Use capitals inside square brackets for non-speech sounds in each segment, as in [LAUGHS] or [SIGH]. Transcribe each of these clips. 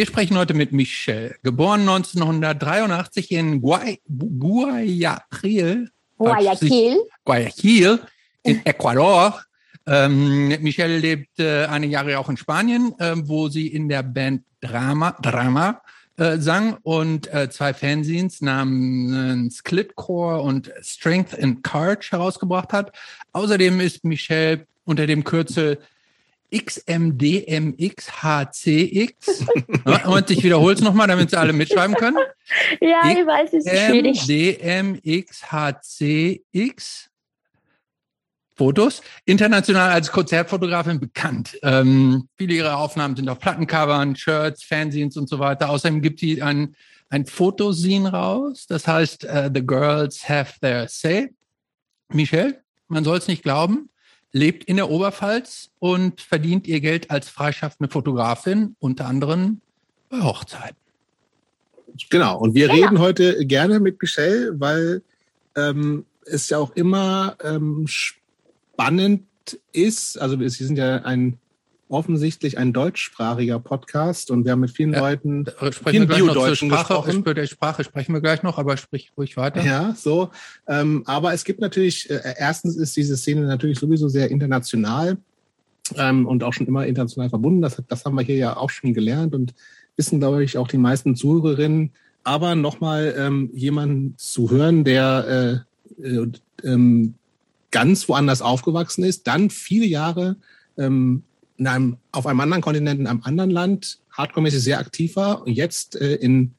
Wir sprechen heute mit Michelle, geboren 1983 in Guayaquil. Guayaquil. Guayaquil in Ecuador. Ähm, Michelle lebt äh, einige Jahre auch in Spanien, äh, wo sie in der Band Drama, Drama äh, sang und äh, zwei Fanzines namens Clitcore und Strength and Courage herausgebracht hat. Außerdem ist Michelle unter dem Kürzel XMDMXHCX. [LAUGHS] und ich wiederhole es nochmal, damit Sie alle mitschreiben können. [LAUGHS] Ja, ich weiß, es ist schwierig. DMXHCX. Fotos. International als Konzertfotografin bekannt. Ähm, viele ihrer Aufnahmen sind auf Plattencovern, Shirts, Fanzines und so weiter. Außerdem gibt sie ein, ein Fotoscene raus. Das heißt, uh, The Girls Have Their Say. Michelle, man soll es nicht glauben, lebt in der Oberpfalz und verdient ihr Geld als freischaffende Fotografin, unter anderem bei Hochzeiten. Genau, und wir genau. reden heute gerne mit Michelle, weil ähm, es ja auch immer ähm, spannend ist. Also Sie sind ja ein offensichtlich ein deutschsprachiger Podcast und wir haben mit vielen ja, Leuten, vielen Bio-Deutschen gesprochen. Über Sprache sprechen wir gleich noch, aber sprich ruhig weiter. Ja, so. Ähm, aber es gibt natürlich, äh, erstens ist diese Szene natürlich sowieso sehr international ähm, und auch schon immer international verbunden. Das, das haben wir hier ja auch schon gelernt und wissen, glaube ich, auch die meisten Zuhörerinnen. Aber nochmal ähm, jemanden zu hören, der äh, äh, ähm, ganz woanders aufgewachsen ist, dann viele Jahre ähm, in einem, auf einem anderen Kontinent, in einem anderen Land hardcore-mäßig sehr aktiv war und jetzt äh, in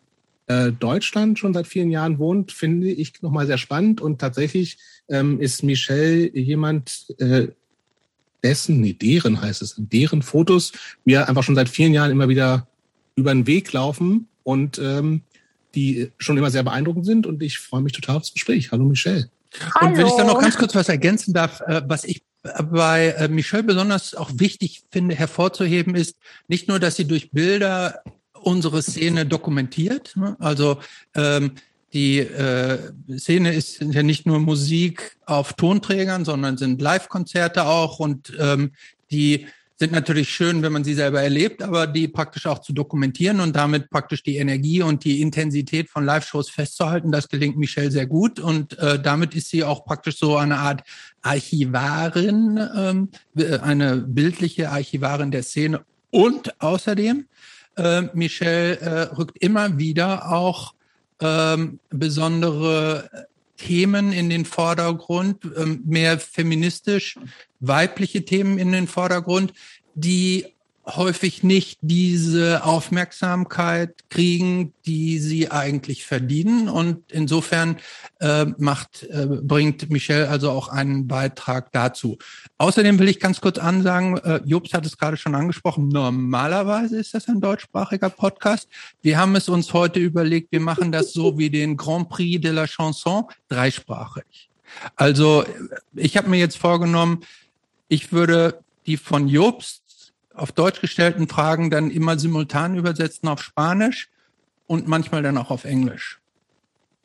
äh, Deutschland schon seit vielen Jahren wohnt, finde ich nochmal sehr spannend. Und tatsächlich ähm, ist Michelle jemand, äh, dessen, nee, deren heißt es, deren Fotos mir einfach schon seit vielen Jahren immer wieder über den Weg laufen und ähm, die schon immer sehr beeindruckend sind. Und ich freue mich total aufs Gespräch. Hallo Michelle. Hallo. Und wenn ich da noch ganz kurz was ergänzen darf, äh, was ich bei äh, Michelle besonders auch wichtig finde hervorzuheben, ist nicht nur, dass sie durch Bilder unsere Szene dokumentiert. Ne? Also ähm, die äh, Szene ist ja nicht nur Musik auf Tonträgern, sondern sind Live-Konzerte auch und ähm, die sind natürlich schön, wenn man sie selber erlebt, aber die praktisch auch zu dokumentieren und damit praktisch die Energie und die Intensität von Live-Shows festzuhalten, das gelingt Michelle sehr gut. Und äh, damit ist sie auch praktisch so eine Art Archivarin, ähm, eine bildliche Archivarin der Szene. Und außerdem äh, Michelle äh, rückt immer wieder auch ähm, besondere Themen in den Vordergrund, ähm, mehr feministisch weibliche Themen in den Vordergrund, die häufig nicht diese Aufmerksamkeit kriegen, die sie eigentlich verdienen. Und insofern äh, macht, äh, bringt Michelle also auch einen Beitrag dazu. Außerdem will ich ganz kurz ansagen, äh, Jobs hat es gerade schon angesprochen, normalerweise ist das ein deutschsprachiger Podcast. Wir haben es uns heute überlegt, wir machen das so wie den Grand Prix de la Chanson, dreisprachig. Also ich habe mir jetzt vorgenommen, ich würde die von Jobst auf Deutsch gestellten Fragen dann immer simultan übersetzen auf Spanisch und manchmal dann auch auf Englisch.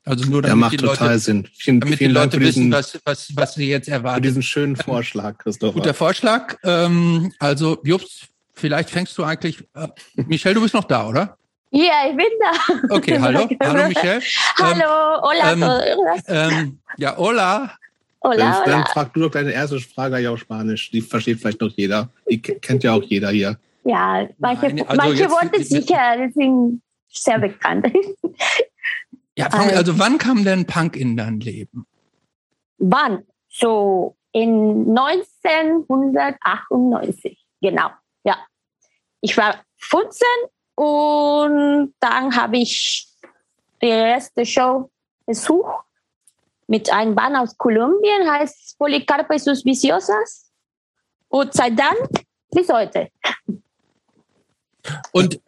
Also nur damit ja, macht die Leute, total Sinn. Vielen, damit vielen die Leute diesen, wissen, was, was, was sie jetzt erwarten. Für diesen schönen Vorschlag, Christopher. Guter Vorschlag. Ähm, also, Jups, vielleicht fängst du eigentlich. Äh, Michelle, du bist noch da, oder? Ja, ich bin da. Okay, hallo. [LAUGHS] hallo, Michelle. Hallo, hola. Ähm, ähm, ja, hola. Hola, dann, dann frag du doch deine erste Frage ja auf Spanisch. Die versteht vielleicht noch jeder. Die kennt ja auch jeder hier. Ja, manche, Nein, also manche Worte sicher, deswegen sehr bekannt. Ja, also, also wann kam denn Punk in dein Leben? Wann? So in 1998, genau. Ja. Ich war 15 und dann habe ich die erste Show besucht mit einem Band aus Kolumbien, heißt Policarpa y sus Viciosas. Und seit dann bis heute. Und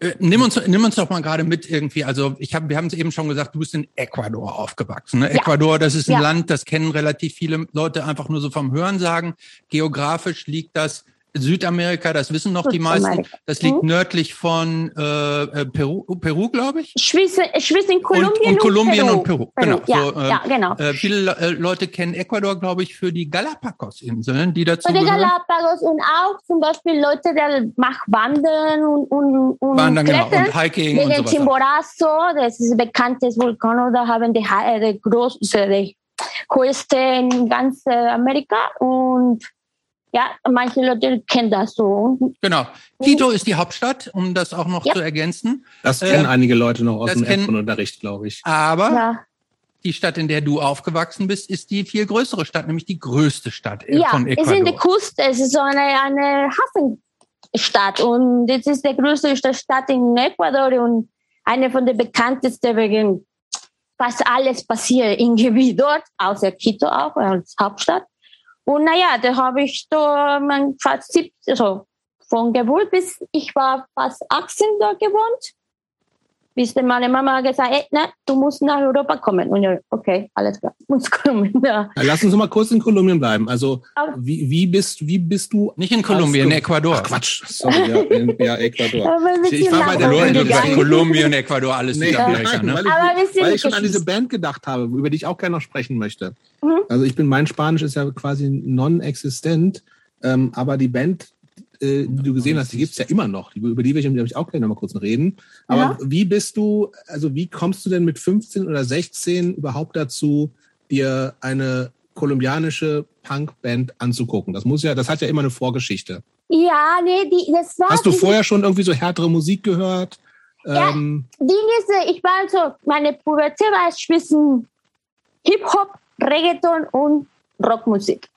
äh, nimm, uns, nimm uns doch mal gerade mit irgendwie. Also ich hab, wir haben es eben schon gesagt, du bist in Ecuador aufgewachsen. Ne? Ja. Ecuador, das ist ein ja. Land, das kennen relativ viele Leute einfach nur so vom Hören sagen. Geografisch liegt das Südamerika, das wissen noch die meisten. Das liegt Mhm. nördlich von äh, äh, Peru, Peru glaube ich. Zwischen, zwischen Kolumbien und, und Kolumbien Peru. und Peru. Genau. Ja, So, äh, ja, genau. Äh, viele Le- äh, Leute kennen Ecuador, glaube ich, für die Galapagos-Inseln, die dazu Und die. Galapagos und auch zum Beispiel Leute, die machen Wandern und, und, und Wandern, genau. Und Hiking und Wegen sowas. Chimborazo, das ist ein bekanntes Vulkan, da haben die, äh, die größte, die größte in ganz äh, Amerika und ja, manche Leute kennen das so. Genau. Quito ist die Hauptstadt, um das auch noch Ja. zu ergänzen. Das Äh, kennen einige Leute noch aus dem Erdkundeunterricht, glaube ich. Aber ja, die Stadt, in der du aufgewachsen bist, ist die viel größere Stadt, nämlich die größte Stadt äh, ja, von es ist in der Ecuador. Küste, es ist so eine, eine Hafenstadt und das ist die größte Stadt in Ecuador und eine von den bekanntesten wegen fast alles passiert irgendwie dort, außer Quito auch als Hauptstadt. Und naja, da habe ich da mein fast 70, also von Geburt bis ich war fast 18 dort gewohnt. Bis dann meine Mama gesagt hat, ne, du musst nach Europa kommen. Und ich, okay, alles klar, [LAUGHS] muss kommen. Ja. Lass uns mal kurz in Kolumbien bleiben. Also, wie, wie, bist, wie bist du. Nicht in Kolumbien, in Ecuador. Ach, Quatsch. Sorry, ja, in, ja Ecuador. Ich war bei der Leute, gegangen. Kolumbien, Ecuador, alles Nee, Südamerika, nein, ne? weil ich, weil ich schon an diese Band gedacht habe, über die ich auch gerne noch sprechen möchte. Mhm. Also ich bin, mein Spanisch ist ja quasi non-existent, ähm, aber die Band, äh, die du gesehen hast, die gibt's ja immer noch. Die, über die will ich, ich auch gerne noch mal kurz reden. Aber Ja. wie bist du, also wie kommst du denn mit 15 oder 16 überhaupt dazu, dir eine kolumbianische Punkband anzugucken? Das muss ja, das hat ja immer eine Vorgeschichte. Ja, nee, die, das war. Hast du vorher schon irgendwie so härtere Musik gehört? Ja. Ähm, Ding ist, äh, ich war so, meine Pubertät war zwischen Hip-Hop, Reggaeton und Rockmusik.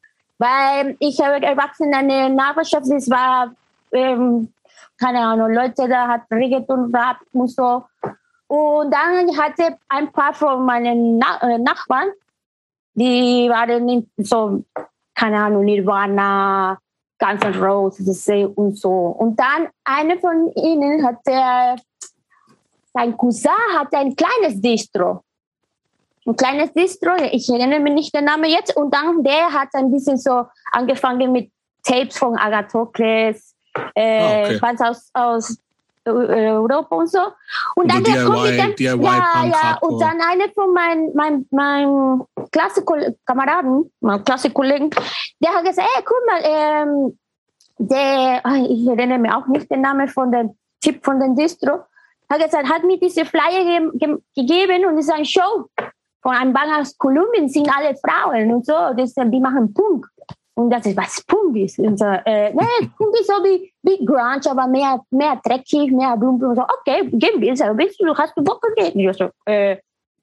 Weil ich habe erwachsen in einer Nachbarschaft, es war, ähm, keine Ahnung, Leute, da hat Reggaeton, Rap und so. Und dann hatte ein paar von meinen Na äh, Nachbarn, die waren in so, keine Ahnung, Nirvana, Guns N' Roses und so. Und dann eine von ihnen hatte sein Cousin hatte ein kleines Distro. Ein kleines Distro, ich erinnere mich nicht den Namen jetzt. Und dann der hat ein bisschen so angefangen mit Tapes von Agathokles, äh, Ah, okay. Aus, aus äh, Europa und so. Und dann der kommt mit dem, DIY, ja, ja, und dann eine von meinen mein, mein Klassenkameraden, mein Klassenkollegen, der hat gesagt, ey, guck mal, ähm, der, ah, ich erinnere mich auch nicht den Namen von dem Typ von dem Distro, hat gesagt, hat mir diese Flyer ge ge gegeben und ist eine Show von einem Band aus Kolumbien, sind alle Frauen und so, das, die machen Punk. Und das ist, was Punk ist. Und so, äh, nee, Punk ist so wie, wie Grunge, aber mehr, mehr dreckig, mehr Blum, Blum. So, okay, gehen wir. So, willst du, hast du Bock gegeben? Ich so, äh,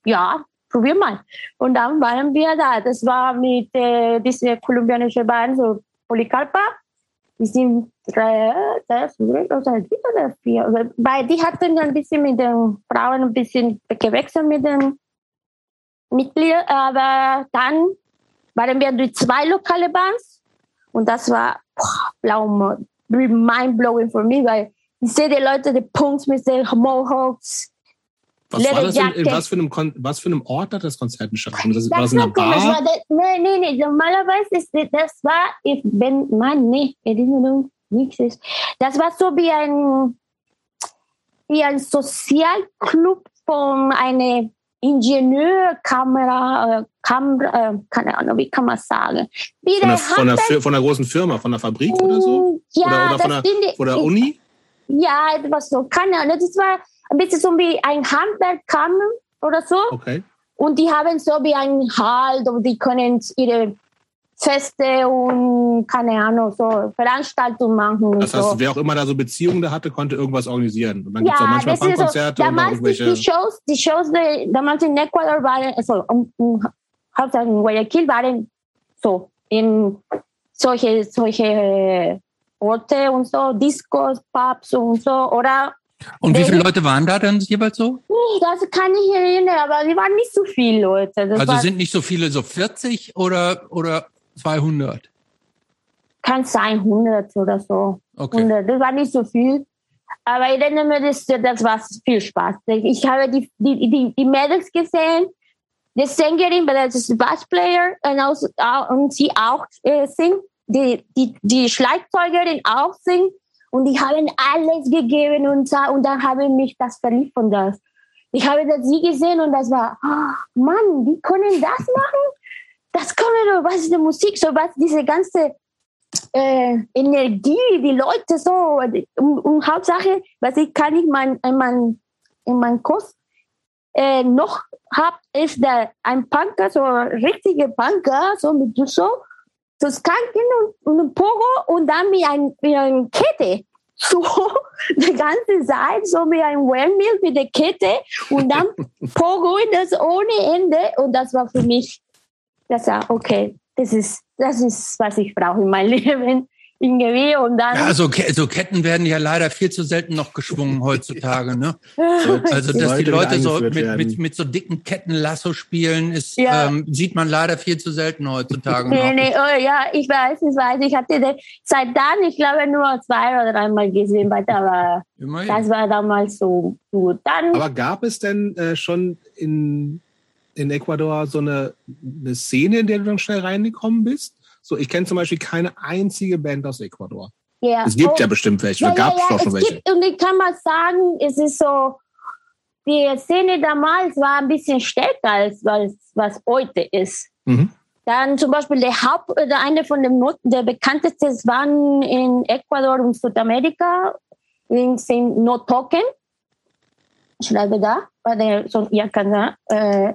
ja, probier mal. Und dann waren wir da. Das war mit äh, dieser kolumbianischen Band, so Polycarpa. Die sind drei, das, oder vier. Weil die hatten ein bisschen mit den Frauen ein bisschen gewechselt mit den Mitgliedern. Aber dann waren wir die zwei lokale Bands. Und das war boah, blau, mind-blowing für mich, weil ich sehe die Leute, die Punks mit den Mohawks. was, war das in, in was, für einem Kon was für einem Ort hat das Konzert stattgefunden? Das, war Das das in war einer komisch, Bar? weil das, nee, nee, nee, normalerweise ist das- das war, ich bin, Mann, nee, Erinnerung, nichts ist. Das war so wie ein, wie ein Sozialclub von einer Ingenieurkamera, äh, Kamera, äh, keine Ahnung, wie kann man sagen? Wie Von der von, Fir- von einer großen Firma, von einer Fabrik oder so? Ja, Oder- oder von der- die, Von der Uni? Ja, etwas so, keine Ahnung. Das war ein bisschen so wie ein Handwerkkammer oder so. Okay. Und die haben so wie ein Halt und die können ihre Feste und keine Ahnung, so Veranstaltungen machen. Das so. heißt, wer auch immer da so Beziehungen da hatte, konnte irgendwas organisieren. Und dann gibt es auch ja, manchmal das ist so. Damals die, irgendwelche. die Shows, die Shows, die damals in Ecuador waren, also um, um, hauptsächlich in Guayaquil waren so in solche, solche Orte und so, Discos, Pubs und so, oder Und wie viele Leute waren da dann jeweils so? Das kann ich erinnern, aber die waren nicht so viele Leute. Das Also sind nicht so viele, so 40 oder, oder 200? kann sein 100 oder so. Okay. 100, das war nicht so viel. Aber ich erinnere mich, das, das war viel Spaß. Ich habe die, die, die, die Mädels gesehen, die Sängerin, weil das ist Bassplayer und, auch, und sie auch äh, singt. die, die, die Schlagzeugerin auch singt und die haben alles gegeben und, und dann habe ich mich das verliebt von das. Ich habe das sie gesehen und das war, oh, Mann, wie können das machen? Das können, was ist die Musik, so was, diese ganze äh, Energie, die Leute so, und, und Hauptsache, was ich kann ich mein, in mein, in mein Kurs äh, noch hab, ist der, ein Punker, so ein richtiger Punker, so mit so, so Skanken und, und ein Pogo und dann mit ein, einer Kette. [LAUGHS] So, die ganze Zeit, so mit einem Wellmeal mit der Kette und dann [LAUGHS] Pogo in das ohne Ende und das war für mich, das war okay, das ist, das ist, was ich brauche in meinem [LAUGHS] Leben irgendwie und dann. Ja, so, so Ketten werden ja leider viel zu selten noch geschwungen heutzutage, ne? [LAUGHS] also, dass die Leute so mit, mit, mit so dicken Ketten Lasso spielen, ist, ja. ähm, sieht man leider viel zu selten heutzutage. Nee, noch. nee, oh, ja, ich weiß, ich weiß. Ich hatte den, seit dann, ich glaube, nur zwei oder dreimal gesehen, weil da war, das war damals so gut. Dann, Aber gab es denn äh, schon in, in Ecuador so eine, eine Szene, in der du dann schnell reingekommen bist? So, ich kenne zum Beispiel keine einzige Band aus Ecuador. Ja. Es gibt oh, ja bestimmt welche. Ja, gab es ja, ja, schon welche. Gibt, und ich kann mal sagen, es ist so, die Szene damals war ein bisschen stärker als was, was heute ist. Mhm. Dann zum Beispiel der Haupt, oder eine von den der bekanntesten waren in Ecuador und Südamerika, sind No Token. Ich schreibe da, bei der, so, ja, kann, äh,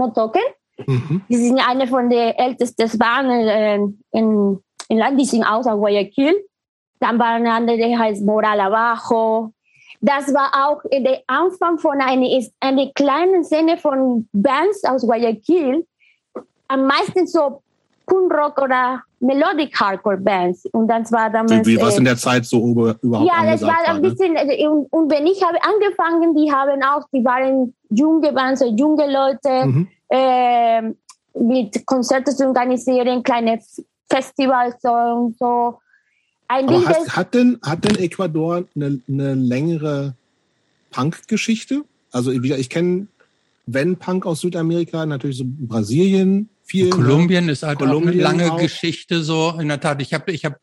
No Token. Mhm. Die sind eine von den ältesten Bahnen äh, in, in Land, die sind aus Guayaquil. Dann war eine andere, die heißt Moral Abajo. Das war auch der Anfang von einer, eine kleinen Szene von Bands aus Guayaquil. Am meisten so Punkrock oder Melodic Hardcore Bands. Und das war damals. Wie, was in der Zeit so überhaupt Ja, das war ein ne? bisschen, ne? und, wenn ich habe angefangen, die haben auch, die waren junge Bands, so junge Leute. Mhm äh, mit Konzerte zu organisieren, kleine Festivals und so. Ein Aber hat, hat, denn, hat denn Ecuador eine, eine längere Punk-Geschichte? Also ich, ich kenne, wenn Punk aus Südamerika, natürlich so Brasilien viel. Ne? Kolumbien ist halt Kolumbien auch eine lange auch. Geschichte so. In der Tat, ich habe ich hab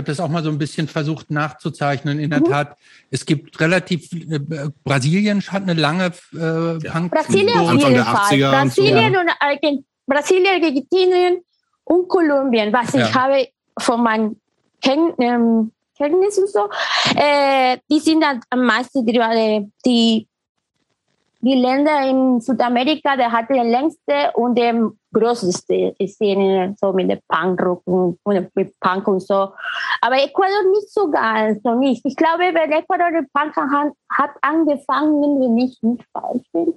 habe das auch mal so ein bisschen versucht nachzuzeichnen. In der mhm. Tat, es gibt relativ, äh, Brasilien hat eine lange äh, ja. Punk Brasilien auf jeden Fall. Brasilien, und, so. und Brasilien, Argentinien und Kolumbien, was ja. ich habe von meinen Ken ähm, Kenntnissen so, äh, die sind am meisten die, die die Länder in Südamerika, der hatte den längste und den größte Szene, so mit dem Punkrock und, mit Punk und so. Aber Ecuador nicht so ganz, so nicht. Ich glaube, wenn Ecuador den Punk hat, hat angefangen, wenn ich nicht falsch bin,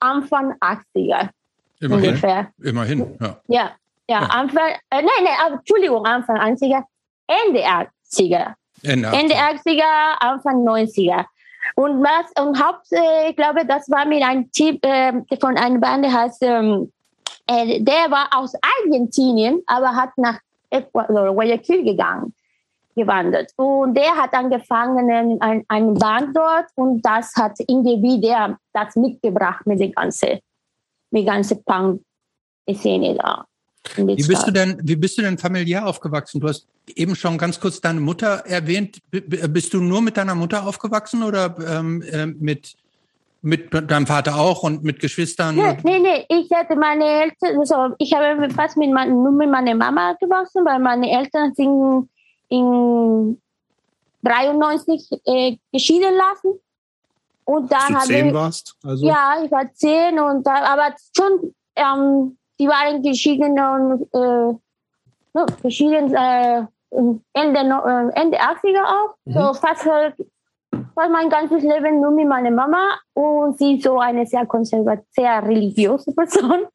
Anfang 80er. Immerhin. Ungefähr. Immerhin, ja. Ja, ja, ja. Anfang, äh, nein, nein, Entschuldigung, Anfang 80er, Ende 80er. Ende 80er. Ende 80er, Anfang 90er. Und was, und Haupt, äh, ich glaube, das war mit einem Typ äh, von einer Band, der heißt, ähm, äh, der war aus Argentinien, aber hat nach Ecuador, Guayaquil gegangen, gewandert. Und der hat angefangen, ein, ein Band dort und das hat irgendwie der das mitgebracht mit der ganzen, mit ganze Punk-Szene da. Wie bist du denn, wie bist du denn familiär aufgewachsen? Du hast eben schon ganz kurz deine Mutter erwähnt. Bist du nur mit deiner Mutter aufgewachsen oder ähm, äh, mit, mit deinem Vater auch und mit Geschwistern? Nee, nee, nee. Ich hatte meine Eltern, also ich habe fast mit mein, nur mit meiner Mama gewachsen, weil meine Eltern sind in 93 äh, geschieden lassen. Und dann Als du zehn warst? Also? Ja, ich war zehn und aber schon ähm, die waren geschieden und äh, geschieden äh, Ende, äh, Ende 80er auch. Mhm. So fast, halt, fast mein ganzes Leben nur mit meiner Mama und sie ist so eine sehr konservative, sehr religiöse Person.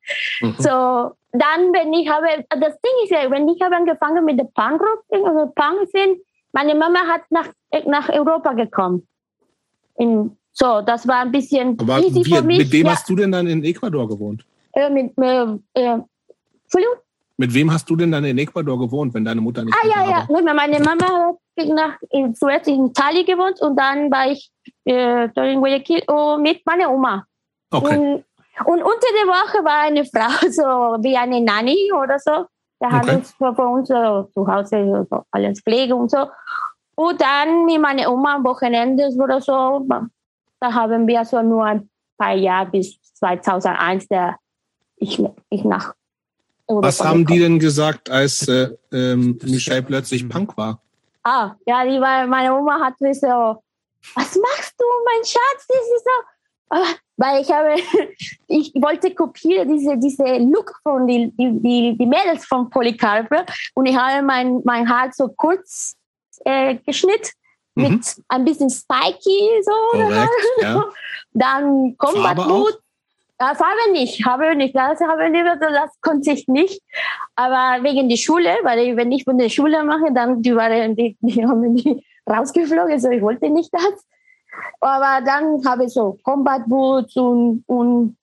Mhm. So, dann, wenn ich habe, das Ding ist ja, wenn ich habe angefangen mit der Punkrock, also Punk sind, meine Mama hat nach, nach Europa gekommen. In, so, das war ein bisschen Aber easy wie, für mich. Mit wem ja. hast du denn dann in Ecuador gewohnt? Äh, mit, äh, äh, Entschuldigung? Mit wem hast du denn dann in Ecuador gewohnt, wenn deine Mutter nicht Ah, ja, ja. War? Meine Mama hat nach, in, zuerst in Italien gewohnt und dann war ich äh, in Guayaquil oh, mit meiner Oma. Okay. Und, und unter der Woche war eine Frau, [LAUGHS] so wie eine Nanny oder so. Der okay. hat uns für uns äh, zu Hause so alles Pflege und so. Und dann mit meiner Oma am Wochenende oder so, da haben wir so nur ein paar Jahre bis 2001, der ich, ich nach Was haben die denn gesagt, als äh, ähm, Michelle plötzlich Punk war? Ah, ja, die war, meine Oma hat mir so, was machst du, mein Schatz? Das ist so, ah, weil ich habe, [LAUGHS] ich wollte kopieren diese, diese Look von die, die, die Mädels von Polycarpe und ich habe mein, mein Haar so kurz äh, geschnitten mhm. mit ein bisschen spiky so. Korrekt, ja. [LAUGHS] Dann Combat Boot. Das habe nicht, habe nicht, das habe ich nicht, das konnte ich nicht. Aber wegen der Schule, weil wenn ich von der Schule mache, dann die waren die, die [LAUGHS] haben die rausgeflogen, so ich wollte nicht das. Aber dann habe ich so Combat Boots und, und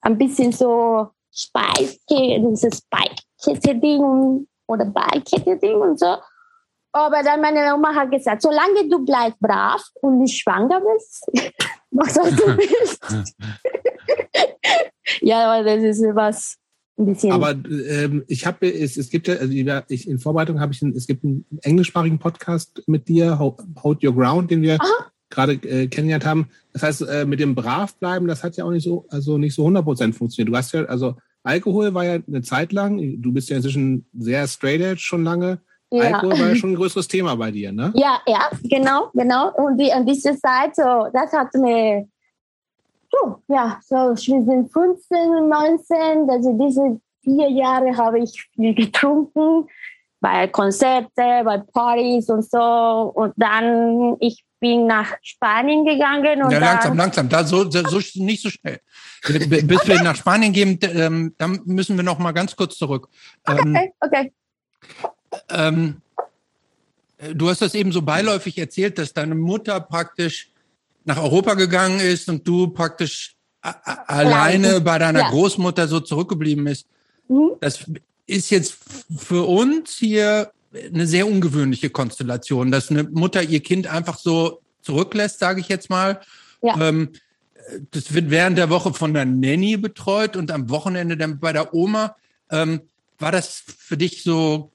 ein bisschen so Spice, dieses Spike-Kette-Ding oder Ballkette-Ding und so. Aber dann meine Oma hat gesagt, solange du bleibst brav und nicht schwanger bist, [LAUGHS] mach was du [LAUGHS] willst. Ja, aber das ist was ein bisschen. Aber ähm, ich habe, es, es gibt ja, also ich, in Vorbereitung habe ich, einen, es gibt einen englischsprachigen Podcast mit dir, Hold Your Ground, den wir Aha gerade äh, kennengelernt haben. Das heißt, äh, mit dem Bravbleiben, das hat ja auch nicht so, also nicht so 100% funktioniert. Du hast ja, also Alkohol war ja eine Zeit lang, du bist ja inzwischen sehr straight edge schon lange. Ja. Alkohol war ja schon ein [LAUGHS] größeres Thema bei dir, ne? Ja, ja, genau, genau. Und die, an dieser Zeit, so, das hat mir, puh, ja, so, wir sind 15, 19, also diese vier Jahre habe ich viel getrunken, bei Konzerte, bei Partys und so. Und dann, ich bin nach Spanien gegangen. Und ja, langsam, langsam, da so, so, nicht so schnell. Bis okay. wir nach Spanien gehen, ähm, dann müssen wir noch mal ganz kurz zurück. Okay, ähm, okay. Ähm, du hast das eben so beiläufig erzählt, dass deine Mutter praktisch nach Europa gegangen ist und du praktisch alleine bei deiner ja. Großmutter so zurückgeblieben ist. Mhm. Das ist jetzt für uns hier eine sehr ungewöhnliche Konstellation, dass eine Mutter ihr Kind einfach so zurücklässt, sage ich jetzt mal. Ja. Ähm, das wird während der Woche von der Nanny betreut und am Wochenende dann bei der Oma. Ähm, war das für dich so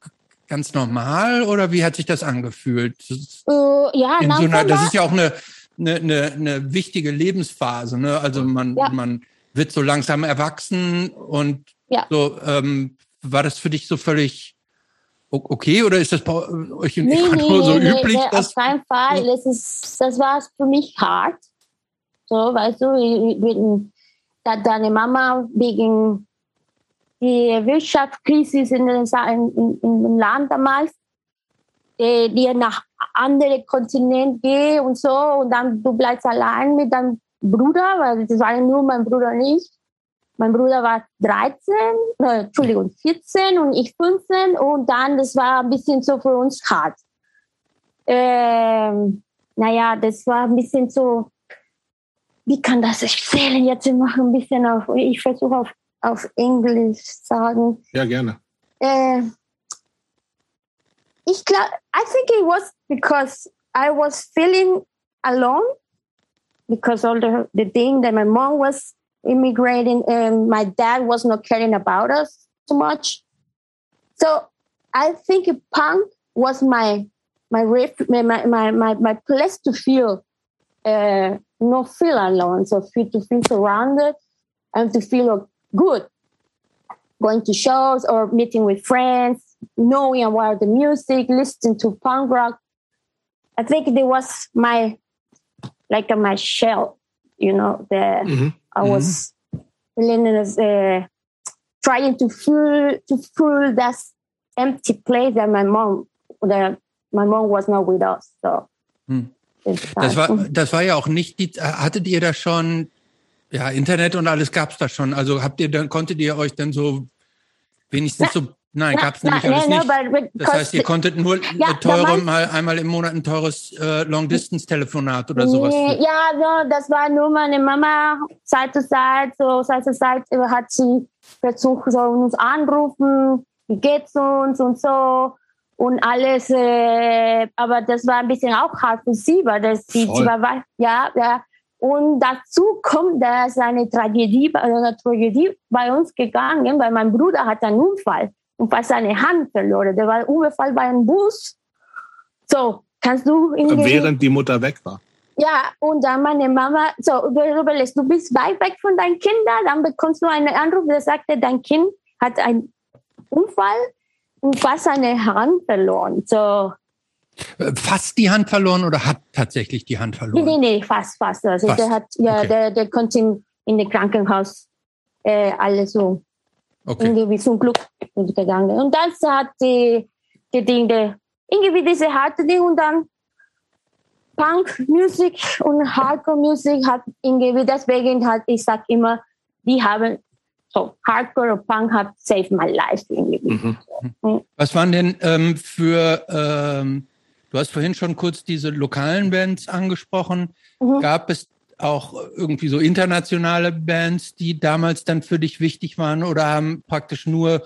ganz normal oder wie hat sich das angefühlt? Das uh, ja, in so einer, das ist ja auch eine, eine, eine, eine wichtige Lebensphase. Ne? Also man, ja. man wird so langsam erwachsen und ja. so. Ähm, war das für dich so völlig okay oder ist das bei euch in nee, Ecuador nee, so nee, üblich? Nee, auf keinen Fall. Das, ist, das war für mich hart. So, weißt du, wegen, da deine Mama wegen der Wirtschaftskrise in, in, in, in dem Land damals, die, die nach andere Kontinent gehen und so und dann du bleibst allein mit deinem Bruder, weil das war nur mein Bruder nicht. Mein Bruder war 13, äh, Entschuldigung, 14 und ich 15 und dann, das war ein bisschen so für uns hart. Ähm, naja, das war ein bisschen so, wie kann das erzählen? Jetzt ich mache ein bisschen auf, ich versuche auf, auf Englisch sagen. Ja, gerne. Äh, ich glaube, I think it was because I was feeling alone because all the, the thing that my mom was immigrating and my dad was not caring about us too much. So I think punk was my my my my my, my place to feel uh, not feel alone, so feel to feel surrounded and to feel good. Going to shows or meeting with friends, knowing about the music, listening to punk rock. I think it was my like my shell, you know, the mm-hmm. I mm-hmm. was uh, trying to fill to fill that empty place that my mom that my mom was not with us. So hm. das war das war ja auch nicht die hattet ihr da schon ja Internet und alles gab's da schon. Also habt ihr dann konntet ihr euch dann so wenigstens so Nein, gab es nämlich alles nicht. das heißt, ihr konntet nur ja, teure, mal einmal im Monat ein teures äh, Long-Distance-Telefonat oder sowas. Ja, so, das war nur meine Mama, Zeit zu Zeit, so Zeit zu Zeit hat sie versucht, so uns anrufen, wie geht's uns und so und alles. Äh, aber das war ein bisschen auch hart für sie, weil das sie, sie war, ja, ja. Und dazu kommt, dass eine Tragödie, eine Tragödie bei uns gegangen, weil mein Bruder hat einen Unfall und fast seine Hand verloren. Der war umgefallen bei einem Bus. So, kannst du irgendwie... Während die Mutter weg war. Ja, und dann meine Mama, so, du überlegst, du bist weit weg von deinen Kindern, dann bekommst du einen Anruf, der sagte, dein Kind hat einen Unfall und fast seine Hand verloren. So. Äh, fast die Hand verloren oder hat tatsächlich die Hand verloren? Nee, nee, nee fast, fast. Also fast. der hat, ja, okay. der, der konnte in, in den Krankenhaus äh, alles so okay. irgendwie zum Glück gegangen. Und das hat die, die Dinge, irgendwie diese harte Dinge und dann Punk-Musik und Hardcore-Musik hat irgendwie, deswegen hat, ich sag immer, die haben, so Hardcore und Punk hat saved my life irgendwie. Mhm. Mhm. Was waren denn ähm, für, ähm, du hast vorhin schon kurz diese lokalen Bands angesprochen. Mhm. Gab es auch irgendwie so internationale Bands, die damals dann für dich wichtig waren oder haben praktisch nur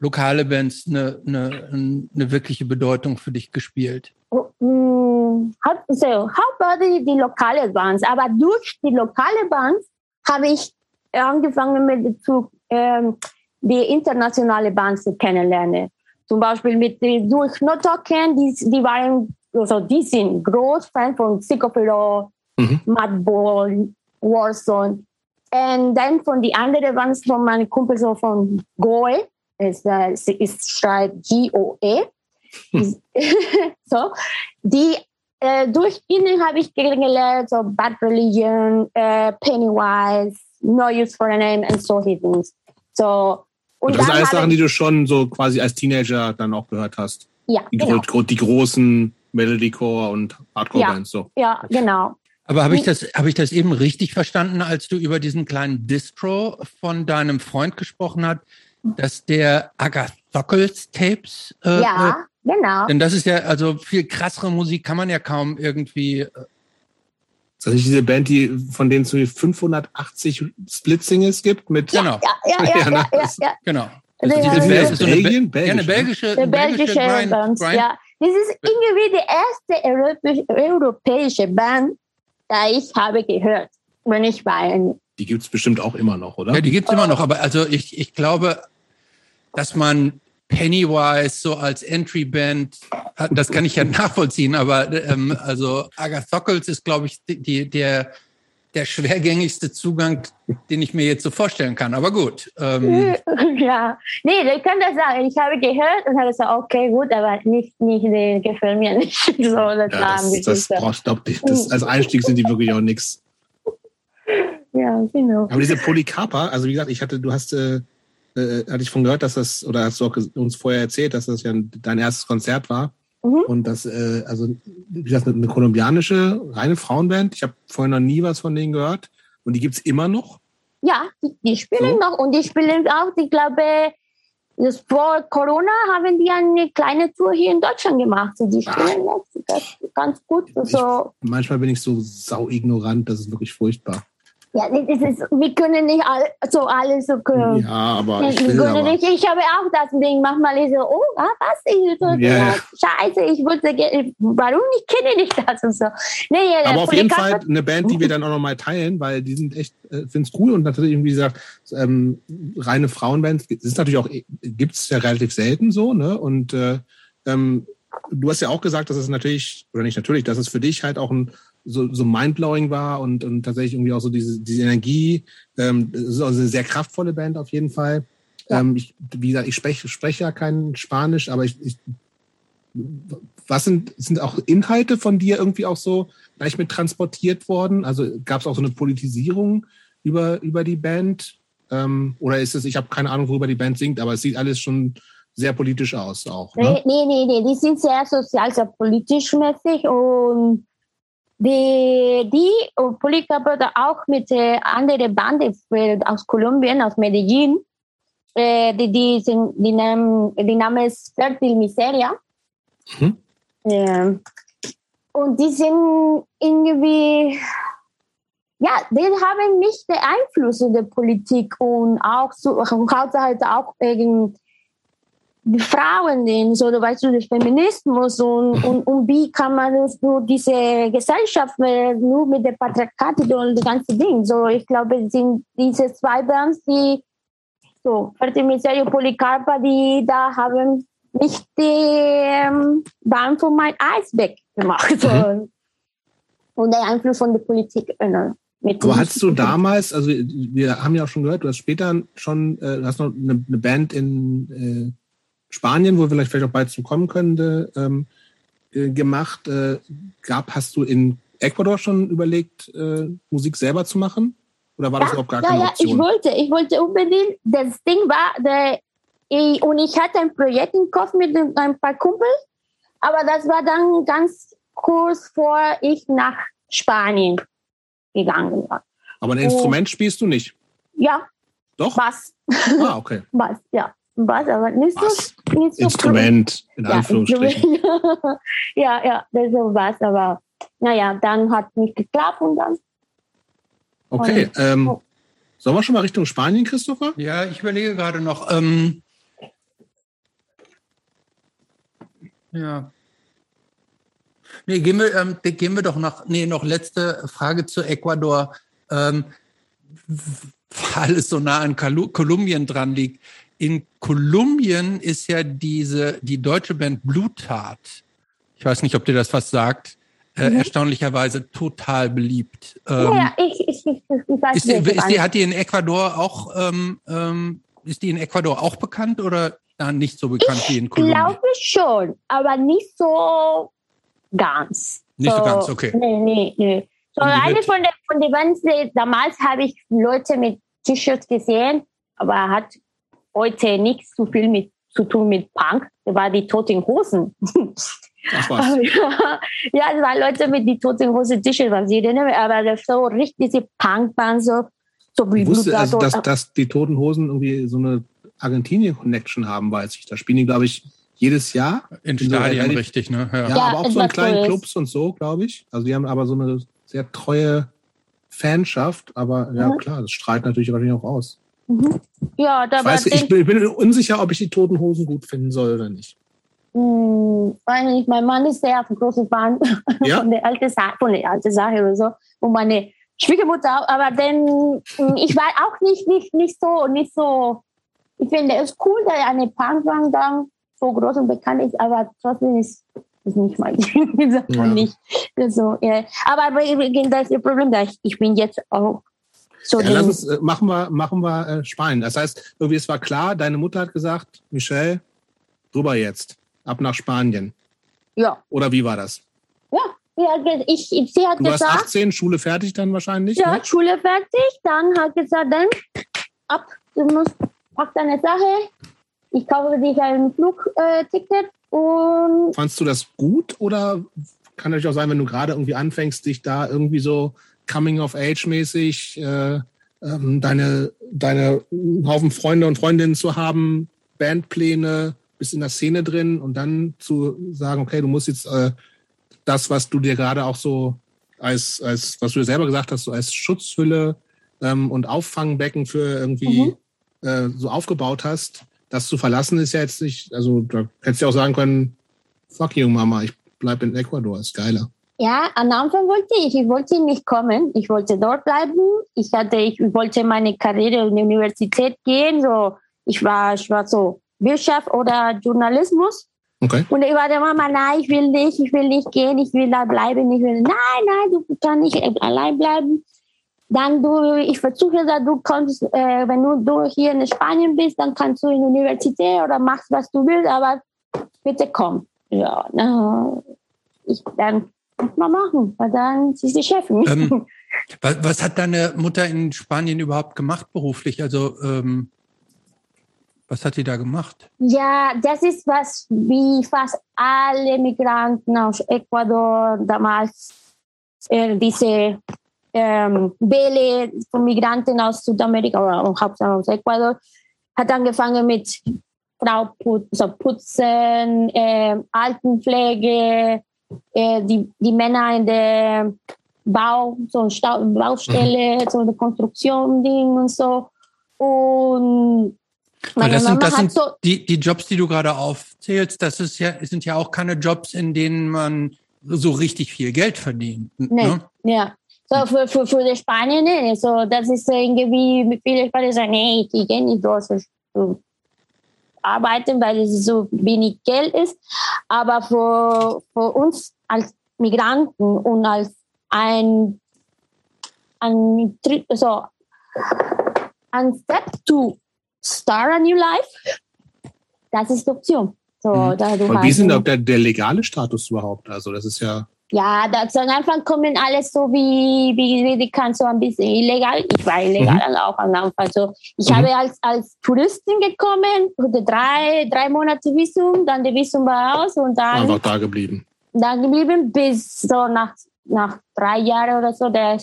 lokale Bands eine, eine, eine wirkliche Bedeutung für dich gespielt? Oh, mm, so, hauptsächlich die lokale Bands, aber durch die lokale Bands habe ich angefangen mit zu, ähm, die internationale Bands zu kennenlernen. Zum Beispiel mit durch No Talking, die, die waren, also die sind groß Fan von Psychopilo, mhm. Madball, Warzone. Und dann von die anderen Bands von meinen Kumpels so von Goe, ist, äh, ist schreibt G-O-E. [LAUGHS] so, die äh, durch ihnen habe ich kennengelernt, so Bad Religion, äh, Pennywise, No Use for a Name und solche Things. So, und, und das sind alles Sachen, die du schon so quasi als Teenager dann auch gehört hast. Ja, die, genau. die großen Melodycore und Hardcore-Bands. Ja, so. ja, genau. Aber habe ich das, habe ich das eben richtig verstanden, als du über diesen kleinen Distro von deinem Freund gesprochen hast, dass der Agathocles Tapes äh, ja. Genau. Denn das ist ja, also viel krassere Musik kann man ja kaum irgendwie. Äh, ist das nicht diese Band, die, von denen es so 580 Split-Singles gibt? Mit genau. Ja, ja, ja, ja, ja, ja, ja. Genau. Also diese Band ist so Belgien? Belgisch, ja, eine belgische, eine belgische, belgische Band. Ja. Das ist irgendwie die erste europäische Band, die ich habe gehört, wenn ich war. Die gibt es bestimmt auch immer noch, oder? Ja, die gibt es immer noch. Aber also ich, ich glaube, dass man Pennywise so als Entry-Band, das kann ich ja [LAUGHS] nachvollziehen, aber ähm, also Agathocles ist, glaube ich, die, der, der schwergängigste Zugang, den ich mir jetzt so vorstellen kann. Aber gut. Ähm. [LAUGHS] Ja, nee, ich kann das sagen. Ich habe gehört und habe gesagt, okay, gut, aber nicht, nicht, nee, gefällt mir nicht. [LAUGHS] so, das, ja, das, das brauchst, glaub, das, als Einstieg sind die wirklich auch nichts. [LAUGHS] Ja, genau. Aber diese Polycarpa, also wie gesagt, ich hatte, du hast äh, äh, hatte ich von gehört, dass das, oder hast du auch uns vorher erzählt, dass das ja dein erstes Konzert war. Mhm. Und das, äh, also, wie gesagt, eine, eine kolumbianische, reine Frauenband. Ich habe vorher noch nie was von denen gehört. Und die gibt's immer noch? Ja, die, die spielen so. noch und die spielen auch, ich glaube, das vor Corona haben die eine kleine Tour hier in Deutschland gemacht. Die spielen ah. das ganz gut. Also, ich, manchmal bin ich so sau ignorant, das ist wirklich furchtbar. Ja, das ist, wir können nicht all, so alles so können. Ja, aber ich, will aber. Nicht, ich habe auch das Ding. Manchmal ist so, oh, ah, was? Ich so, yeah. Scheiße, ich wusste, warum ich kenne nicht das und so. Nee, aber auf jeden Fall eine Band, die wir dann auch nochmal teilen, weil die sind echt, äh, finde es cool und natürlich irgendwie gesagt, ähm, reine Frauenbands ist natürlich auch, gibt es ja relativ selten so, ne? Und äh, ähm, du hast ja auch gesagt, dass es natürlich, oder nicht natürlich, dass es für dich halt auch ein so, so mindblowing war und, und tatsächlich irgendwie auch so diese, diese Energie. Ähm, es ist also eine sehr kraftvolle Band auf jeden Fall. Ja. Ähm, ich, wie gesagt, ich spreche, spreche ja kein Spanisch, aber ich, ich was sind, sind auch Inhalte von dir irgendwie auch so gleich mit transportiert worden? Also gab es auch so eine Politisierung über, über die Band? Ähm, oder ist es, ich habe keine Ahnung, worüber die Band singt, aber es sieht alles schon sehr politisch aus auch. Ne? Nee, nee, nee, die sind sehr sozial, sehr politisch mäßig und die, die Polycarpa auch mit äh, anderen Bande aus Kolumbien, aus Medellin. Äh, die, die, sind, die, Namen, die Name ist Fertil Miseria. Mhm. Ja. Und die sind irgendwie, ja, die haben nicht den Einfluss in der Politik und auch so, Hauptsache auch wegen die Frauen den, so, weißt du, der Feminismus und, mhm. und, und wie kann man nur diese Gesellschaft nur mit der Patriarchat und das ganze Ding. So, ich glaube, es sind diese zwei Bands, die So, Fertiliserio Polycarpa, die da haben nicht die ähm, Bahn von mein Eis weggemacht. So. Mhm. Und der Einfluss von der Politik. Äh, mit Aber hattest du damals, also wir haben ja auch schon gehört, du hast später schon, äh, du hast noch eine, eine Band in äh, Spanien, wo wir vielleicht, vielleicht auch bald zu kommen könnte, ähm, äh, gemacht. Äh, gab, hast du in Ecuador schon überlegt, äh, Musik selber zu machen? Oder war das überhaupt gar ja, keine ja, Option? ich wollte, ich wollte unbedingt. Das Ding war, der, ich, und ich hatte ein Projekt im Kopf mit ein paar Kumpel, aber das war dann ganz kurz vor ich nach Spanien gegangen war. Aber ein. Instrument spielst du nicht. Ja, Doch? Bass, Ah, okay. [LAUGHS] Bass, ja, Bass, aber nicht so, Was? nicht so Instrument, in Ja, Anführungsstrichen. Instrument. [LAUGHS] ja, ja, das ist so was, aber naja, dann hat nicht geklappt und dann Okay. Ähm, sollen wir schon mal Richtung Spanien, Christopher? Ja, ich überlege gerade noch. Ähm, ja. Nee, gehen wir, ähm, gehen wir doch noch, nee, noch letzte Frage zu Ecuador. Ähm, weil es so nah an Kolumbien dran liegt. In Kolumbien ist ja diese, die deutsche Band Blutat. Ich weiß nicht, ob dir das was sagt. Äh, Mhm. Erstaunlicherweise total beliebt. Ähm, ja, ich, ich, ich, ich weiß ist die, nicht. ist die, hat die in Ecuador auch, ähm, ähm, ist die in Ecuador auch bekannt oder da nicht so bekannt wie in Ich Kolumbien? glaube schon, aber nicht so ganz. Nicht so ganz, okay. Nee, nee, nee. So eine von der von den Bands, damals habe ich Leute mit T-Shirts gesehen, aber hat heute nichts zu viel mit zu tun mit Punk. Das war die Toten Hosen. Ach was. [LAUGHS] ja, es waren Leute mit die Toten Hosen T-Shirts, was sie denn, aber das so richtig diese Punk-Band so so wie Ich wusste, also, dass, dass die Toten Hosen irgendwie so eine Argentinien-Connection haben, weiß ich. Da spielen die, glaube ich, jedes Jahr. In so Stadien, relativ- richtig, ne? Ja. Ja, Ja, aber auch so in kleinen Neues. Clubs und so, glaube ich. Also die haben aber so eine sehr treue Fanschaft. Aber ja, Mhm. klar, das strahlt natürlich wahrscheinlich auch aus. Mhm. Ja, da Ich, weiß, ich bin, bin unsicher, ob ich die Toten Hosen gut finden soll oder nicht. Hm, weiß nicht, mein Mann ist sehr großer Fan [LAUGHS] Ja? von der alten Sache, von der alten Sache oder so. Und meine Schwiegermutter auch, aber dann, hm, ich war auch nicht, nicht, nicht so, nicht so, ich finde es cool, dass eine Punkband dann so groß und bekannt ist, aber trotzdem ist ist nicht mein [LAUGHS] Ding. Ich sag mal Ja. nicht. So, ja. Aber das ist das Problem, dass ich, ich bin jetzt auch so Ja, lass uns, äh, machen wir, machen wir äh, Spanien. Das heißt, irgendwie, es war klar, deine Mutter hat gesagt, Michelle, rüber jetzt, ab nach Spanien. ja, Oder wie war das? ja, ich, sie hat Du warst gesagt, 18, Schule fertig dann wahrscheinlich? Ja, Ne? Schule fertig. Dann hat gesagt, dann ab, du musst, pack deine Sache. Ich kaufe dich ein Flugticket äh, und Fandst du das gut oder kann natürlich auch sein, wenn du gerade irgendwie anfängst, dich da irgendwie so Coming-of-Age-mäßig äh, ähm, deine, deine Haufen Freunde und Freundinnen zu haben, Bandpläne, bist in der Szene drin und dann zu sagen, okay, du musst jetzt äh, das, was du dir gerade auch so als, als, was du dir selber gesagt hast, so als Schutzhülle ähm, und Auffangbecken für irgendwie äh, so aufgebaut hast, das zu verlassen ist ja jetzt nicht, also da hättest du ja auch sagen können, fuck you, Mama, ich bleib in Ecuador, ist geiler. Ja, am Anfang wollte ich, ich wollte nicht kommen. Ich wollte dort bleiben. Ich hatte, ich wollte meine Karriere in die Universität gehen. So, ich war, ich war so Wirtschaft oder Journalismus. Okay. Und ich war der Mama, nein, ich will nicht, ich will nicht gehen, ich will da bleiben, ich will, nein, nein, du kannst nicht allein bleiben. Dann du, ich versuche da, du kannst, äh, wenn du, du hier in Spanien bist, dann kannst du in die Universität oder machst, was du willst, aber bitte komm. Ja, na, ich, dann muss man machen, weil dann ist die Chefin. Ähm, [LAUGHS] Was, was hat deine Mutter in Spanien überhaupt gemacht beruflich? Also ähm, was hat sie da gemacht? Ja, das ist was, wie fast alle Migranten aus Ecuador damals, äh, diese ähm, Welle von Migranten aus Südamerika oder auch hauptsächlich aus Ecuador, hat angefangen mit Frau Put so Putzen, äh, Altenpflege, äh, die, die Männer in der Bau, so Stau, Baustelle, so eine Konstruktion, Ding und so. Und meine das sind, Mama das hat sind so die, die Jobs, die du gerade aufzählst, das ist ja, sind ja auch keine Jobs, in denen man so richtig viel Geld verdient. Nee. Ne? Ja. So für, für, für die Spanier, nee. So, das ist irgendwie, viele Spanier sagen, nee, ich gehe nicht so arbeiten, weil es so wenig Geld ist. Aber für, für uns als Migranten und als ein, ein, so, ein Step to start a new life, das ist die Option. So, mhm. Und wie ist denn der, der legale Status überhaupt? Also das ist ja ja, dazu am Anfang kommen alles so wie, wie, wie kann so ein bisschen illegal. Ich war illegal mhm. auch am Anfang. So, ich mhm. habe als, als Touristin gekommen, hatte drei, drei Monate Visum, dann die Visum war aus und dann. Einfach da geblieben. Da geblieben bis so nach, nach drei Jahren oder so. Der,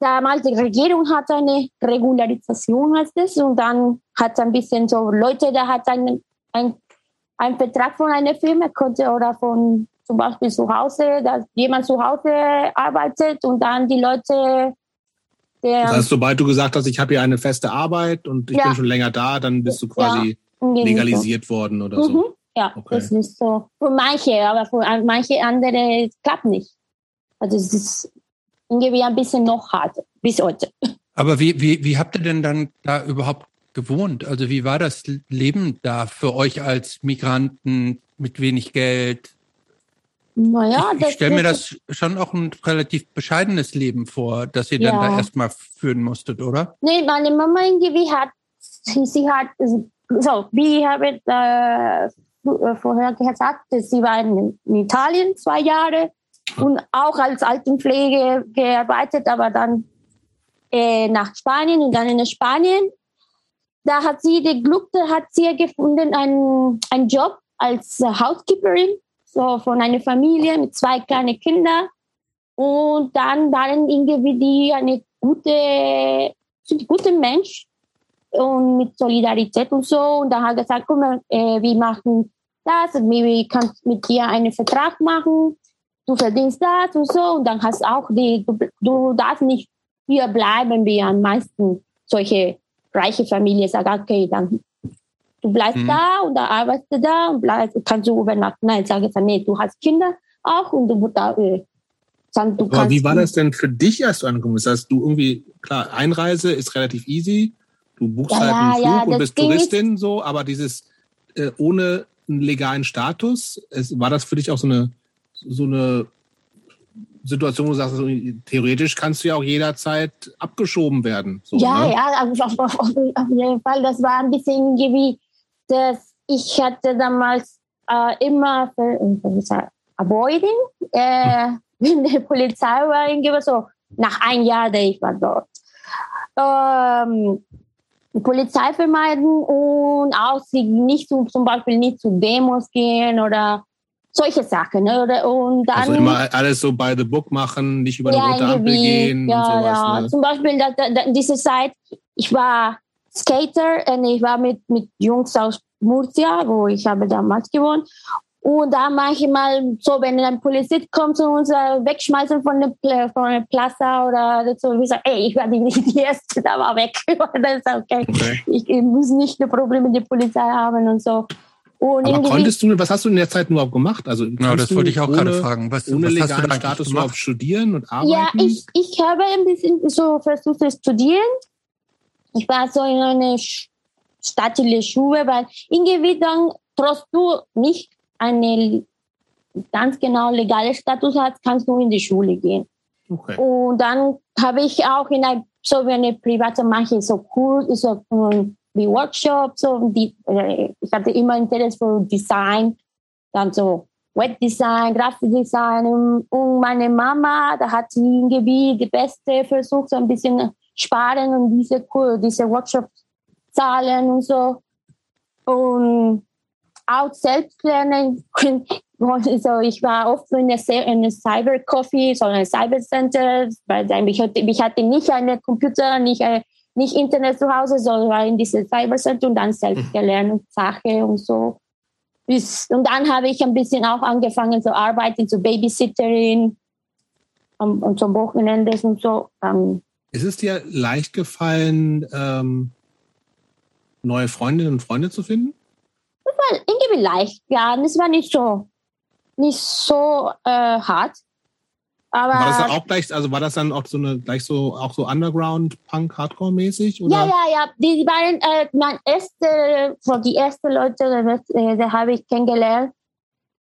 damals die Regierung hatte eine Regularisation, heißt es, und dann hat ein bisschen so Leute, da hat ein, ein, ein Vertrag von einer Firma konnte oder von zum Beispiel zu Hause, dass jemand zu Hause arbeitet und dann die Leute. Der, das heißt, sobald du gesagt hast, ich habe hier eine feste Arbeit und ich ja. bin schon länger da, dann bist du quasi ja, legalisiert so. worden oder so. Mhm. Ja, okay. das ist so. Für manche, aber für manche andere klappt nicht. Also es ist irgendwie ein bisschen noch hart bis heute. Aber wie, wie, wie habt ihr denn dann da überhaupt gewohnt? Also wie war das Leben da für euch als Migranten mit wenig Geld? Naja, ich, ich stelle mir das schon auch ein relativ bescheidenes Leben vor, dass ihr ja. dann da erstmal führen musstet, oder? Nee, meine Mama irgendwie hat, sie hat, so, wie ich habe äh, vorher gesagt, sie war in, in Italien zwei Jahre und auch als Altenpflege gearbeitet, aber dann äh, nach Spanien und dann in Spanien. Da hat sie die Glück, hat sie gefunden, einen, einen Job als Housekeeperin so von einer Familie mit zwei kleinen Kindern. Und dann waren irgendwie die eine gute, gute Mensch und mit Solidarität und so. Und da hat gesagt, guck mal, äh, wir machen das, wir können mit dir einen Vertrag machen, du verdienst das und so. Und dann hast auch die, du, du darfst nicht hier bleiben, wie am meisten solche reiche Familien sagen, okay, dann Du bleibst mhm. da und da arbeitest du da und bleibst, kannst du übernachten. Nein, sage ich nee, du hast Kinder auch und du da, äh, dann, du Aber wie war das denn für dich, als du angekommen bist? Das heißt, du irgendwie, klar, Einreise ist relativ easy, du buchst ja, halt einen Flug ja, und bist Touristin so, aber dieses äh, ohne einen legalen Status, es, war das für dich auch so eine, so eine Situation, wo du sagst, also, theoretisch kannst du ja auch jederzeit abgeschoben werden. So, ja, ne? ja, [LAUGHS] auf, auf, auf, jeden Fall. Das war ein bisschen wie dass ich hatte damals äh, immer für, avoiding, äh, [LAUGHS] wenn die Polizei war, irgendwie so nach einem Jahr, da ich war dort. Ähm, die Polizei vermeiden und auch sie nicht zum, zum Beispiel nicht zu Demos gehen oder solche Sachen. Ne? Und dann, also immer alles so by the book machen, nicht über die rote Ampel gehen ja, und sowas. Ja. Ne? Zum Beispiel da, da, diese Zeit, ich war Skater und ich war mit, mit Jungs aus Murcia, wo ich habe damals gewohnt. Und da manchmal so, wenn ein Polizist kommt zu uns, äh, wegschmeißen von der, von der Plaza oder so, wir sagen, ey, ich war die, [LAUGHS] die Erste, da war weg. [LAUGHS] das ist okay. okay. Ich, ich, muss nicht ein Problem mit der Polizei haben und so. Und Aber konntest du, was hast du in der Zeit überhaupt gemacht? Also ja, das wollte ich auch ohne, gerade fragen. Was, ohne was legalen Status überhaupt studieren und arbeiten? Ja, ich, ich habe ein bisschen so versucht zu studieren ich war so in einer staatlichen Schule, weil irgendwie dann, trotz du nicht einen ganz genau legalen Status hast, kannst du in die Schule gehen. Okay. Und dann habe ich auch in einer, so wie eine private mache so Kurs, so wie Workshops, so die, äh, ich hatte immer Interesse für Design, dann so Webdesign, Grafikdesign und meine Mama, da hat sie irgendwie die Beste versucht, so ein bisschen sparen und diese, diese Workshops zahlen und so. Und auch selbst lernen. Also ich war oft in einer eine Cyber Coffee, so ein Cyber Center, weil ich hatte, ich hatte nicht einen Computer, nicht, äh, nicht Internet zu Hause, sondern war in diesem Cyber Center und dann selbst gelernt Sache und so. Und dann habe ich ein bisschen auch angefangen zu arbeiten, so Babysitterin um, und zum Wochenende und so. Um, ist es dir leicht gefallen, ähm, neue Freundinnen und Freunde zu finden? Das war irgendwie leicht, ja. Das war nicht so, nicht so äh, hart. Aber war das dann auch gleich, also war das dann auch so eine, gleich so, auch so Underground-Punk-Hardcore-mäßig? Ja, ja, ja. Die, die waren, äh, mein erste, so die ersten Leute, äh, die habe ich kennengelernt.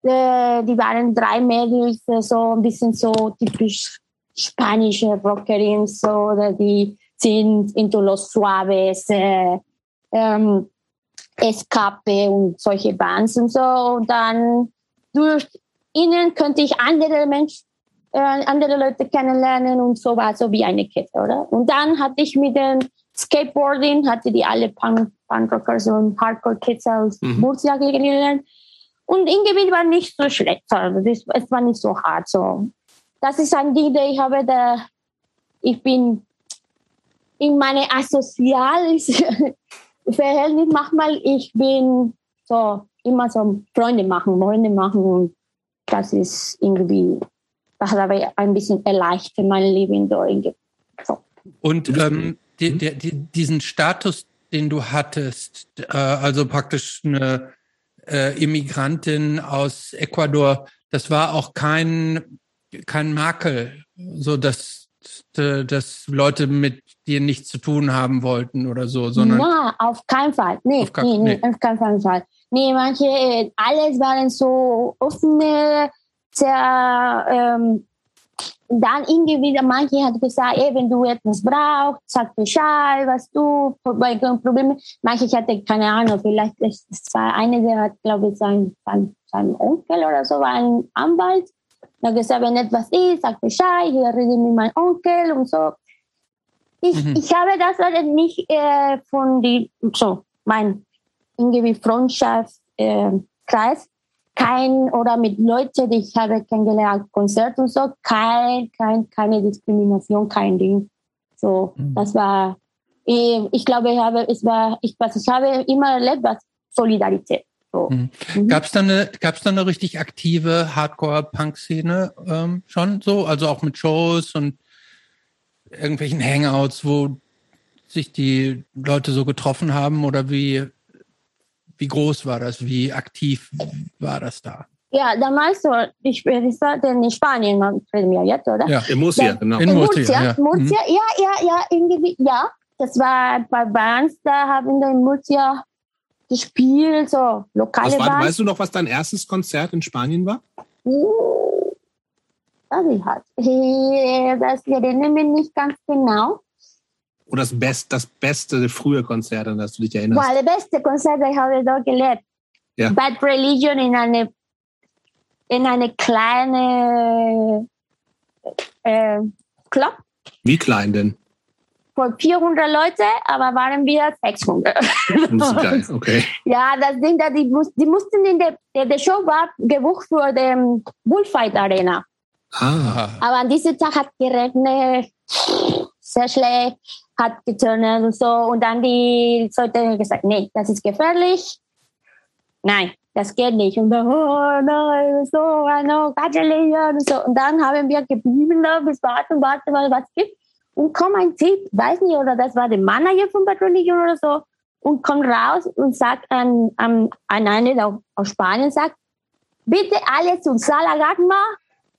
Äh, die waren drei Mädels, äh, so ein bisschen so typisch spanische Rockerin, so, oder die sind into Los Suaves, äh, ähm, Escape und solche Bands und so. Und dann durch ihnen könnte ich andere Menschen, äh, andere Leute kennenlernen und so war so wie eine Kette, oder? Und dann hatte ich mit dem Skateboarding, hatte die alle Punk, Punkrockers und Hardcore-Kids aus Mhm. Murcia kennengelernt. Und irgendwie war nicht so schlecht, also das, es war nicht so hart, so. Das ist ein Ding, der ich habe, da, ich bin in meine asoziales [LAUGHS] Verhältnis manchmal, ich bin so immer so Freunde machen, Freunde machen und das ist irgendwie, das hat aber ein bisschen erleichtert mein Leben da. irgendwie. So. Und ähm, die, die, die, diesen Status, den du hattest, äh, also praktisch eine äh, Immigrantin aus Ecuador, das war auch kein, kein Makel, so dass, äh, dass Leute mit dir nichts zu tun haben wollten oder so, sondern Na, auf keinen Fall. Nee, Auf kein- nee, nee, nee. auf keinen Fall. Nee, manche, alles waren so offene, sehr, ähm, dann irgendwie, manche hat gesagt, ey, wenn du etwas brauchst, sag Bescheid, was du, bei Probleme. Manche hatte keine Ahnung, vielleicht es war eine, der hat, glaube ich, sein, sein, sein Onkel oder so, war ein Anwalt. Hat gesagt, wenn etwas ist, sag Bescheid, hier rede mit meinem Onkel und so. Ich, Mhm. ich habe das halt nicht äh, von die, so, mein irgendwie Freundschaft, äh, Kreis, kein, oder mit Leuten, die ich habe kennengelernt, Konzert und so, kein, kein, keine Diskrimination, kein Ding. So, Mhm. das war, äh, ich glaube, ich habe, es war, ich, was ich habe immer erlebt, was Solidarität. So. Mhm. Mhm. Gab es da eine, gab's da eine richtig aktive Hardcore-Punk-Szene ähm, schon so? Also auch mit Shows und irgendwelchen Hangouts, wo sich die Leute so getroffen haben? Oder wie, wie groß war das? Wie aktiv war das da? Ja, damals so, ich, sagte in Spanien, man reden wir jetzt, oder? Ja. In Murcia, Ja. genau. In In Murcia, Murcia, ja. Murcia, ja, ja, ja, irgendwie, ja. Das war bei Bands, da haben wir in Murcia gespielt, so lokale Was war, Bands. weißt du noch, was dein erstes Konzert in Spanien war? Uh, Das ich halt. Äh, Das erinnere mich nicht ganz genau. Oder das, Best, das beste frühe Konzert, an das du dich erinnerst? War das beste Konzert, das ich habe dort gelebt. Ja. Bad Religion in eine, in eine kleine äh, Club Wie klein denn? Von 400 Leute, aber waren wir 600. Das ist geil, [LAUGHS] okay. Ja, das Ding, da die, die mussten in der, der, der Show war gebucht für den Bullfight Arena. Ah. Aber an diesem Tag hat geregnet, sehr schlecht, hat geturnt und so. Und dann die Leute haben gesagt, nee, das ist gefährlich. Nein, das geht nicht. Und dann, oh nein, so, oh no, und so. Und dann haben wir geblieben, da, bis warten, warten, was gibt. Und kommt ein Typ, weiß nicht, oder das war der Manager von Bad Religion oder so, und kommt raus und sagt an, an, an einen aus- aus Spanien, sagt, bitte alle zum Salagagma,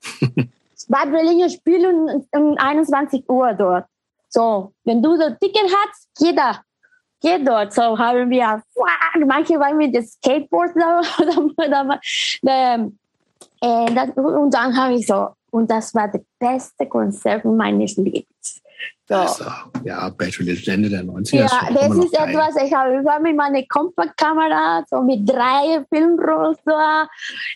[LAUGHS] Bad Religion spielen um 21 Uhr dort. So, wenn du so Ticket hast, geh da. Geh dort. So haben wir, manche waren mit dem Skateboard [LAUGHS] da. da, da, da äh, das, und dann habe ich so, und das war das beste Konzert meines Lebens. So. also, ja, Bad Religion Ende der 90er. Ja, das ist geil. etwas, ich habe über mit meiner Kompaktkamera so mit drei Filmrolls da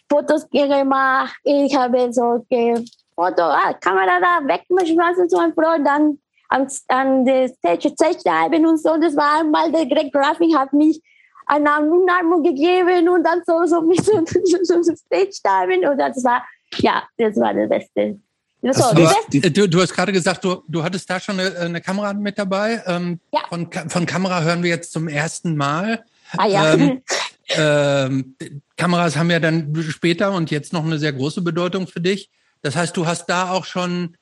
Fotos gemacht. Ich habe so ge Foto, ah, Kamera da, weggeschmissen zu einem Freund, dann an, an der Stage, Diving und so. Das war einmal, der Greg Graffing hat mich eine Umarmung gegeben und dann so, so mit so, [LAUGHS] so, so Stage Diving und das war, ja, das war das Beste. So, Hast das du das- Du, du hast gerade gesagt, du, du hattest da schon eine, eine Kamera mit dabei. Ähm, Ja. von, von Kamera hören wir jetzt zum ersten Mal. ah, ja. Ähm, [LAUGHS] ähm, Kameras haben ja dann später und jetzt noch eine sehr große Bedeutung für dich. Das heißt, du hast da auch schon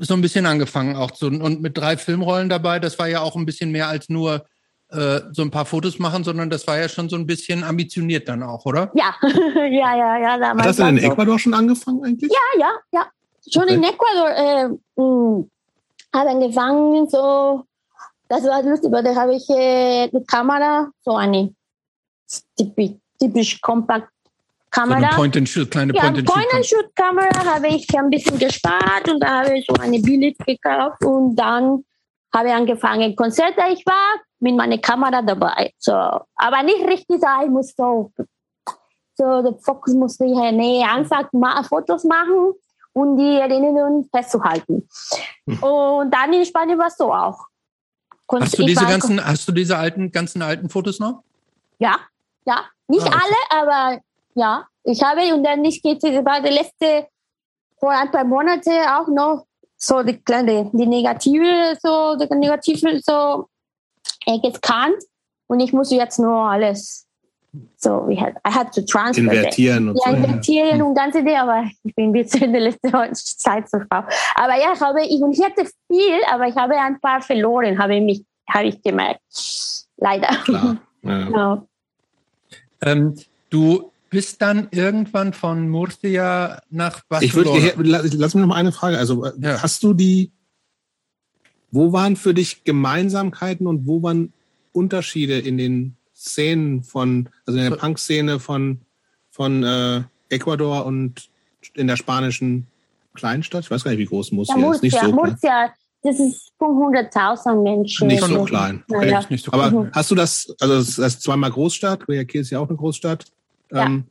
so ein bisschen angefangen, auch so und mit drei Filmrollen dabei. Das war ja auch ein bisschen mehr als nur äh, so ein paar Fotos machen, sondern das war ja schon so ein bisschen ambitioniert dann auch, oder? ja, [LAUGHS] ja, ja, ja, Hat damals das denn in. Ecuador schon angefangen eigentlich? Ja, ja, ja. Schon okay. in Ecuador äh, mh, habe angefangen, so, das war lustig, weil da habe ich äh, die Kamera, so eine typisch, typisch kompakt Kamera. So eine Point-and-Shoot, kleine ja, Point-and-Shoot-Kamera Point habe ich ein bisschen gespart und da habe ich so eine Billet gekauft und dann habe ich angefangen, Konzerte ich war mit meiner Kamera dabei. So, aber nicht richtig so, ich muss so, so der Fokus muss ich, nee, einfach mal Fotos machen und die Erinnerungen festzuhalten. Hm. Und dann in Spanien war es so auch. Konnt, hast du diese ganzen, hast du diese alten, ganzen alten Fotos noch? Ja, ja. Nicht ah, okay. alle, aber ja. Ich habe, und dann nicht geht, war der letzte, vor ein paar Monaten auch noch so die kleine, die negative, so, die negative, so, äh, gescannt. Und ich muss jetzt nur alles so, we had, I had to transfer Invertieren und ja, so. Invertieren ja. und ganze Idee, aber ich bin ein bisschen in der letzten Zeit zu faul. Aber ja, ich habe, ich, und ich hatte viel, aber ich habe ein paar verloren, habe mich, habe ich gemerkt. Leider. Klar. Ja. [LAUGHS] Genau. Ähm, du bist dann irgendwann von Murcia nach Barcelona. Ich würde, lass mich noch mal eine Frage. Also, äh, ja. hast du die, wo waren für dich Gemeinsamkeiten und wo waren Unterschiede in den Szenen von, also in der Punk-Szene von, von äh, Ecuador und in der spanischen Kleinstadt? Ich weiß gar nicht, wie groß Murcia, ja, ist. Nicht so Murcia, das ist von 100.000 Menschen. Nicht so klein. Okay. Ja. Nicht so Aber klein. hast du das, also das ist zweimal Großstadt, Guayaquil ist ja auch eine Großstadt. Ja. Ähm,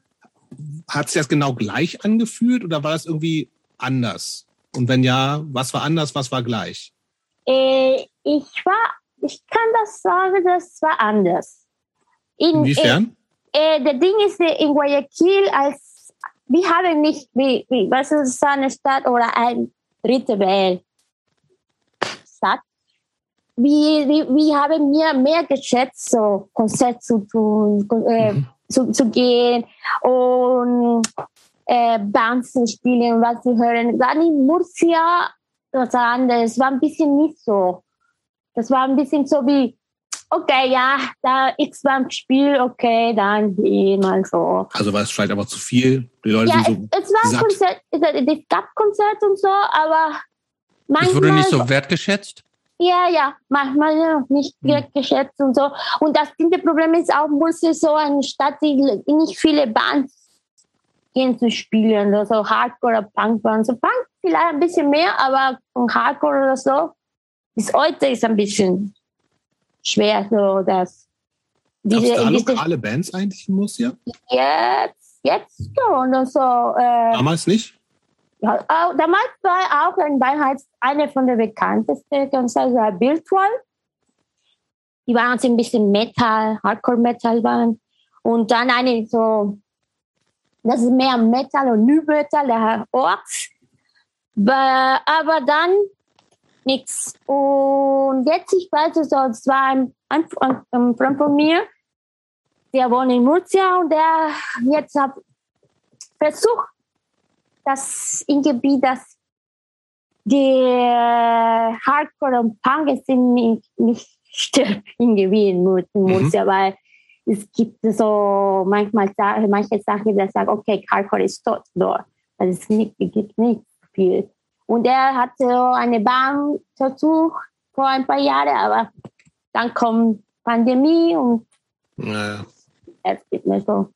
hat sich das genau gleich angefühlt oder war das irgendwie anders? Und wenn ja, was war anders, was war gleich? Äh, ich war, ich kann das sagen, das war anders. In, Inwiefern? Äh, äh, der Ding ist, äh, in Guayaquil, als wir haben nicht, wie, wie, was ist eine Stadt oder ein dritte Welt Stadt. Wir, wir, wir haben mir mehr geschätzt, so Konzert zu tun, äh, mhm. zu, zu gehen und äh, Bands zu spielen, was sie hören. Dann in Murcia, das war anders, war ein bisschen nicht so. Das war ein bisschen so wie, okay, ja, da X beim Spiel, okay, dann geh mal so. Also war es vielleicht aber zu viel? Die Leute ja, sind so es, es war ein Konzert, es gab Konzert und so, aber manchmal... Es wurde nicht so wertgeschätzt? Ja, ja, manchmal ja, nicht hm. wertgeschätzt und so. Und das Problem ist auch, muss so eine Stadt, die nicht viele Bands gehen zu spielen, also Hardcore oder Punk-Bands. So Punk vielleicht ein bisschen mehr, aber Hardcore oder so, bis heute ist ein bisschen schwer, so dass diese, da diese lokale Bands eigentlich in Murcia? Jetzt, jetzt schon. Und so, äh, damals nicht? Ja, auch, damals war auch ein Band eine von der bekanntesten Konzerte, Bildwall. Die waren so ein bisschen Metal, Hardcore-Metal waren. Und dann eine so, das ist mehr Metal und New Metal, der Orks. Aber dann nichts. Und jetzt, ich weiß es, es war ein, ein, ein Freund von mir, der wohnt in Murcia und der jetzt hat versucht, das im Gebiet, das die Hardcore und Punk sind nicht, nicht stirbt im Gebiet in Murcia, mhm. weil es gibt so manchmal manche Sachen, die sagen, okay, Hardcore ist tot dort. Also es gibt nicht viel. Und er hatte eine Bahn versucht vor ein paar Jahren, aber dann kommt Pandemie und naja. es geht nicht so.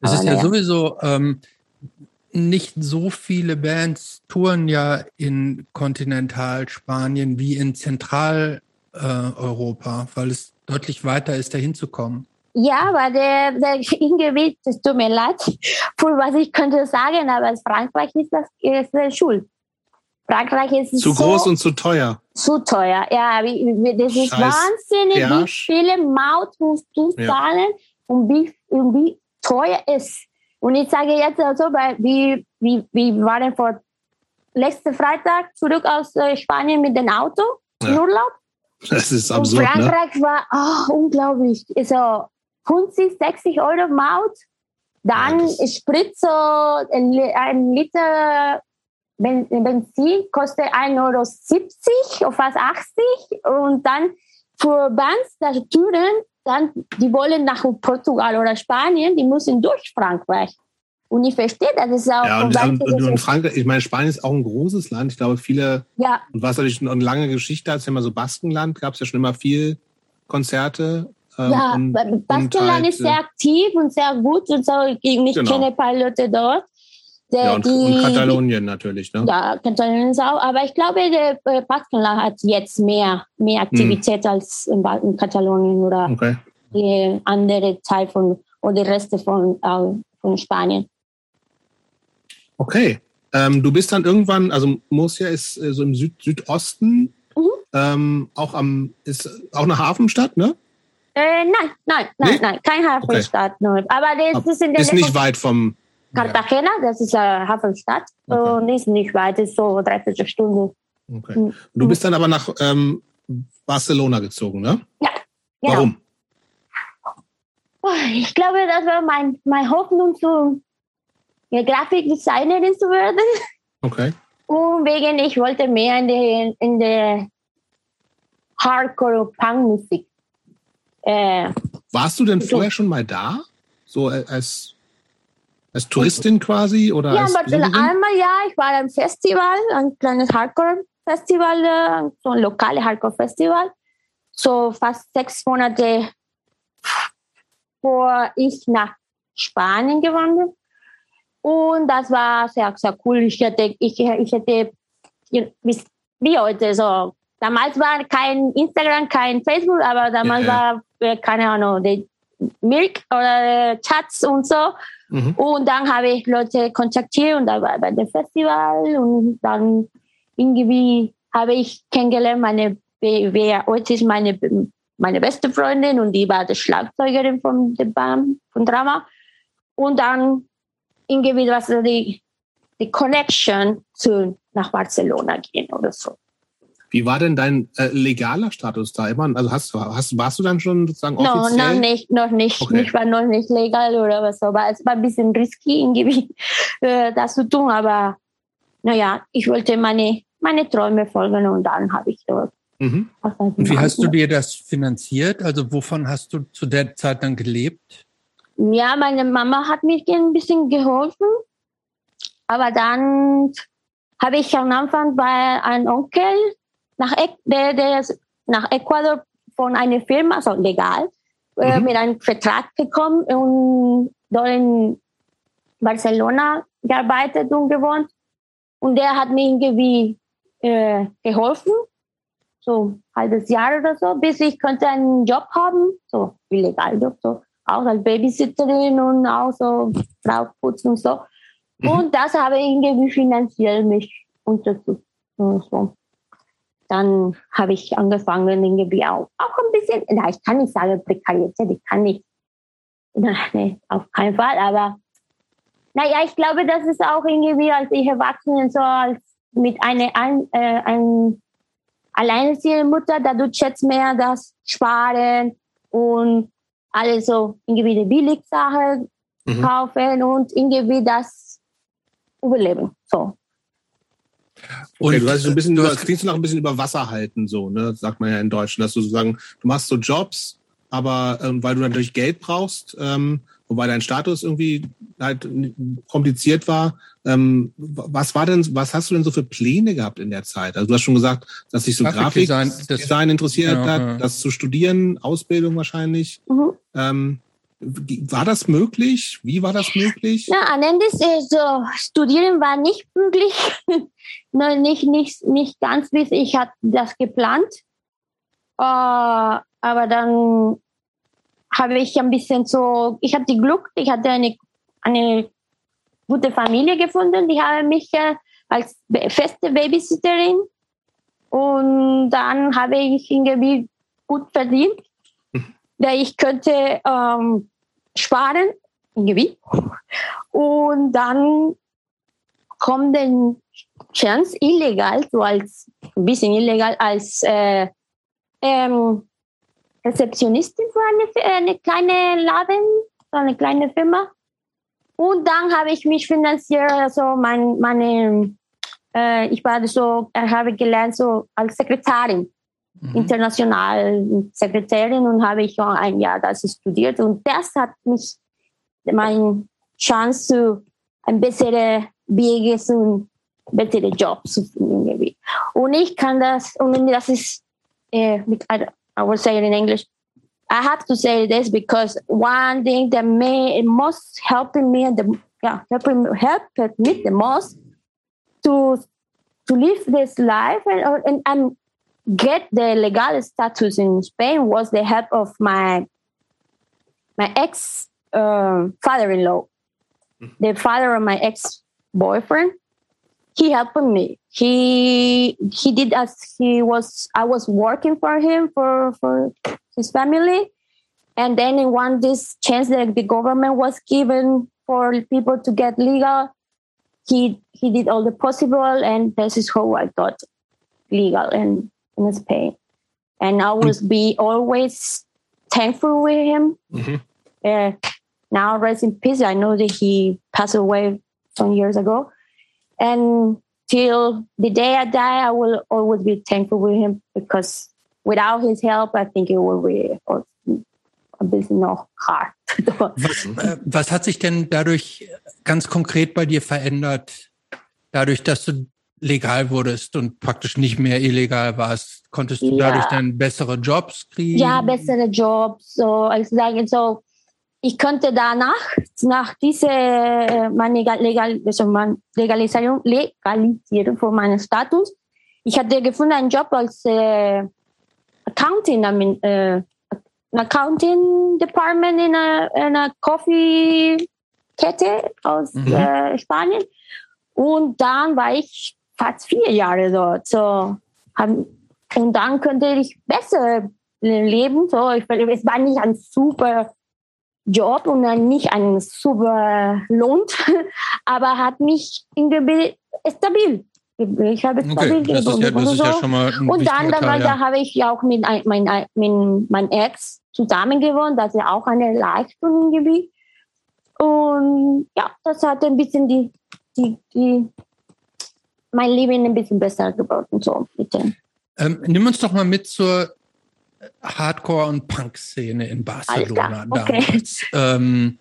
Es ist ja, ja sowieso ähm, nicht so viele Bands touren ja in Kontinentalspanien wie in Zentraleuropa, äh, weil es deutlich weiter ist, dahin zu kommen. Ja, aber der, der [LAUGHS] Ingewicht, es tut mir leid, [LAUGHS] für was ich könnte sagen, aber Frankreich ist das ist schuld. Frankreich ist zu so groß und zu teuer. Zu teuer, ja. Das ist Scheiß wahnsinnig, Ersch. wie viele Maut musst du zahlen ja. und, wie, und wie teuer es ist. Und ich sage jetzt also, weil wir, wir, wir waren vor letzten Freitag zurück aus äh, Spanien mit dem Auto ja. in Urlaub. Das ist absurd. Und ne? Frankreich ne? war oh, unglaublich. So 50, 60 Euro Maut. Dann ja, Sprit so ein Liter Benzin kostet 1,70 Euro, fast 80 und dann für Bands, die Touren, dann, die wollen nach Portugal oder Spanien, die müssen durch Frankreich. Und ich verstehe, das ist auch. Ja, und, und, und, und Frankreich, ich meine, Spanien ist auch ein großes Land. Ich glaube, viele. Ja. Und was natürlich eine lange Geschichte hat, ist ja immer so Baskenland, gab es ja schon immer viel Konzerte. Ähm, ja, und, Baskenland halt, ist sehr aktiv und sehr gut und so. Ich genau. kenne ein paar Leute dort. Der, ja, und, die, und Katalonien natürlich, ne? Ja, Katalonien ist auch. Aber ich glaube, der äh, Baskenland hat jetzt mehr, mehr hm. Aktivität hm. als in, in, Katalonien oder okay. die andere Teil von oder Reste von, äh, von Spanien. Okay. Ähm, du bist dann irgendwann, also Murcia ist äh, so im Süd Südosten, mhm. ähm, auch am, ist auch eine Hafenstadt, ne? Äh, nein, nein, nein, nee? nein, kein Hafenstadt. Okay. Aber das, das ist, ist nicht weit vom Cartagena, das ist eine Hafenstadt okay. und ist nicht weit, ist so dreiviertel Stunde. Okay. Mhm. Du bist dann aber nach ähm, Barcelona gezogen, ne? Ja. Genau. Warum? Ich glaube, das war mein, meine Hoffnung, zu ja, Grafikdesignerin zu werden. Okay. Und wegen, ich wollte mehr in der, in der Hardcore-Punk-Musik. Äh, Warst du denn so. vorher schon mal da? So als, als Touristin quasi? Oder ja, als aber einmal ja, ich war am Festival, ein kleines Hardcore-Festival, äh, so ein lokales Hardcore-Festival. So fast sechs Monate bevor ich nach Spanien gewandert und das war sehr, sehr cool. Ich hätte, ich, ich hätte, wie heute so. Damals war kein Instagram, kein Facebook, aber damals ja. war, äh, keine Ahnung, die Milk oder Chats und so. Mhm. Und dann habe ich Leute kontaktiert und da war bei dem Festival und dann irgendwie habe ich kennengelernt, meine, wer heute ist meine, meine beste Freundin und die war die Schlagzeugerin von der Band, von Drama. Und dann irgendwie was die, die Connection zu nach Barcelona gehen oder so. Wie war denn dein äh, legaler Status da immer? Also hast, hast, warst du dann schon sozusagen offiziell? No, noch nicht, noch nicht. Okay. Ich war noch nicht legal oder was, aber es war ein bisschen risky [LAUGHS] irgendwie äh, das zu tun. Aber naja, ich wollte meine, meine Träume folgen und dann habe ich dort. Mhm. Und wie hast du dir das finanziert? Also wovon hast du zu der Zeit dann gelebt? Ja, meine Mama hat mir ein bisschen geholfen. Aber dann habe ich am Anfang bei einem Onkel nach, der, der nach Ecuador von einer Firma, also legal, äh, mhm. mit einem Vertrag gekommen und dort in Barcelona gearbeitet und gewohnt. Und der hat mir irgendwie äh, geholfen, so ein halbes Jahr oder so, bis ich konnte einen Job haben, so illegal Job, so auch als Babysitterin und auch so Frau putzen und so. Mhm. Und das habe ich irgendwie finanziell mich unterstützt. Und so. Dann habe ich angefangen, irgendwie auch, auch ein bisschen, na, ich kann nicht sagen Prekarität, ich kann nicht, na, nee, auf keinen Fall, aber naja, ich glaube, das ist auch irgendwie, als ich erwachsen so als mit einer ein, äh, ein alleinerziehenden Mutter, dadurch schätzt mehr das Sparen und alles so irgendwie die Billigsache mhm. kaufen und irgendwie das überleben. So. Okay, du hast so ein bisschen, du klingst noch ein bisschen über Wasser halten, so, ne? Sagt man ja in Deutschland, dass du sozusagen, du machst so Jobs, aber ähm, weil du natürlich Geld brauchst, ähm, wobei dein Status irgendwie halt kompliziert war. Ähm, was war denn, was hast du denn so für Pläne gehabt in der Zeit? Also du hast schon gesagt, dass sich so Grafikdesign Grafik interessiert ja, hat, ja. das zu studieren, Ausbildung wahrscheinlich. Mhm. War das möglich? Wie war das möglich? Ja, am Ende ist äh, so, studieren war nicht möglich. [LAUGHS] Nein, nicht, nicht, nicht ganz, wie ich hatte das geplant. Uh, aber dann habe ich ein bisschen so, ich hatte Glück, ich hatte eine, eine gute Familie gefunden, die haben mich äh, als feste Babysitterin und dann habe ich irgendwie gut verdient, da mhm. ich könnte ähm, sparen irgendwie und dann kommt den Chance illegal, so als ein bisschen illegal als äh, ähm, Rezeptionistin für eine, eine kleine Laden, so eine kleine Firma. Und dann habe ich mich finanziert, also mein, meine, äh, ich war so, ich habe gelernt so als Sekretärin, mhm. international Sekretärin und habe ich ein Jahr das studiert und das hat mich meine Chance zu ein bessere Wege und bessere Jobs zu finden. Irgendwie. Und ich kann das, und das ist, äh, I, I will say it in English, I have to say this because one thing that may most helping me and the yeah helping helped me the most to to live this life and and, and get the legal status in Spain was the help of my my ex uh, father-in-law, the father of my ex-boyfriend. He helped me. He he did as he was. I was working for him for for his family, and then in one this chance that the government was given for people to get legal, he he did all the possible, and this is how I got legal in in Spain. And I will be always thankful with him. Mhm. Uh, now rest in peace. I know that he passed away some years ago, and till the day I die, I will always be thankful with him because without his help, I think it would be a bit noch hard. [LAUGHS] Was, äh, was hat sich denn dadurch ganz konkret bei dir verändert? Dadurch, dass du legal wurdest und praktisch nicht mehr illegal warst, konntest du Ja. dadurch dann bessere Jobs kriegen? ja, bessere Jobs. So, also sagen so, ich könnte danach, nach dieser äh, meine Legal, also meine Legalisierung, Legalisierung von meinem Status, ich hatte gefunden einen Job als äh, Accounting, äh, Accounting Department in einer, einer Coffee-Kette aus Mhm. äh, Spanien. Und dann war ich fast vier Jahre dort. So, und dann könnte ich besser leben. So, ich, es war nicht ein super Job und nicht ein super Lohn, [LAUGHS] aber hat mich irgendwie stabil. Ich habe Okay, stabil das ist ja, gefunden das ist und ja so. schon mal ein Und wichtiger dann, dann Teil, da ja. habe ich ja auch mit ein, mein, mein, Ex zusammen gewohnt, das ist ja auch eine Leistung irgendwie. Und ja, das hat ein bisschen die, die, die, mein Leben ein bisschen besser gebaut und so mit dem. Ähm, nimm uns doch mal mit zur Hardcore- und Punk-Szene in Barcelona okay. damals. Ähm,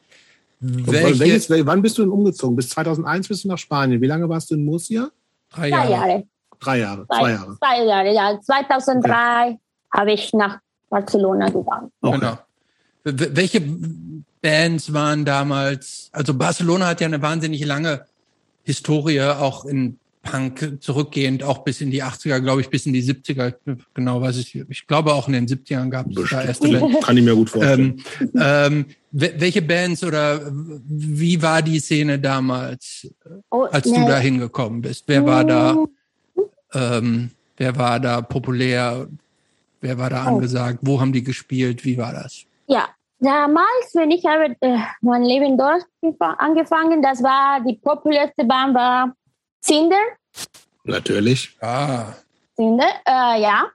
welche welches, wann bist du denn umgezogen? Bis 2001 bist du nach Spanien. Wie lange warst du in Murcia? drei Zwei Jahre? Jahre. Drei Jahre. Zwei, Zwei Jahre. Zwei Jahre, ja. 2003 habe ich nach Barcelona gegangen. Okay. Genau. Welche Bands waren damals, also Barcelona hat ja eine wahnsinnig lange Historie, auch in Punk zurückgehend, auch bis in die 80er, glaube ich, bis in die 70er. Genau weiß ich. Ich glaube auch in den 70ern gab es da erste Bands. [LAUGHS] Kann ich mir gut vorstellen. Ähm, ähm, wel- welche Bands oder wie war die Szene damals, Oh, als du ne, da hingekommen bist? Wer war da, ähm, wer war da populär? Wer war da Oh. angesagt? Wo haben die gespielt? Wie war das? Ja, damals, wenn ich habe äh, mein Leben dort gefa- angefangen, das war die populärste Band war Cinder. Natürlich. Ah, Cinder, äh, ja.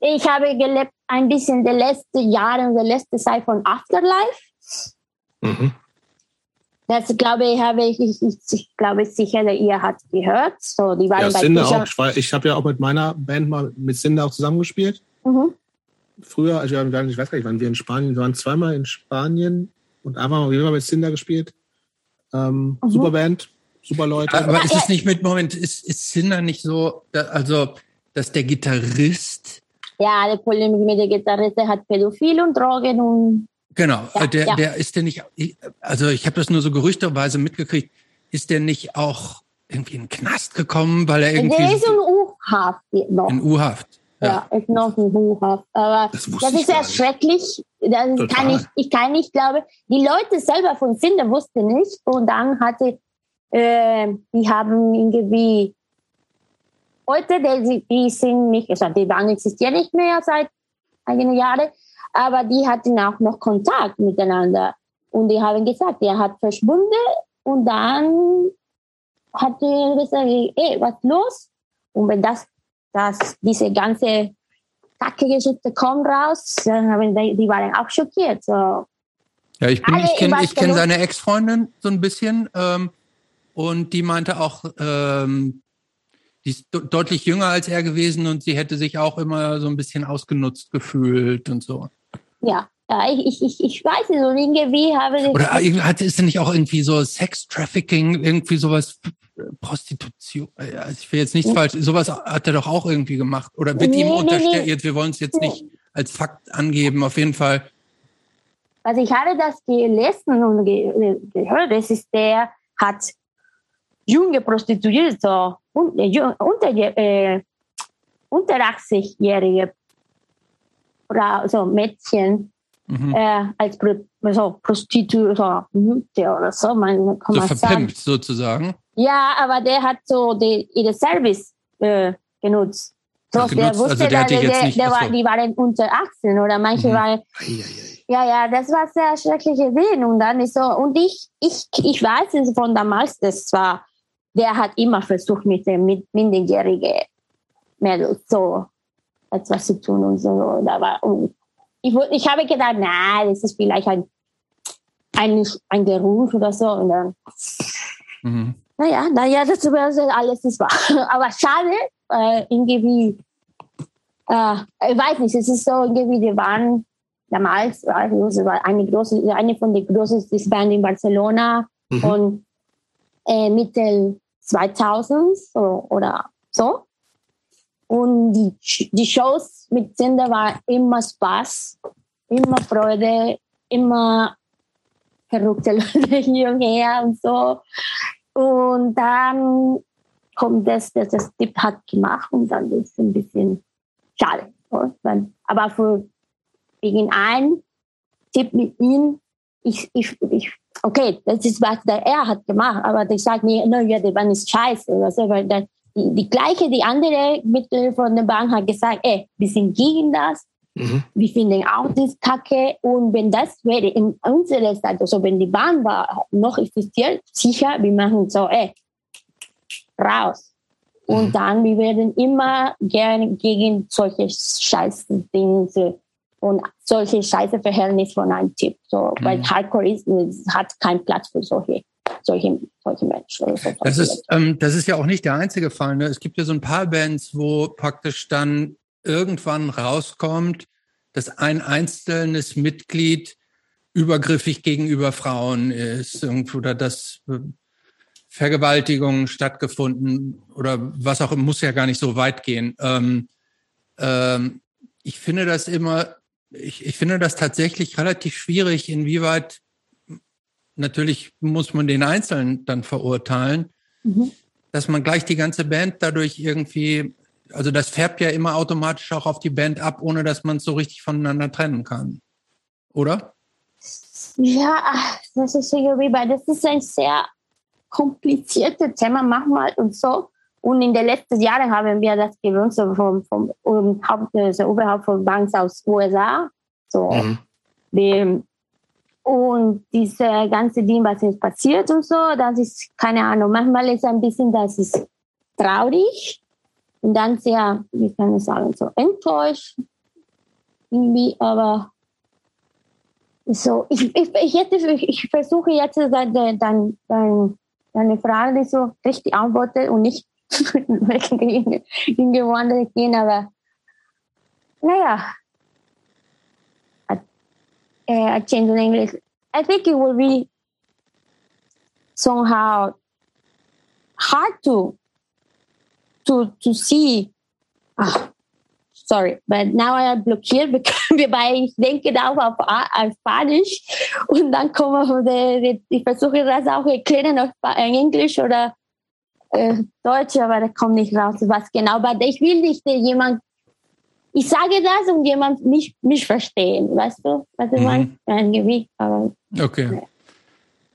Ich habe gelebt ein bisschen die letzten Jahre und die letzte Zeit von Afterlife. Mhm. Das glaube ich, habe ich, ich, ich, ich glaube sicher, ihr habt gehört. So, die waren Ja, bei Cinder auch. Ich, war- ich habe ja auch mit meiner Band mal mit Cinder auch zusammengespielt. Mhm. Früher, also wir waren, ich weiß gar nicht, wann wir in Spanien, wir waren zweimal in Spanien und einmal haben wir immer mit Cinder gespielt. Ähm, Mhm. Super Band, super Leute. aber ist ja. es nicht mit, Moment, ist, ist Cinder nicht so, also, dass der Gitarrist, Ja, die Polemik mit der Gitarriste hat Pädophil und Drogen und genau, Ja, der, ja. der ist der nicht, also ich habe das nur so gerüchteweise mitgekriegt, ist der nicht auch irgendwie in den Knast gekommen, weil er der irgendwie ist in U-Haft noch. in U-Haft. Ja, ist noch ein U-Haft. Aber Das das, ist sehr schrecklich. Das Total. kann ich, ich kann nicht glaube, die Leute selber von Cinder wussten nicht. Und dann hatte, äh, die haben irgendwie heute, die, die sind nicht, also die Band existiert nicht mehr seit einigen Jahren, aber die hatten auch noch Kontakt miteinander. Und die haben gesagt, er hat verschwunden und dann hat er gesagt, ey, was los? Und wenn das, das diese ganze Kacke-Geschichte kommt raus, dann haben die, die waren auch schockiert. So. Ja, ich bin, Alle ich kenne kenn seine Ex-Freundin so ein bisschen ähm, und die meinte auch, ähm, die ist de- deutlich jünger als er gewesen und sie hätte sich auch immer so ein bisschen ausgenutzt gefühlt und so. Ja, Ja, ich, ich, ich weiß nicht, so irgendwie habe ich. Oder hat, ist denn nicht auch irgendwie so Sex-Trafficking, irgendwie sowas, Prostitution, also ich will jetzt nichts falsch, sowas hat er doch auch irgendwie gemacht. Oder wird nee, ihm unterstellt, nee, nee. wir wollen es jetzt nicht als Fakt angeben, auf jeden Fall. Also ich habe das gelesen und gehört, das ist der, hat junge Prostituierte, so unter, unter, äh, unter 80-jährige so Mädchen mhm. äh, als Pro, so Prostituierte oder so, man kann so man verpimpt sagen. sozusagen. Ja, aber der hat so die, ihre Service äh, genutzt. So, der wusste, also der, der, der, nicht, der war, die waren unter 18 oder manche mhm. waren. Ja, ja, das war sehr schreckliche Sehen. Und dann ist so, und ich, ich, ich weiß es von damals, das war, der hat immer versucht, mit dem mit minderjährigen Mädels so etwas zu tun und so. Da war, ich, ich habe gedacht, na, das ist vielleicht ein, ein, ein Geruch oder so. Und dann, mhm. naja, naja, das ist alles ist wahr. [LAUGHS] Aber schade, äh, irgendwie, äh, ich weiß nicht, es ist so irgendwie, die waren damals, also war eine große, eine von den größten Band in Barcelona mhm. und äh, Mitte 2000 so, oder so. Und die, die Shows mit Sender war immer Spaß, immer Freude, immer verrückte [LAUGHS] Leute hier und her und so. Und dann kommt das, dass das Tipp hat gemacht und dann ist es ein bisschen schade. Aber für wegen ein Tipp mit ihm, ich, ich, ich, okay, das ist was der er hat gemacht, aber ich sage mir, no, ja, der Mann ist scheiße. Also, weil dann, die, die gleiche, die andere Mitglieder von der Bank hat gesagt, ey, wir sind gegen das, mhm. wir finden auch das Kacke und wenn das wäre in unserer Zeit, also wenn die Bahn war, noch existiert, sicher, wir machen so, ey, raus. Und mhm. dann, wir werden immer gerne gegen solche scheiße Dinge und solche scheiße Verhältnisse von einem Typ. So, mhm. weil Hardcore ist, hat keinen Platz für solche solche, solche Menschen. So das, ist, ähm, das ist ja auch nicht der einzige Fall. Ne? Es gibt ja so ein paar Bands, wo praktisch dann irgendwann rauskommt, dass ein einzelnes Mitglied übergriffig gegenüber Frauen ist oder dass äh, Vergewaltigungen stattgefunden oder was auch immer, muss ja gar nicht so weit gehen. Ähm, ähm, ich finde das immer, ich, ich finde das tatsächlich relativ schwierig, inwieweit natürlich muss man den Einzelnen dann verurteilen, mhm. dass man gleich die ganze Band dadurch irgendwie, also das färbt ja immer automatisch auch auf die Band ab, ohne dass man es so richtig voneinander trennen kann. Oder? Ja, das ist irgendwie, weil das ist ein sehr kompliziertes Thema manchmal und so. Und in den letzten Jahren haben wir das gewöhnt, so vom, vom um, Haupt, also Oberhaupt von Banks aus USA. So, mhm. dem, und diese ganze Ding, was jetzt passiert und so, das ist, keine Ahnung, manchmal ist ein bisschen, das ist traurig und dann sehr, wie kann ich sagen, so enttäuscht. Irgendwie, aber so, ich, ich, ich, hätte, ich versuche jetzt dann, dann, dann deine Frage so richtig antworten und nicht in woanders gehen, aber naja, uh, change in English. I think it will be somehow hard to to to see. Ah, sorry, but now I am blockiert, weil ich denke da auf, auf Spanisch und dann kommen die, ich versuche das auch erklären auf Englisch oder äh, Deutsch, aber da kommt nicht raus, was genau. Aber ich will nicht jemand ich sage das und jemand nicht mich verstehen, weißt du, was ich mhm. meine? Ein Gewicht, aber. Okay.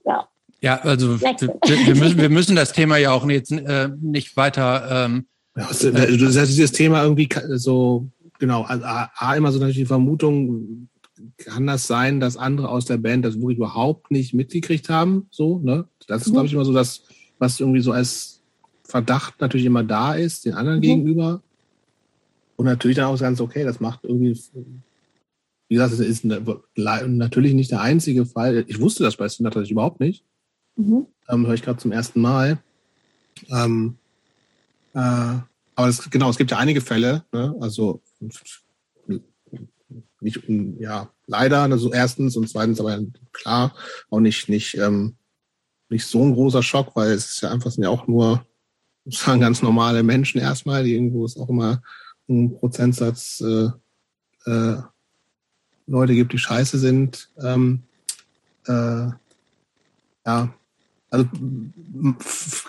Ja. Ja, also wir, wir, müssen, wir müssen das Thema ja auch jetzt äh, nicht weiter. Ähm, ja, also, äh, du sagst dieses Thema irgendwie so, genau, also A, immer so natürlich die Vermutung, kann das sein, dass andere aus der Band das wirklich überhaupt nicht mitgekriegt haben? So, ne? Das ist, mhm. glaube ich, immer so das, was irgendwie so als Verdacht natürlich immer da ist, den anderen mhm. gegenüber. Und natürlich dann auch ganz okay, das macht irgendwie, wie gesagt, es ist natürlich nicht der einzige Fall. Ich wusste das bei Sven natürlich überhaupt nicht. Mhm. Ähm, höre ich gerade zum ersten Mal. Ähm, äh, aber es, genau, es gibt ja einige Fälle, ne? also nicht, ja, leider, also erstens und zweitens aber klar auch nicht, nicht, ähm, nicht so ein großer Schock, weil es ist ja einfach sind ja auch nur sagen ganz normale Menschen erstmal, die irgendwo es auch immer ein Prozentsatz äh, äh, Leute gibt, die scheiße sind. Ähm, äh, ja, also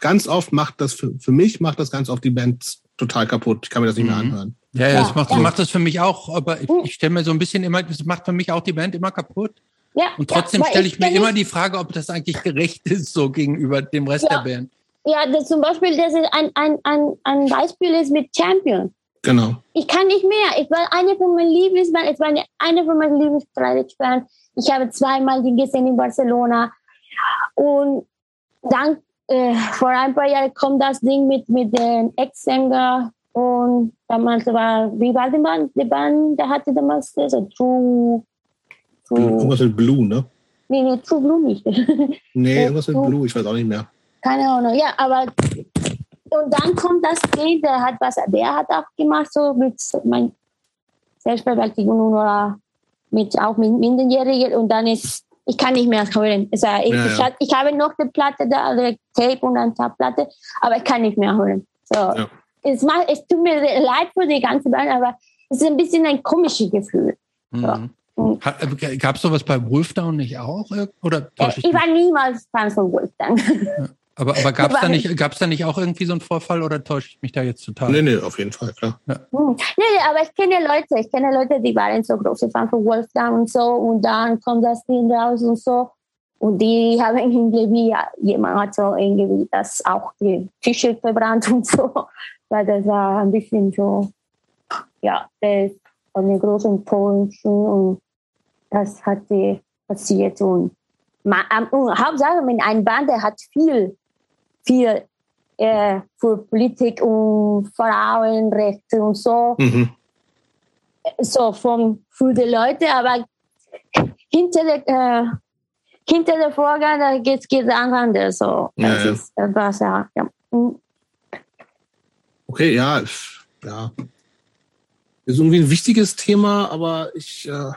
ganz oft macht das für, für mich macht das ganz oft die Band total kaputt. Ich kann mir das nicht mehr mhm. anhören. Ja, ja, das macht, ja. macht das für mich auch, aber ich, ich stelle mir so ein bisschen immer, das macht für mich auch die Band immer kaputt. Ja, und trotzdem ja, stelle ich, ich mir immer die Frage, ob das eigentlich gerecht ist, so gegenüber dem Rest ja. der Band. Ja, das zum Beispiel, das ist ein, ein, ein, ein Beispiel ist mit Champion. Genau. Ich kann nicht mehr. Ich war eine von meinen Lieblingsbands, es war eine, eine von meinen Lieblingsbands. Ich habe zweimal die gesehen in Barcelona. Und dann, äh, vor ein paar Jahren kommt das Ding mit, mit dem Ex-Sänger und damals war, wie war die Band? Die Band, der hatte damals so True. True irgendwas mit Blue, ne? Nee, nee, True Blue nicht. [LAUGHS] nee, irgendwas mit Blue, ich weiß auch nicht mehr. Keine Ahnung, ja, aber und dann kommt das Ding, der hat was, der hat auch gemacht, so mit mein Selbstbewältigung oder mit auch mit Minderjährigen und dann ist, ich kann nicht mehr hören. Also ich, ja, ja. ich, habe noch die Platte da, die Tape und eine Platte, aber ich kann nicht mehr hören. So. Ja es, macht, es tut mir leid für die ganze Band, aber es ist ein bisschen ein komisches Gefühl. Mhm. So. Äh, Gab es sowas bei Wolfdown nicht auch? Oder äh, ich, ich war niemals Fan von Wolfdown. [LAUGHS] Aber, aber gab es da, nicht, da nicht auch irgendwie so einen Vorfall oder täusche ich mich da jetzt total? Nee, nee, auf jeden Fall, klar. Ja. Hm. Nee, nee, aber ich kenne Leute, ich kenne Leute, die waren so große Fan von Wolfdown und so und dann kommt das Ding raus und so. Und die haben irgendwie, jemand hat so irgendwie das auch die Tische verbrannt und so [LAUGHS] weil das war ein bisschen so, ja, das eine große Enttäuschung und das hat die passiert und, man, und Hauptsache mit einem Band, der hat viel, viel äh, für Politik und Frauenrechte und so, mhm. so vom, für die Leute, aber hinter der, äh, hinter der Vorgang, da geht es anders. So. Ja, das ja. ist was, ja. ja. Okay, ja, ja. Ist irgendwie ein wichtiges Thema, aber ich äh,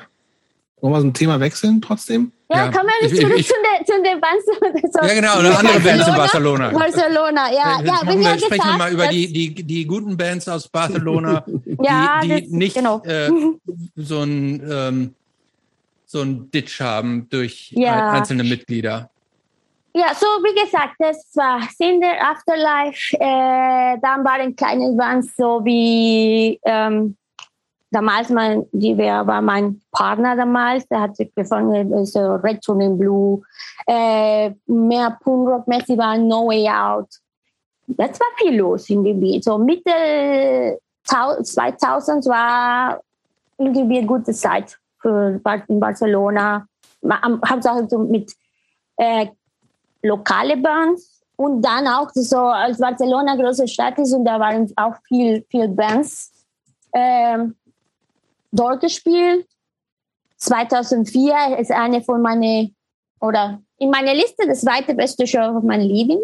wollen wir so ein Thema wechseln trotzdem? Ja, ja. kommen wir zurück zu den, zu den Bands. So ja, genau, oder andere Bands in Barcelona. Barcelona, ja. ja, ja wir sprechen wir mal über die, die, die guten Bands aus Barcelona, [LAUGHS] ja, die, die nicht genau. äh, so ein ähm, so ein Ditch haben durch ja. einzelne Mitglieder. Ja, so wie gesagt, das war Cinder, Afterlife. Äh, dann waren kleine Bands so wie ähm, damals mein, die war mein Partner damals, der hat sich gefangen, so Red Tuning Blue, äh, mehr Punkrock-mäßig war No Way Out. Das war viel los im Gebiet. So Mitte 2000 war irgendwie eine gute Zeit für in Barcelona. Hauptsache so mit äh, lokale Bands und dann auch so, als Barcelona große Stadt ist und da waren auch viel, viel Bands ähm, dort gespielt. 2004 ist eine von meinen, oder in meiner Liste das zweite beste Show von meinem Leben.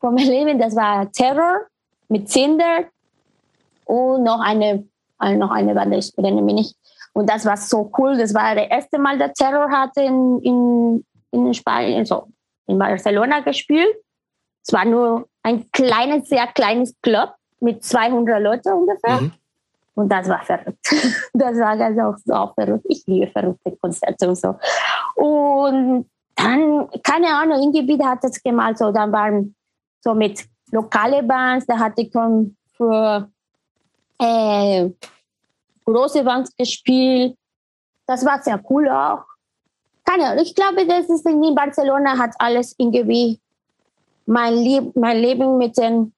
Von meinem Leben, das war Terror mit Cinder und noch eine, noch eine Band, ich erinnere mich nicht. Und das war so cool. Das war das erste Mal, der Terror hatte in, in, in Spanien, so in Barcelona gespielt. Es war nur ein kleines, sehr kleines Club mit 200 Leuten ungefähr. Mhm. Und das war verrückt. [LAUGHS] Das war ganz auch so verrückt. Ich liebe verrückte Konzerte und so. Und dann, keine Ahnung, irgendwie hat das gemalt. So, dann waren so mit lokale Bands, da hatte ich für äh, große Bands gespielt. Das war sehr cool auch keine Ahnung, ich glaube, das ist in Barcelona hat alles irgendwie mein, Lieb mein Leben mit den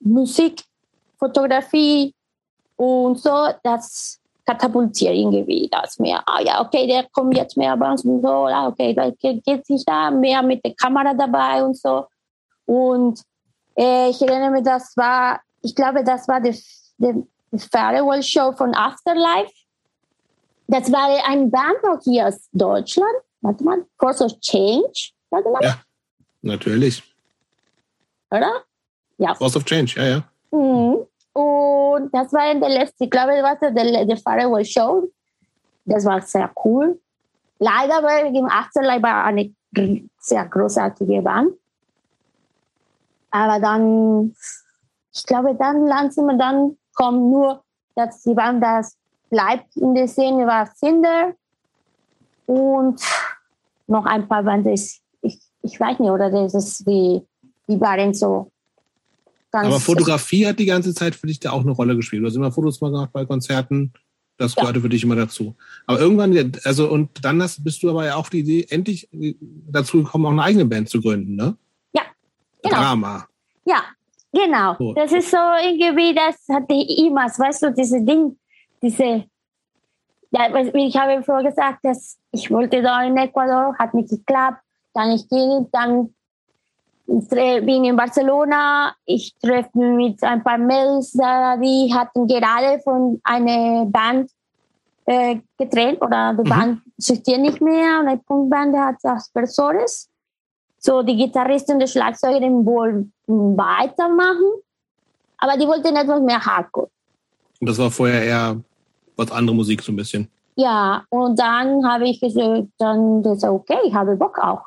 Musik, Fotografie und so, das katapultiert irgendwie das mehr. Ah ja, okay, der kommt jetzt mehr bei uns und so, ah, okay, da geht sich da mehr mit der Kamera dabei und so. Und äh, ich erinnere mich, das war, ich glaube, das war die, die Farewell Show von Afterlife. Das war ein Band auch hier aus Deutschland. Warte mal, Force of Change. Warte mal. Ja, natürlich. Oder? Ja. Force of Change, ja, ja. Mhm. Und das war in der letzten, ich glaube, das war der, der Farewell Show. das war sehr cool. Leider war im Afterlife war eine sehr großartige Band. Aber dann, ich glaube, dann langsam dann kommt nur, dass die Band das bleibt in der Szene war Cinder und noch ein paar Banden. Ich, ich weiß nicht, oder das ist wie, die waren so. Aber Fotografie hat die ganze Zeit für dich da auch eine Rolle gespielt. Du hast immer Fotos gemacht bei Konzerten. Das gehörte ja. für dich immer dazu. Aber irgendwann, also und dann hast, bist du aber ja auch die Idee, endlich dazu gekommen, auch eine eigene Band zu gründen, ne? Ja. Genau. Drama. Ja, genau. So. Das ist so irgendwie, das hatte ich immer, weißt du, diese Ding, diese, ja, ich habe vorher gesagt, dass ich wollte da in Ecuador, hat nicht geklappt, dann ich gehe, dann bin in Barcelona, ich treffe mit ein paar Mails, die hatten gerade von einer Band äh, getrennt oder die mhm. Band existiert nicht mehr, eine Punkband hat Aspersores. So, die Gitarristin und die Schlagzeugerin wollten weitermachen, aber die wollten etwas mehr Hardcore. Und das war vorher eher was andere Musik so ein bisschen. Ja, und dann habe ich gesagt, dann gesagt, okay, ich habe Bock auch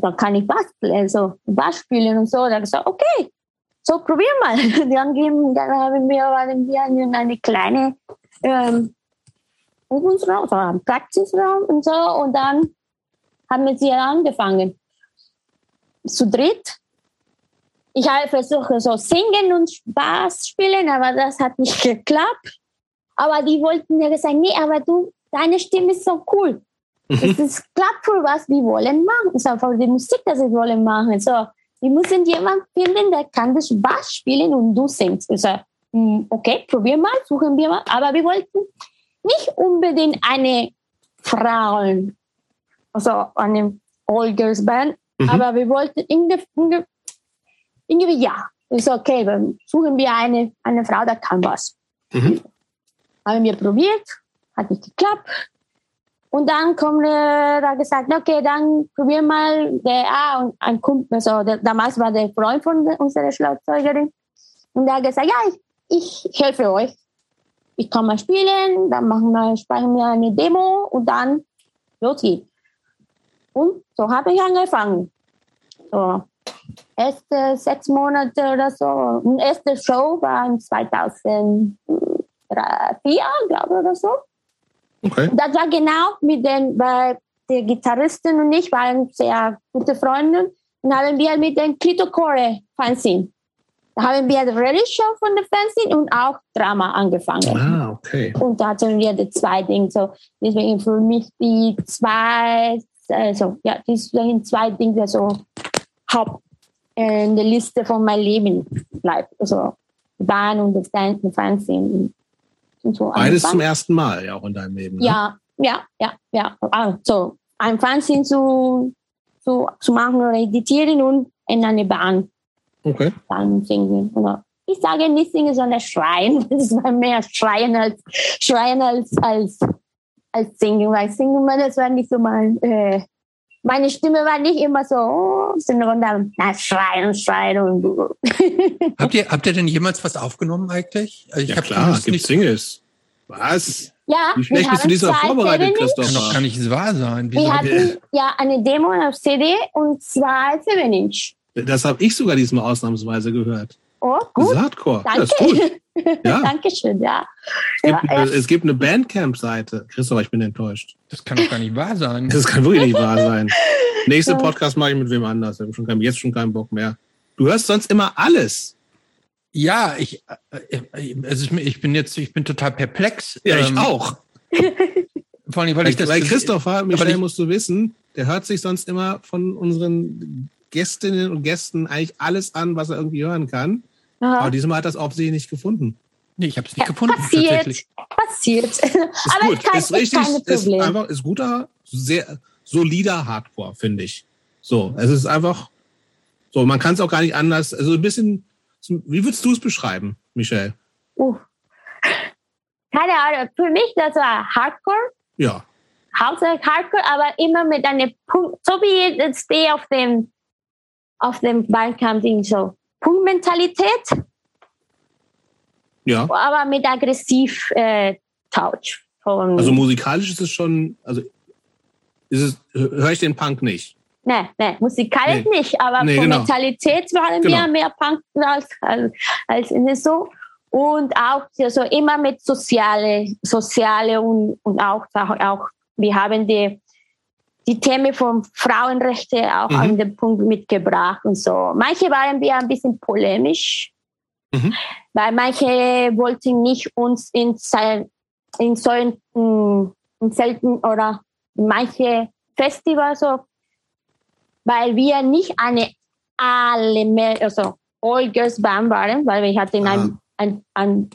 dann kann ich Bass, also Bass spielen und so. Dann gesagt, okay, so probier mal. [LAUGHS] Dann, geben, dann haben wir, waren wir in eine kleine ähm, Übungsraum, so Praxisraum und so. Und dann haben wir sie angefangen. Zu dritt. Ich habe versucht, so singen und Bass spielen, aber das hat nicht geklappt. Aber die wollten ja gesagt, nee, aber du, deine Stimme ist so cool. Es ist klappt für was wir wollen machen. Es ist einfach die Musik, das wir wollen machen. So, wir müssen jemanden finden, der kann das Bass spielen und du singst. Also, okay, probieren mal, suchen wir mal. Aber wir wollten nicht unbedingt eine Frauen, also eine All Girls Band, mhm. aber wir wollten irgendwie, irgendwie ja, ist okay, dann suchen wir eine, eine Frau, der kann was. Mhm. Haben wir probiert, hat nicht geklappt. Und dann kommt äh, da gesagt, okay, dann probier mal der und ein Kumpel, also der, damals war der Freund von unserer Schlagzeugerin. Und hat gesagt, ja, ich, ich helfe euch. Ich kann mal spielen, dann machen wir, speichern wir eine Demo und dann los geht's. Und so habe ich angefangen. So, erste sechs Monate oder so. Die erste Show war in 2004, glaube ich, oder so. Okay. Das war genau mit den, weil der Gitarristin und ich waren sehr gute Freunde und haben wir mit den Klitocore Fanzine. Da haben wir die Rallye-Show von der Fanzine und auch Drama angefangen. Ah, okay. Und da hatten wir die zwei Dinge. So, deswegen für mich die zwei, also, ja, deswegen zwei Dinge so Haupt in der Liste von meinem Leben bleibt. Also, Bahn und das Fernsehen so Beides zum ersten Mal ja auch in deinem Leben. Ne? Ja, ja, ja, ja. Also ein Fernsehen zu, zu, zu machen oder editieren und in eine Bahn. Okay. Dann singen. Oder ich sage nicht singen, sondern schreien. [LAUGHS] Das war mehr schreien als schreien als als als singen, weil singen das war nicht so mein äh, meine Stimme war nicht immer so, oh, sondern dann na, schreien, schreien und. [LAUGHS] habt ihr, habt ihr denn jemals was aufgenommen eigentlich? Also ich ja, klar, es gibt Singles. Was? Ja, Wie schlecht bist du diesmal vorbereitet, Christoph? Kann doch gar nicht wahr sein. Wieso wir hatten ja eine Demo auf CD und zwei 7 Inch. Das habe ich sogar diesmal ausnahmsweise gehört. Oh, gut. Das ist Hardcore. Danke. Das ist gut. Ja. [LAUGHS] Dankeschön, ja. Es gibt, ja, es gibt eine Bandcamp-Seite. Christoph, ich bin enttäuscht. Das kann doch gar nicht wahr sein. Das kann wirklich nicht wahr sein. [LAUGHS] Nächste Podcast mache ich mit wem anders. Ich habe schon kein, jetzt schon keinen Bock mehr. Du hörst sonst immer alles. Ja, ich, äh, also ich bin jetzt, ich bin total perplex. Ja, ich ähm, auch. [LAUGHS] Vor allem, weil ich das. Weil Christopher, Michel, musst du wissen, der hört sich sonst immer von unseren Gästinnen und Gästen eigentlich alles an, was er irgendwie hören kann. Aha. Aber diesmal hat das offensichtlich nicht gefunden. Nee, ich habe es nicht ja, gefunden. Passiert. Passiert. [LAUGHS] Ist Aber gut. Kann, ist richtig, ist einfach, ist guter, sehr solider Hardcore, finde ich. So, es ist einfach, so, man kann es auch gar nicht anders, also ein bisschen, wie würdest du es beschreiben, Michelle? Uh. Keine Ahnung, für mich das war Hardcore. Ja. Hauptsächlich Hardcore, aber immer mit einem Punkt, so wie jetzt stehe auf dem, auf dem Bandcamp-Ding so. Punktmentalität. Ja. Aber mit aggressiv äh, Touch. von. Also musikalisch ist es schon, also ist es, höre ich den Punk nicht. Nee, nee, musikalisch nee. nicht, aber nee, von genau. Mentalität waren genau. wir mehr Punk als, als, als in so. Und auch also immer mit soziale, soziale und, und auch, auch, wir haben die, die Themen von Frauenrechte auch mhm. an den Punkt mitgebracht und so. Manche waren wir ein bisschen polemisch, mhm. weil manche wollten nicht uns in, in solchen, in selten oder manche Festivals so weil wir nicht eine alle mehr, also All Girls Band waren, weil wir hatten ah. einen, einen,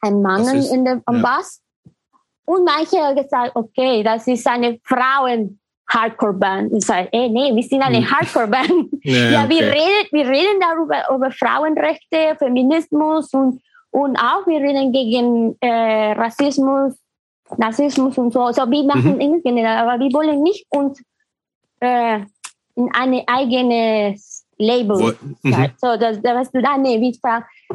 einen Mann ist, in dem, am ja. Bass. Und manche haben gesagt, okay, das ist eine Frauen Hardcore-Band. Ich sage, ey, nee, wir sind eine hm. Hardcore-Band. ja, [LAUGHS] ja okay. wir, reden, wir reden darüber, über Frauenrechte, Feminismus und, und auch wir reden gegen äh, Rassismus, Narzissmus und so. Also wir machen mhm. generell, aber wir wollen nicht uns äh, in eine eigene Label. Mhm. So, das, das, weißt du, da, nee, wie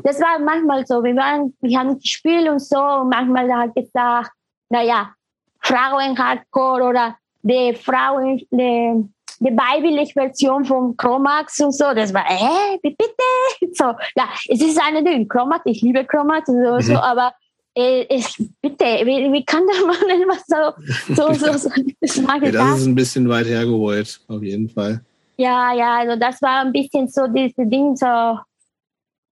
das war manchmal so, wir waren, wir haben gespielt und so, und manchmal hat gesagt, naja, Frauen Hardcore oder die Frauen, die, die weibliche Version von Chromax und so, das war, äh, bitte, [LAUGHS] so, ja, es ist eine Ding, Chromax, ich liebe Chromax und so, mhm. so aber äh, ich, bitte, wie, wie kann der Mann denn was so, so, so, so [LAUGHS] das, ja, das ist ein bisschen weit hergeholt, auf jeden Fall. Ja, ja, also das war ein bisschen so diese Ding, so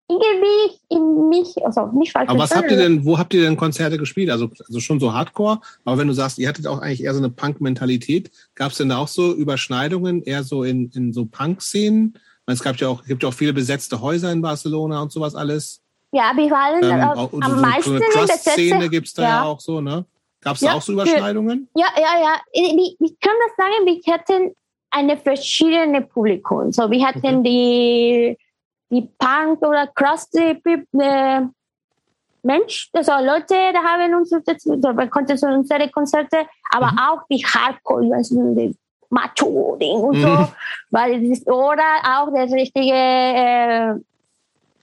irgendwie in mich, also nicht falsch. Aber was habt ihr denn, wo habt ihr denn Konzerte gespielt? Also, also schon so Hardcore, aber wenn du sagst, ihr hattet auch eigentlich eher so eine Punk-Mentalität, gab es denn da auch so Überschneidungen, eher so in, in so Punk-Szenen? Es gab ja auch, gibt ja auch viele besetzte Häuser in Barcelona und sowas alles. Ja, wir waren ähm, äh, am so, meisten so eine Trust-Szene gibt es da ja. ja. auch so, ne? Gab es ja, da auch so Überschneidungen? Ja, ja, ja. Ich, ich kann das sagen, wir hatten eine verschiedene Publikum. So, wir hatten okay. die, die Punk- oder Crusty äh, Mensch, also Leute, da haben uns, so unsere Konzerte, aber mhm. auch die Hardcore, also die Macho-Ding und mhm. so, weil das ist, oder auch das richtige äh,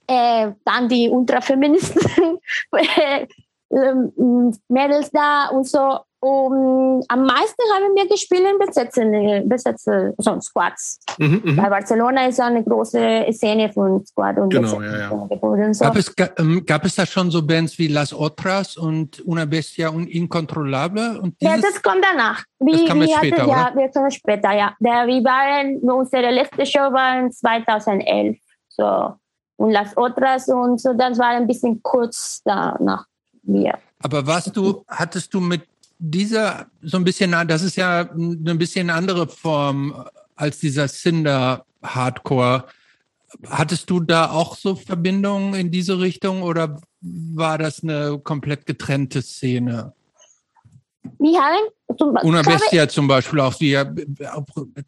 äh, dann die Ultrafeministen, [LAUGHS] ähm, Mädels da und so. Um, am meisten haben wir gespielt in besetzten, besetzten so Squads. Mhm, mh. Weil Barcelona ist eine große Szene von Squad und genau, ja, ja. So. Gab, es, ähm, gab es da schon so Bands wie Las Otras und Una Bestia und Incontrolable? Und ja, das kommt danach. Wie, das kam jetzt später, hatte, Ja, wir kommen später, ja. Der, wir waren, unsere letzte Show war 2011. So und Las Otras und so, das war ein bisschen kurz danach mir. Aber warst du, hattest du mit dieser so ein bisschen, das ist ja eine bisschen andere Form als dieser Cinder Hardcore. Hattest du da auch so Verbindungen in diese Richtung oder war das eine komplett getrennte Szene? Haben zum, Una Bestia zum Beispiel auch, die ja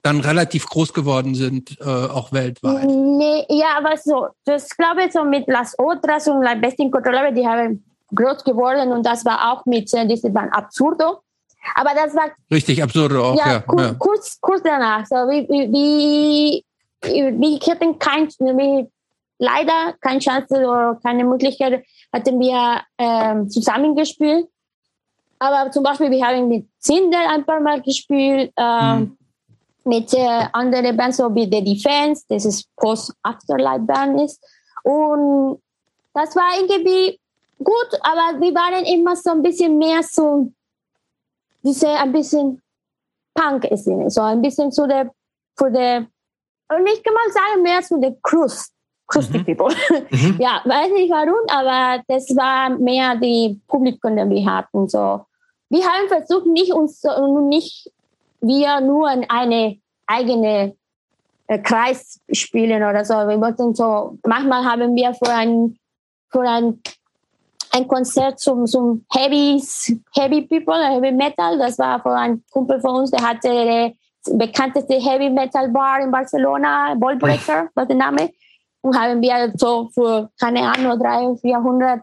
dann relativ groß geworden sind, äh, auch weltweit. Nee, ja, aber so, das glaube ich so mit Las Otras und La Bestia Incontrolable, die haben groß geworden und das war auch mit äh, diesem Band Absurdo. Aber das war. Richtig, Absurdo auch, ja. ja, kurz, ja. Kurz, kurz danach. So, wie, wie, wir hatten kein, wie, leider keine Chance oder keine Möglichkeit, hatten wir ähm, zusammengespielt. Aber zum Beispiel, wir haben mit Zindel ein paar Mal gespielt, ähm, mhm. mit äh, anderen Bands, so wie The Defense, das ist Post-Afterlife-Band ist. Und das war irgendwie gut, aber wir waren immer so ein bisschen mehr so, diese ein bisschen Punk ist so ein bisschen zu der, für der, und ich kann mal sagen, mehr zu der Crust. Crusty mhm. People. [LAUGHS] Mhm. ja, weiß nicht warum, aber das war mehr die Publikum, die wir hatten. So wir haben versucht, nicht uns nicht wir nur in eine eigene äh, Kreis spielen oder so. Wir wollten so, manchmal haben wir für ein, für ein, ein Konzert zum, zum Heavy, Heavy People, Heavy Metal. Das war für ein Kumpel von uns, der hatte die bekannteste Heavy Metal Bar in Barcelona, Ballbreaker, war der Name. Und haben wir so für, keine Ahnung, 300, 400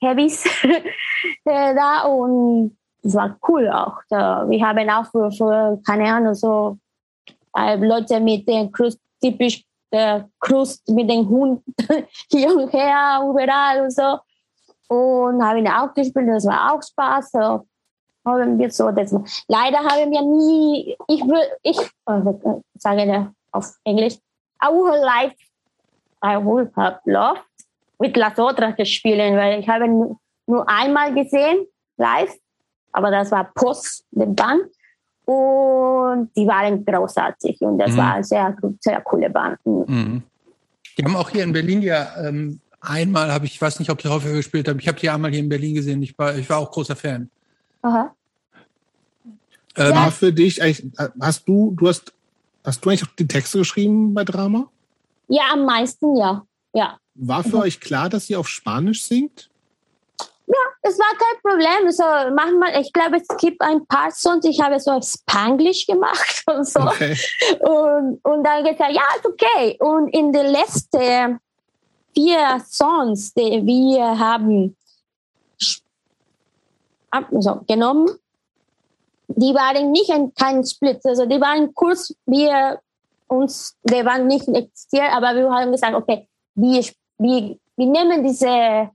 Heavys äh, da und es war cool auch. Da, wir haben auch für, für keine Ahnung, so äh, Leute mit den Krust, typisch der Krust mit dem Hund [LAUGHS] hier und her, überall und so. Und habe ihn auch gespielt. Das war auch Spaß. So haben wir so das. Leider haben wir nie, ich will, ich äh, sage auf Englisch, I would like, I would have loved mit Las Otras gespielt, weil ich habe nur einmal gesehen, live, aber das war post dem Band und die waren großartig und das mhm. war eine sehr, sehr coole Band. Mhm. Die haben auch hier in Berlin ja ähm, einmal, habe ich, ich weiß nicht, ob sie häufiger gespielt haben, ich habe die einmal hier in Berlin gesehen, ich war, ich war auch großer Fan. Aha. Ähm, war für dich eigentlich, hast du, du hast, hast du eigentlich auch die Texte geschrieben bei Drama? Ja, am meisten, ja. ja. War für mhm. euch klar, dass sie auf Spanisch singt? Ja, es war kein Problem. So, manchmal, ich glaube, es gibt ein paar Songs, ich habe so Spanglisch gemacht [LAUGHS] und so. Okay. Und, und dann gesagt, ja, ist okay. Und in den letzten vier Songs, die wir haben also, genommen, die waren nicht ein, kein Split. Also die waren kurz, wir uns, die waren nicht existiert, aber wir haben gesagt, okay, wir, wir, wir nehmen diese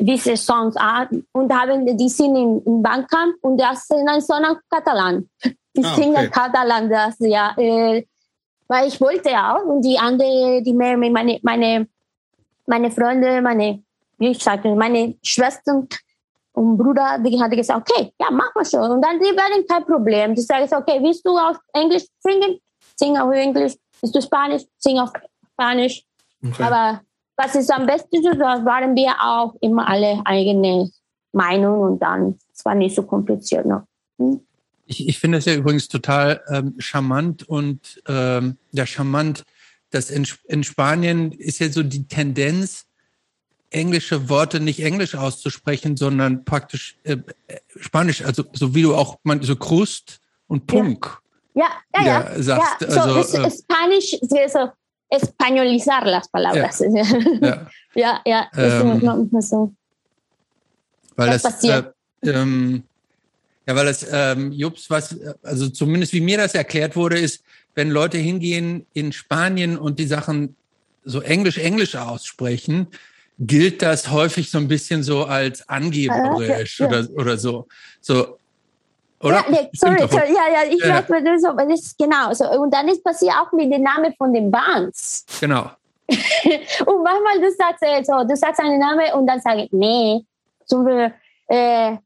diese Songs an und haben die sind in, in Bandcamp und das sind ein Song auf Katalan. [LAUGHS] Die ah, singen okay. Katalan, das ja, äh, weil ich wollte auch und die andere, die mehr meine meine meine Freunde, meine ich sagte, meine Schwestern und Bruder, die hatte gesagt, okay, ja, mach mal schon. Und dann, die werden kein Problem. Die sagen, okay, willst du auf Englisch singen? Sing auf Englisch. Willst du Spanisch? Sing auf Spanisch. Okay. Aber was ist am besten, da waren wir auch immer alle eigene Meinung und dann, es war nicht so kompliziert noch. Hm? Ich, ich finde es ja übrigens total ähm, charmant und ähm, ja, charmant, dass in, in Spanien ist ja so die Tendenz, englische Worte nicht englisch auszusprechen, sondern praktisch äh, Spanisch, also so wie du auch man, so Krust und Punk. Ja, ja, ja. ja, sagst, ja. So, also, es, äh, Spanisch, so españolizar las palabras. Ja, [LAUGHS] ja, ja, ähm, so. Weil das, das äh, ähm, ja, weil das, ähm, Jups, was, also zumindest wie mir das erklärt wurde, ist, wenn Leute hingehen in Spanien und die Sachen so englisch-englisch aussprechen, gilt das häufig so ein bisschen so als angeberisch ja, ja, oder, oder so. So, oder? Ja, nee, sorry, sorry, ja, ja, ich ja. weiß, das, das ist genau so. Und dann ist passiert auch mit dem Namen von den Bands. Genau. [LAUGHS] und manchmal du sagst äh, so, du sagst einen Namen und dann sage ich, nee, zum Beispiel, äh,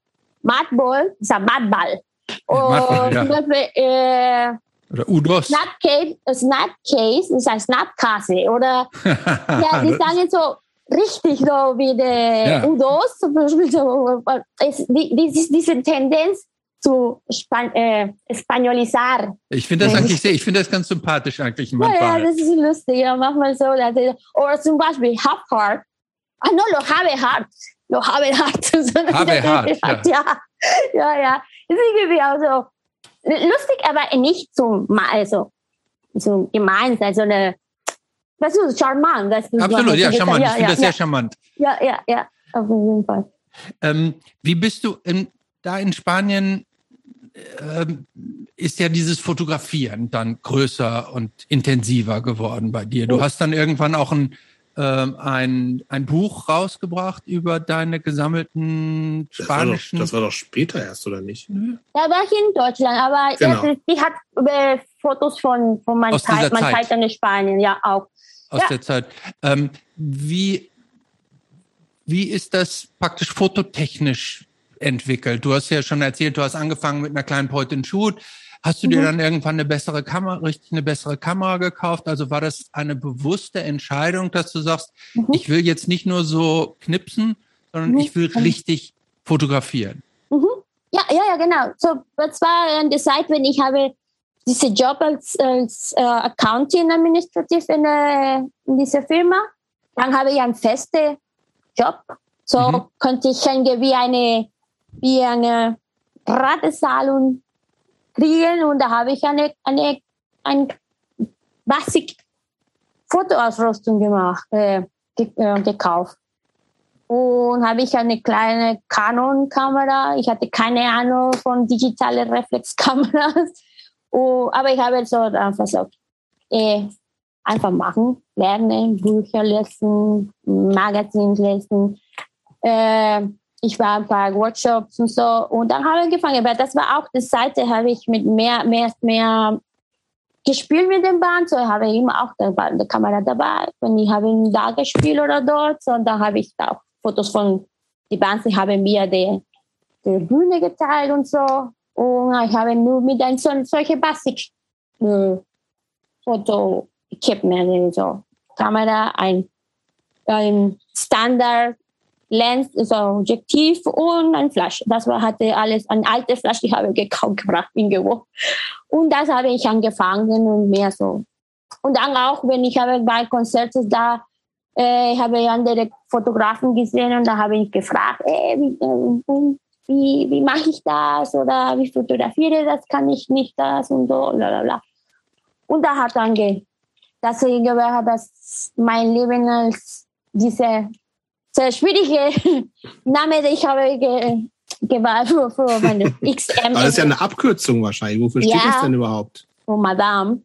Madball, ist ein Madball. Und ja. zum Beispiel, äh, oder U-DOS. Snapcase, Snapcase ist ein Snapcase. Oder, [LAUGHS] ja, die sagen so, richtig so wie der ja. U-DOS, zum Beispiel, so, ist, die, die, diese Tendenz, zu Span äh, Spaniolisar. Ich finde das eigentlich sehr, ich finde das ganz sympathisch eigentlich manchmal. Ja, das ist lustig, ja, manchmal so. Oder zum Beispiel Half Heart. Ah, no, lo habe hart. Lo habe hart. habe hart, ja. ja, ja. Das ist irgendwie auch so lustig, aber nicht so, also, so gemein, also eine, was ist charmant. Das ist Absolut, ja, charmant. Ich finde ja, das sehr charmant. Ja, ja, ja, auf jeden Fall. Ähm, wie bist du in, da in Spanien ähm, ist ja dieses Fotografieren dann größer und intensiver geworden bei dir. Du hast dann irgendwann auch ein, ähm, ein, ein Buch rausgebracht über deine gesammelten spanischen. Das war doch, das war doch später erst, oder nicht? Da war ich in Deutschland, aber genau. die hat äh, Fotos von, von meiner Zeit, meiner Zeit in Spanien, ja auch. Aus ja. der Zeit. Ähm, wie, wie ist das praktisch fototechnisch entwickelt? Du hast ja schon erzählt, du hast angefangen mit einer kleinen Point and Shoot. Hast du dir mhm. dann irgendwann eine bessere Kamera, richtig eine bessere Kamera gekauft? Also war das eine bewusste Entscheidung, dass du sagst, mhm. ich will jetzt nicht nur so knipsen, sondern mhm. ich will richtig fotografieren? Mhm. Ja, ja, ja, genau. So, das war an der Zeit, wenn ich habe diese Job als, als äh, Accounting Administrativ in, äh, in dieser Firma, dann habe ich einen festen Job. So mhm. konnte ich irgendwie eine wie eine Ratesalon kriegen und da habe ich eine, eine, ein Basic Fotoausrüstung gemacht, äh, äh, gekauft. Und habe ich eine kleine Canon-Kamera. Ich hatte keine Ahnung von digitalen Reflexkameras. [LAUGHS] Oh, aber ich habe so einfach so, äh, einfach machen, lernen, Bücher lesen, Magazine lesen, Äh, ich war ein paar Workshops und so und dann habe ich angefangen. Aber das war auch die Seite, habe ich mit mehr, mehr, mehr gespielt mit dem Band. So habe ich immer auch die Kamera dabei. Und ich habe da gespielt oder dort. Und da habe ich auch Fotos von die Bands, die haben mir die, die Bühne geteilt und so. Und ich habe nur mit ein so, solche Basic äh, Foto Equipment, so Kamera, ein, ein Standard Lens, so Objektiv und ein Flash. Das war, hatte alles, ein alte Flash, die habe ich [LAUGHS] gekauft, gebracht, irgendwo. Und das habe ich angefangen und mehr so. Und dann auch, wenn ich habe bei Konzerten da, äh, habe ich andere Fotografen gesehen und da habe ich gefragt, äh, wie, äh, wie, wie mache ich das oder wie fotografiere das, kann ich nicht das und so, bla, bla, Und da hat dann, ge deswegen war das mein Leben als diese sehr schwierige [LAUGHS] Name, den ich habe ge gewählt für, für meine [LAUGHS] XM. Das ist ja eine Abkürzung wahrscheinlich. Wofür steht ja, das denn überhaupt? Für Madame.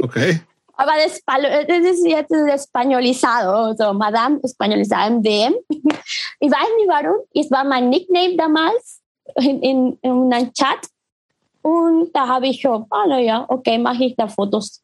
Okay. Aber das, das ist jetzt Españolizado, so Madame Españolizado MDM. Ich weiß nicht warum. Es war mein Nickname damals in, in, in einem Chat. Und da habe ich schon, ah, naja, okay, mache ich da Fotos.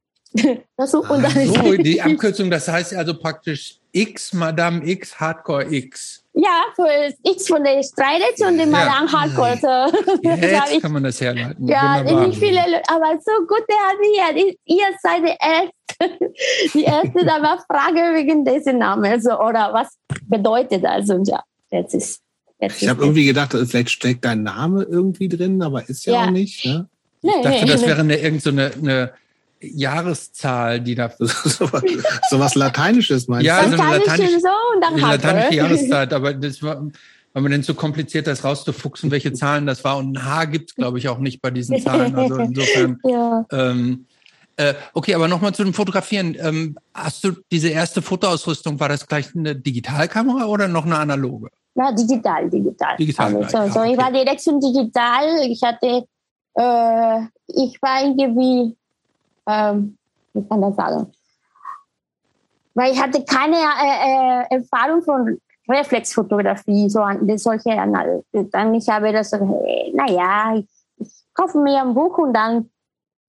Das so, und dann so, die Abkürzung, das heißt also praktisch X, Madame X, Hardcore X. Ja, für X von der Streitet und die Madame ja. Hardcore. So. Jetzt [LAUGHS] ich, kann man das herleiten. Ja, nicht viele, aber so gut, der hat hier, ihr seid die Erste, [LAUGHS] die Erste, da war Frage wegen diesem Namen, so, oder was bedeutet das? Und ja, jetzt ist, jetzt Ich habe irgendwie gedacht, vielleicht steckt dein Name irgendwie drin, aber ist ja, ja. auch nicht, ne? Ich nee, dachte, nee, das wäre eine, irgend so eine, eine Jahreszahl, die da. [LAUGHS] so, was Lateinisches meinst du? Ja, so eine lateinische, so und dann eine lateinische [LAUGHS] Jahreszeit, aber das war, weil man denn so kompliziert das rauszufuchsen, welche Zahlen das war. Und ein H gibt es, glaube ich, auch nicht bei diesen Zahlen. Also [LAUGHS] insofern. ja. ähm, äh, okay, aber nochmal zu dem Fotografieren. Ähm, hast du diese erste Fotoausrüstung, war das gleich eine Digitalkamera oder noch eine analoge? Ja, digital, digital. Digital. Also, so, so, okay. Ich war direkt schon digital. Ich hatte, äh, ich war irgendwie ähm, wie kann das sagen? Weil ich hatte keine äh, äh, Erfahrung von Reflexfotografie, so an solche Dann ich habe das, äh, naja, ich, ich kaufe mir ein Buch und dann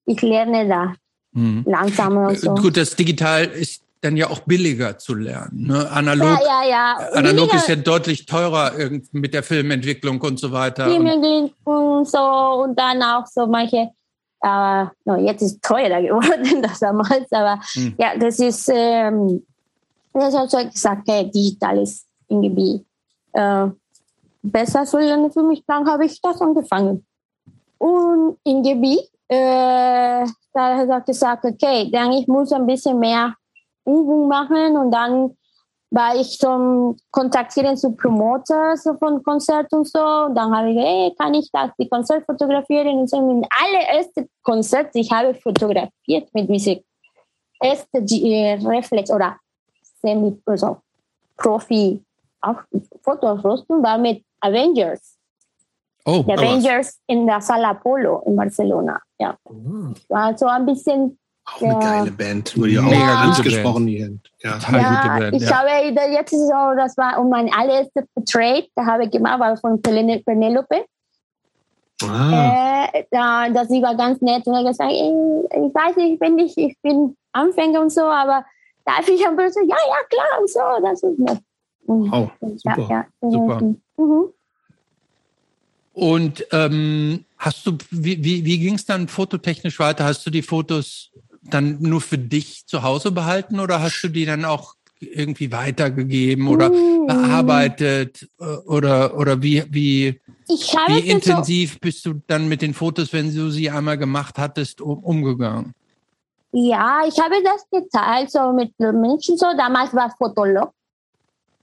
ich lerne da hm. langsam und so. Gut, das Digital ist dann ja auch billiger zu lernen. Ne? Analog, ja, ja, ja. analog ist ja deutlich teurer mit der Filmentwicklung und so weiter. Filmentwicklung so und dann auch so manche aber no, jetzt ist es teurer geworden [LAUGHS] das damals. Aber mhm. ja, das ist, ähm, das hat so gesagt, hey, digital ist irgendwie äh, besser zu lernen für mich. Dann habe ich das angefangen. Und in Gebiet, äh, da hat er gesagt, okay, dann ich muss ein bisschen mehr Übung machen und dann war ich zum Kontaktieren zu Promoter so von Konzerten und so. Und dann habe ich, hey, kann ich das, die Konzert fotografieren? Und so, mein allererste Konzert, ich habe fotografiert mit diesem ersten äh, Reflex oder semi, also Profi Fotoausrüstung war mit Avengers. Oh, die Avengers in der Sala Polo in Barcelona. Ja. Oh. War so ein bisschen auch eine ja. geile Band, wurde ja auch ja. angesprochen hier. Ja, ja Band, ich habe jetzt so, das war um mein allererster Portrait, da habe ich gemacht, war von Penelope. Ah. Äh, da, das sie war ganz nett und hat gesagt, ich, ich weiß nicht, ich bin nicht, ich bin Anfänger und so, aber darf ich ein bisschen, ja, ja, klar und so, das ist nett. Oh, super. Ja, ja. super. Mhm. Und ähm, hast du, wie, wie, wie ging es dann fototechnisch weiter? Hast du die Fotos dann nur für dich zu Hause behalten oder hast du die dann auch irgendwie weitergegeben oder uh. bearbeitet oder oder wie wie wie intensiv so bist du dann mit den Fotos, wenn du sie einmal gemacht hattest, um, umgegangen? Ja, ich habe das geteilt so mit Menschen so. Damals war Fotolog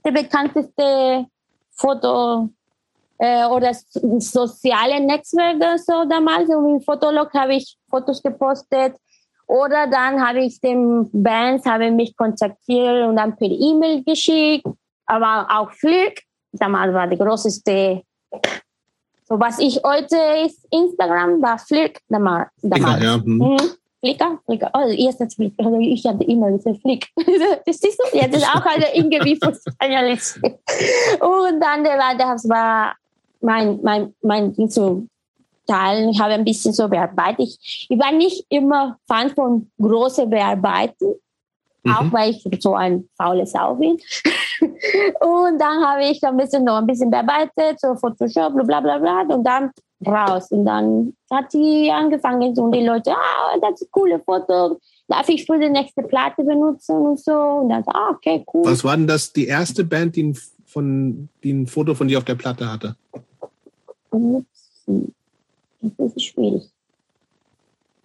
der bekannteste Foto äh, oder soziale Netzwerke so damals. Und im Fotolog habe ich Fotos gepostet oder dann habe ich den Bands habe mich kontaktiert und dann per E-Mail geschickt. Aber auch Flick, damals war die größte. So was ich heute ist Instagram, war Flick damals. damals. Ja, hm. mhm. Flickr? Flickr. Oh, jetzt das Flickr. Also ich hatte immer diese Flick. [LAUGHS] Das siehst du? Jetzt ist auch eine irgendwie Spezialist. Und dann war das war mein, mein, mein zu teilen. Ich habe ein bisschen so bearbeitet. Ich, ich war nicht immer Fan von großen Bearbeiten. Mhm. Auch weil ich so ein faules Sau bin. [LAUGHS] und dann habe ich ein bisschen noch ein bisschen bearbeitet, so Photoshop, bla bla bla. Und dann raus. Und dann hat sie angefangen, so, und die Leute, ah, das ist ein cooles Foto, darf ich für die nächste Platte benutzen und so. Und dann, ah, okay, cool. Was war denn das, die erste Band, die ein, von, die ein Foto von dir auf der Platte hatte? Das ist schwierig.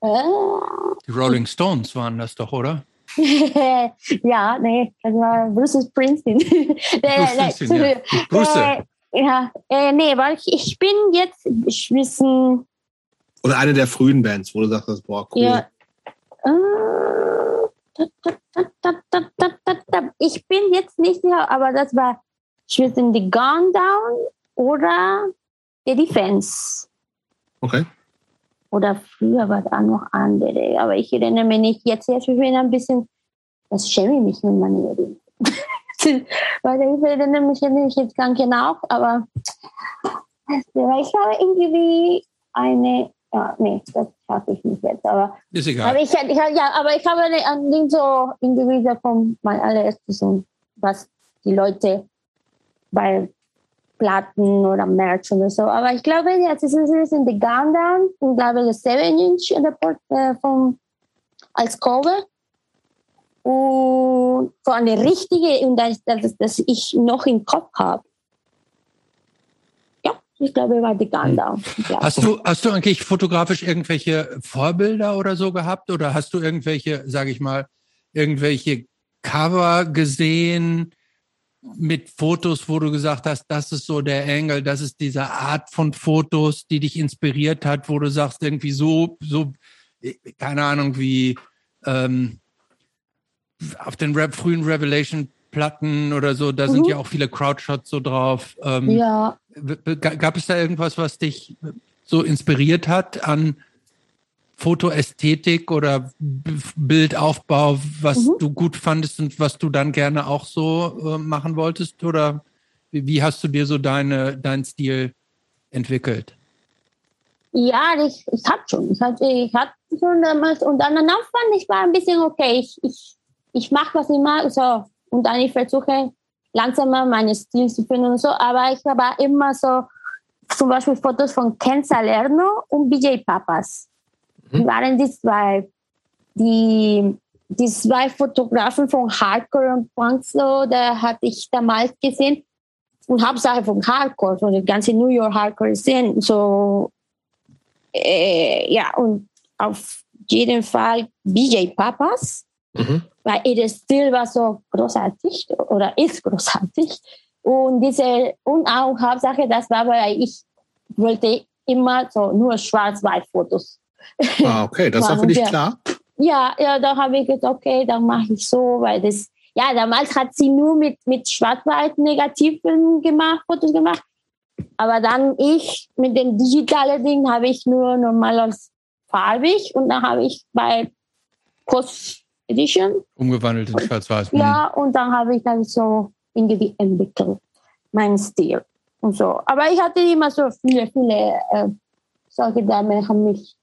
Die Rolling Stones waren das doch, oder? [LAUGHS] ja, nee, das war Bruce Springsteen. [LAUGHS] Bruce Springsteen, ja. Bruce. Ja, äh, nee, weil ich, ich bin jetzt ich wissen. Oder eine der frühen Bands, wo du sagst, boah, cool. Ja. Äh, ich bin jetzt nicht sicher, aber das war zwischen The Gone Down oder The Defense. Okay. Oder früher war da noch andere, aber ich erinnere mich nicht. Jetzt, jetzt bin ich ein bisschen, das schäme ich mich mit meinen Erinnerungen. [LAUGHS] Weil ich erinnere mich jetzt gar nicht genau, aber ich habe irgendwie eine, ja, nee, das schaffe ich nicht jetzt, aber. Ist egal. Aber ich, ich, ja, aber ich habe ein Ding so irgendwie von mein allererstes, was die Leute bei Platten oder Merch oder so. Aber ich glaube, jetzt ist es in der Gundam, ich glaube, das 7-Inch äh, vom, als Cover. Und so eine richtige, und das, das, das ich noch im Kopf habe. Ja, ich glaube, war die Gundam. Hast du, hast du eigentlich fotografisch irgendwelche Vorbilder oder so gehabt? Oder hast du irgendwelche, sage ich mal, irgendwelche Cover gesehen? Mit Fotos, wo du gesagt hast, das ist so der Engel, das ist diese Art von Fotos, die dich inspiriert hat, wo du sagst, irgendwie so, so, keine Ahnung, wie ähm, auf den Rap, frühen Revelation-Platten oder so, da mhm. sind ja auch viele Crowdshots so drauf. Ähm, ja. Gab es da irgendwas, was dich so inspiriert hat an Fotoästhetik oder Bildaufbau, was mhm. du gut fandest und was du dann gerne auch so äh, machen wolltest? Oder wie, wie, hast du dir so deine, deinen Stil entwickelt? Ja, ich, ich hatte schon. Ich hatte, ich hatte schon damals und dann danach fand ich war ein bisschen okay. Ich, ich, ich mache was immer so und dann ich versuche langsamer meinen Stil zu finden und so. Aber ich habe immer so zum Beispiel Fotos von Ken Salerno und BJ Papas mhm. waren die zwei, die, die zwei Fotografen von Hardcore und Punk, so, da hatte ich damals gesehen. Und Hauptsache von Hardcore, von der ganzen New York Hardcore-Szene. So, äh, ja, und auf jeden Fall BJ Papas, mhm. weil ihr Stil war so großartig oder ist großartig. Und diese, und auch Hauptsache, das war, weil ich wollte immer so nur Schwarz-Weiß-Fotos Ah, okay, das war für dich klar? Ja, ja, da habe ich gesagt, okay, dann mache ich so, weil das, ja, damals hat sie nur mit, mit schwarz-weiß Negativen gemacht, Fotos gemacht. Aber dann ich mit den digitalen Dingen habe ich nur normal als farbig und dann habe ich bei Post Edition umgewandelt in schwarz-weiß. Ja, und dann habe ich dann so irgendwie entwickelt, meinen Stil und so. Aber ich hatte immer so viele, viele äh, solche Damen haben mich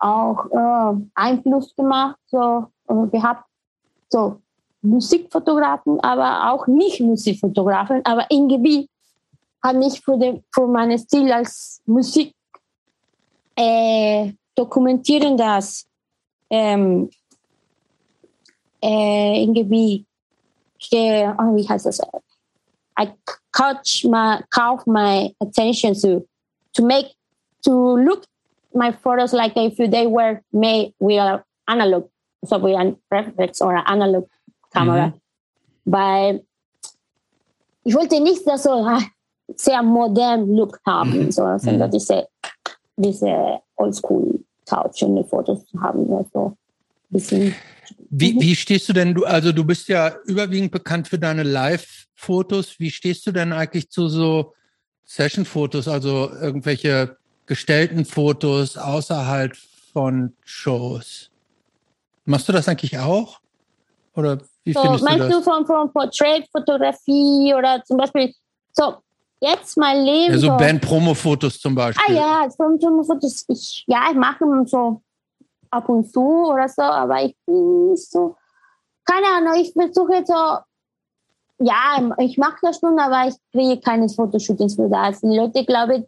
auch äh, Einfluss gemacht, so äh, gehabt, so Musikfotografen, aber auch nicht Musikfotografen, aber irgendwie hat mich für, den, für meinen Stil als Musik äh, dokumentieren, dass ähm, äh, irgendwie, äh, oh, wie heißt das? I catch my, caught my attention to, to make, to look my photos like if they were made with an analog, so with a reflex or an analog camera. Mhm. Weil ich wollte nicht das so sehr modern Look haben, so, sondern mhm. diese, diese Oldschool-Couch und Fotos zu haben. Also bisschen. Wie, wie stehst du denn, du, also du bist ja überwiegend bekannt für deine Live-Fotos. Wie stehst du denn eigentlich zu so Session-Fotos, also irgendwelche gestellten Fotos außerhalb von Shows? Machst du das eigentlich auch? Oder wie So, findest du meinst das? du von, von Porträtfotografie oder zum Beispiel, so, jetzt mein Leben. ja, so so, Band-Promo-Fotos zum ah Beispiel. ja, von, von Fotos, ich, ja, ich mache so ab und zu oder so, aber ich bin nicht so, keine Ahnung, ich versuche so, ja, ich mache das schon, aber ich kriege keine Fotoshootings für das. Die Leute, glaube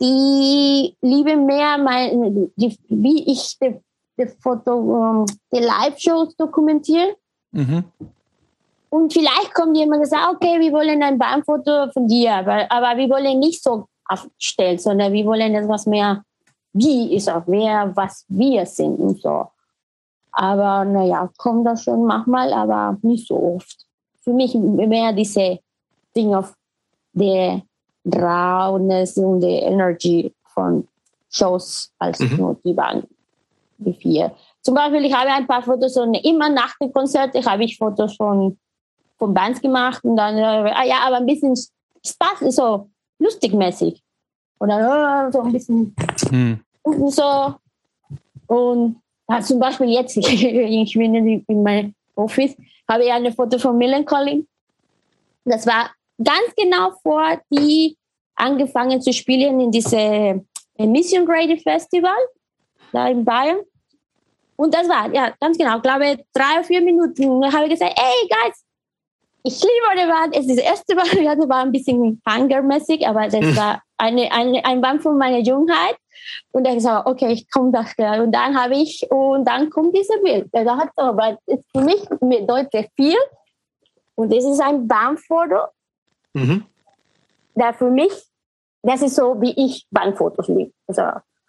die lieben mehr, mein, die, wie ich die, die Foto, ähm, die Live-Shows dokumentiere. Mhm. Und vielleicht kommt jemand und sagt, okay, wir wollen ein Baumfoto von dir, aber, aber wir wollen nicht so aufstellen, sondern wir wollen etwas mehr, wie ist auch wer, was wir sind und so. Aber naja, kommt das schon manchmal, aber nicht so oft. Für mich mehr diese Ding auf der Rawness und die Energy von Shows als Mhm. nur die Band, die vier. Zum Beispiel, ich habe ein paar Fotos und immer nach dem Konzert habe ich Fotos von, von Bands gemacht und dann, äh, ah ja, aber ein bisschen Spaß, so lustigmäßig. Oder äh, so ein bisschen Hm. und so. Und ja, zum Beispiel jetzt, [LAUGHS] ich bin in, in meinem Office, habe ich eine Foto von Melancholy. Das war ganz genau vor die angefangen zu spielen in diese Mission Grady Festival da in Bayern. Und das war, ja, ganz genau, ich glaube drei oder vier Minuten. Habe ich gesagt, hey guys, ich liebe eure Band. Es ist das erste Mal, ja, das war ein bisschen hungermäßig, aber das Mhm. war eine, eine, ein Band von meiner Jungheit. Und dann gesagt, okay, ich komme gleich. Und dann habe ich, und dann kommt dieses Bild. Da hat aber für mich bedeutet viel. Und das ist ein Bandfoto, Mhm. der für mich, das ist so, wie ich Bandfotos liebe. Also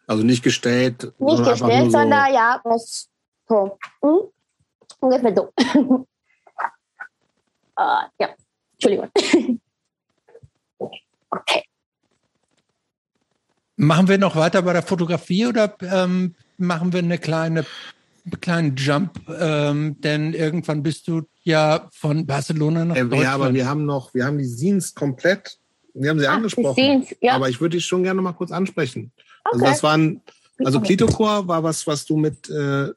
Also nicht gestellt. nicht gestellt, nur so- sondern ja, was so. Hm? Ungefähr so. äh, [LAUGHS] ja, Entschuldigung. [LAUGHS] okay. Machen wir noch weiter bei der Fotografie oder ähm, machen wir eine kleine kleinen Jump? Ähm, denn irgendwann bist du ja von Barcelona nach Äh, Deutschland. ja, aber wir haben noch, wir haben die Scenes komplett, wir haben sie Ach, angesprochen. die Scenes, ja. Aber ich würde dich schon gerne mal kurz ansprechen. Also Okay. das waren, also. Klitochor war was, was du mit äh,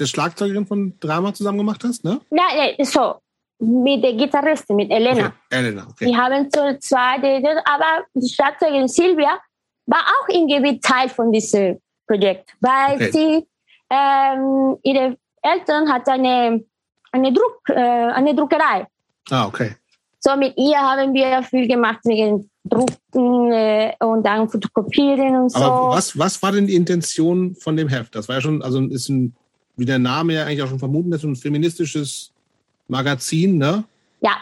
der Schlagzeugerin von Drama zusammen gemacht hast, ne? Ja, ja, so. Mit der Gitarristin, mit Elena. Okay. Elena, okay. Die haben so zwei, die- aber die Schlagzeugerin Silvia war auch irgendwie Teil von diesem Projekt, weil Okay. sie, ähm, ihre Eltern hat eine, eine, Druck, äh, eine Druckerei. Ah, okay. So mit ihr haben wir viel gemacht wegen Drucken äh, und dann fotokopieren und so. Aber was, was war denn die Intention von dem Heft? Das war ja schon, also ist ein, wie der Name ja eigentlich auch schon vermuten lässt, ein feministisches Magazin, ne? Ja.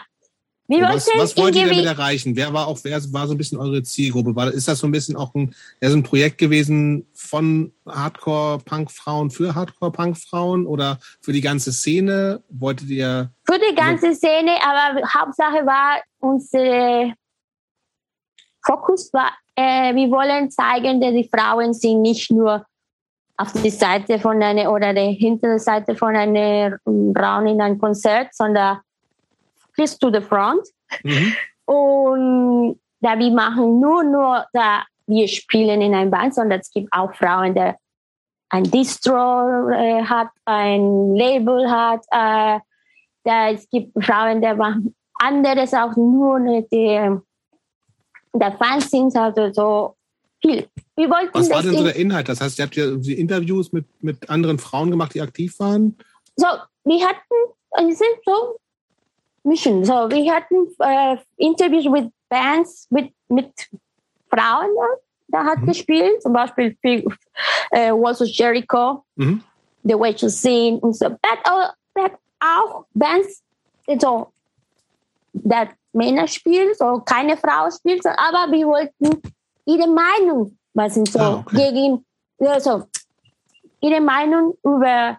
Und was, was wollt ihr damit erreichen? Wer war auch, wer war so ein bisschen eure Zielgruppe? War, ist das so ein bisschen auch ein, ja, so ein Projekt gewesen von Hardcore-Punk-Frauen für Hardcore-Punk-Frauen oder für die ganze Szene? Wolltet ihr, Für die ganze Szene, aber Hauptsache war unser Fokus war, äh, wir wollen zeigen, dass die Frauen sind nicht nur auf die Seite von einer oder der hinteren Seite von einer Raum in einem Konzert, sondern bis to the front. mhm. Und da wir machen nur, nur da wir spielen in einem Band, sondern es gibt auch Frauen, die ein Distro äh, hat, ein Label hat, äh, da es gibt Frauen, die machen anderes auch nur die, der Fans sind also so viel. Wir wollten was war denn so der Inhalt? Das heißt, ihr habt ja Interviews mit, mit anderen Frauen gemacht, die aktiv waren? so, wir hatten, wir sind so Mission. So, wir hatten äh, Interviews mit Bands, mit, mit Frauen, da, da hat Mhm. gespielt, zum Beispiel äh, Walls of Jericho, Mhm. The Way to Sing und so. But, auch- but auch Bands, so, that Männer spielen, so keine Frau spielt, so, aber wir wollten ihre Meinung, was sind so Ah, okay. gegen, ja, so, ihre Meinung über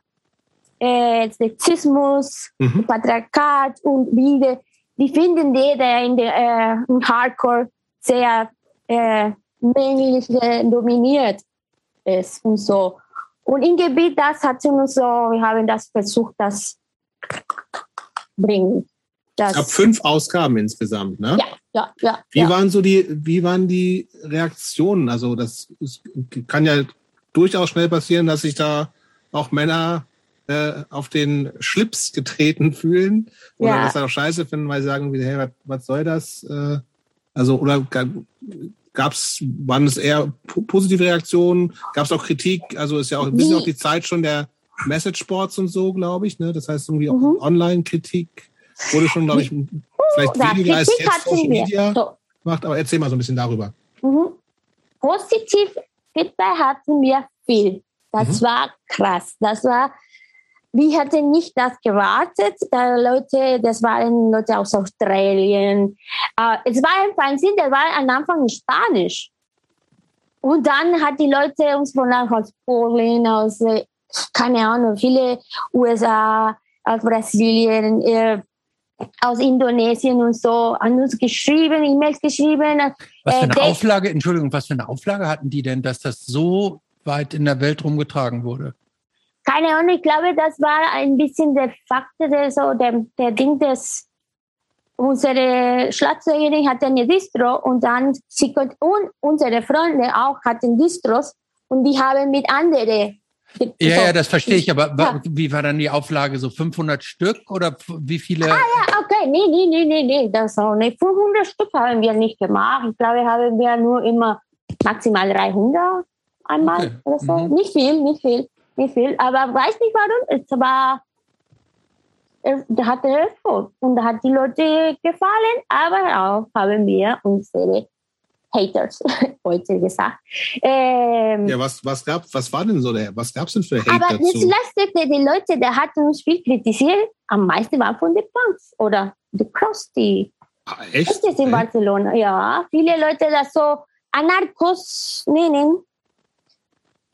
äh, Sexismus, Mhm. Patriarchat und wie die, finden die, der in der äh, Hardcore sehr äh, männlich äh, dominiert ist und so. Und im Gebiet, das hat sie uns so, wir haben das versucht, das bringen. Das, Es gab fünf Ausgaben insgesamt, ne? ja, ja, ja. Wie ja. waren so die, wie waren die Reaktionen? Also das kann ja durchaus schnell passieren, dass sich da auch Männer äh, auf den Schlips getreten fühlen oder ja. das auch scheiße finden, weil sie sagen, hey, was, was soll das? Äh, also, oder gab's, waren es eher positive Reaktionen? Gab es auch Kritik? Also ist ja auch ein bisschen auch die Zeit schon der Message-Boards und so, glaube ich. Ne? Das heißt irgendwie auch mhm. Online-Kritik wurde schon, glaube ich, vielleicht ja, weniger als jetzt Social Media so. gemacht. Aber erzähl mal so ein bisschen darüber. Mhm. Positiv Feedback hatten wir viel. Das mhm. war krass. Das war wir hatten nicht das gewartet. Da Leute, das waren Leute aus Australien. Uh, es war ein Fernsehen, der war am Anfang in Spanisch. Und dann hat die Leute uns von aus Polen, aus, äh, keine Ahnung, viele USA, aus Brasilien, äh, aus Indonesien und so an uns geschrieben, E-Mails geschrieben. Was für eine äh, Auflage, Entschuldigung, was für eine Auflage hatten die denn, dass das so weit in der Welt rumgetragen wurde? Keine Ahnung, ich glaube, das war ein bisschen der Faktor, der, so der, der Ding, dass unsere Schlagzeugerin hatte eine Distro und dann sie und unsere Freunde auch hatten Distros und die haben mit anderen. Ja, so. ja, das verstehe ich, aber ja. wie war dann die Auflage? So 500 Stück oder wie viele? Ah ja, okay, nee, nee, nee, nee, nee, das auch nicht. 500 Stück haben wir nicht gemacht. Ich glaube, haben wir nur immer maximal 300 einmal okay. oder so. Mhm. Nicht viel, nicht viel nicht viel, aber weiß nicht warum. Es war, er hatte Erfolg und hat die Leute gefallen, aber auch haben wir unsere Haters, [LAUGHS] heute gesagt. Ähm, ja, was, was gab, was war denn so der, was gab es denn für Hater? Aber das letzte, die Leute, die hatten uns viel kritisiert, am meisten war von den Punks oder The Krusty. Ah, echt? Das ist in Barcelona, ja. Viele Leute das so Anarchos nennen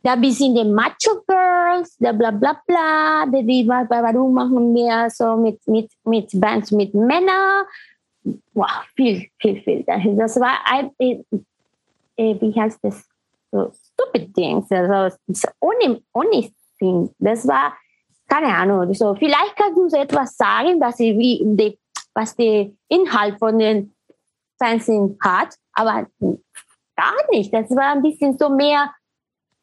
da wir sind die Macho Girls, da bla bla bla, die, die, warum machen wir so mit, mit, mit Bands mit Männern? Wow, viel, viel, viel. Das war ein, äh, äh, wie heißt das? So stupid things, also ohne, ohne Sinn. Das war, keine Ahnung, so, vielleicht kannst du so etwas sagen, dass sie, wie, die, was der Inhalt von den Fernsehen hat, aber gar nicht. Das war ein bisschen so mehr,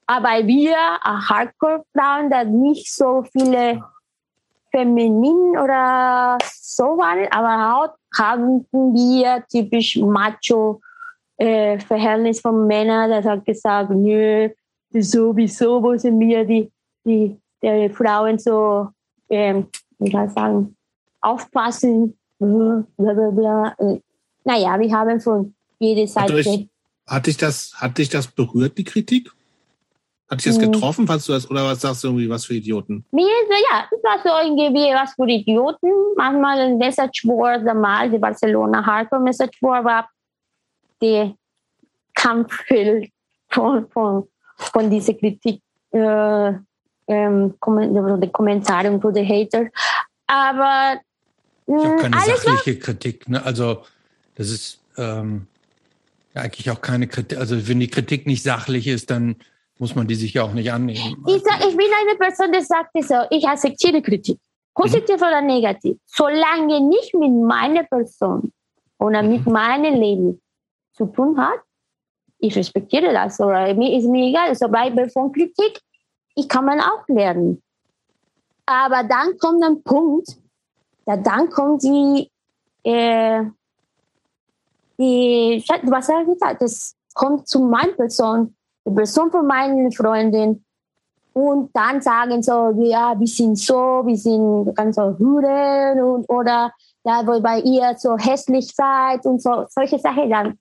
aber wir Hardcore-Frauen, da nicht so viele feminin oder so waren, aber auch haben wir typisch Macho äh, Verhältnis von Männern, das hat gesagt, nö, sowieso müssen wir die, die, die Frauen so, ähm, wie kann ich sagen, aufpassen, bla bla bla. Naja, wir haben von jeder Seite. Hat dich, hat dich, das, hat dich das berührt, die Kritik? Hat dich das hm. getroffen? Fandst du das, oder was sagst du irgendwie, was für Idioten? Mir, ja, es war so irgendwie was für Idioten. Manchmal ein Message Board, mal die Barcelona Hardcore Message Board war die Kampfbild von, von, von dieser Kritik, äh, ähm, die Kommentare von den Haters. Aber mh, hm, keine sachliche war, Kritik. Ne? Also das ist ähm, eigentlich auch keine Kritik. Also wenn die Kritik nicht sachlich ist, dann muss man die sich ja auch nicht annehmen. Ich, sag, ich bin eine Person, die sagt so, ich akzeptiere Kritik, positiv mhm. oder negativ, solange nicht mit meiner Person oder mit mhm. meinem Leben zu tun hat, ich respektiere das oder mir ist mir egal. So bei von Kritik, ich kann man auch lernen. Aber dann kommt ein Punkt, da dann kommt die, äh, die, was habe ich gesagt, das kommt zu meiner Person Person von meinen Freundin und dann sagen so, ja, wir sind so, wir sind ganz so Huren und oder ja, wo bei ihr so hässlich seid und so, solche Sachen, dann,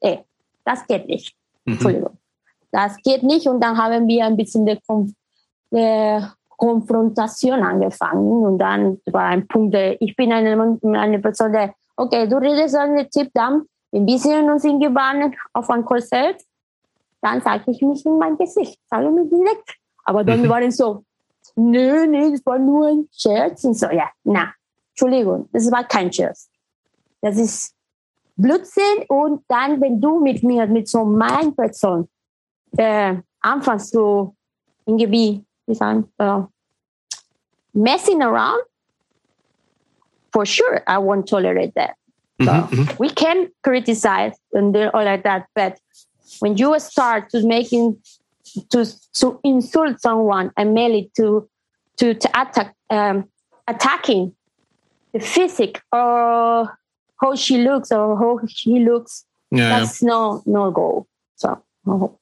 ey, das geht nicht. Mhm. Entschuldigung. Das geht nicht und dann haben wir ein bisschen die, Konf die Konfrontation angefangen und dann war ein Punkt, ich bin eine, eine Person, der, okay, du redest einen Tipp, dann, wir sehen uns in Gebannen auf ein Konzert dann sage ich mich in mein Gesicht, sage mir direkt. Aber dann mhm. war so, nö, nö, das war nur ein Scherz. Und so, ja, na, Entschuldigung, das war kein Scherz. Das ist Blödsinn. Und dann, wenn du mit mir, mit so meiner Person, äh, anfängst so irgendwie, wie sagen, uh, messing around, for sure, I won't tolerate that. So mm -hmm. we can criticize and all like that, but when you start to making to to insult someone and it to to, to attack um, attacking the physique or how she looks or how he looks. Ja, That's no no goal. So no.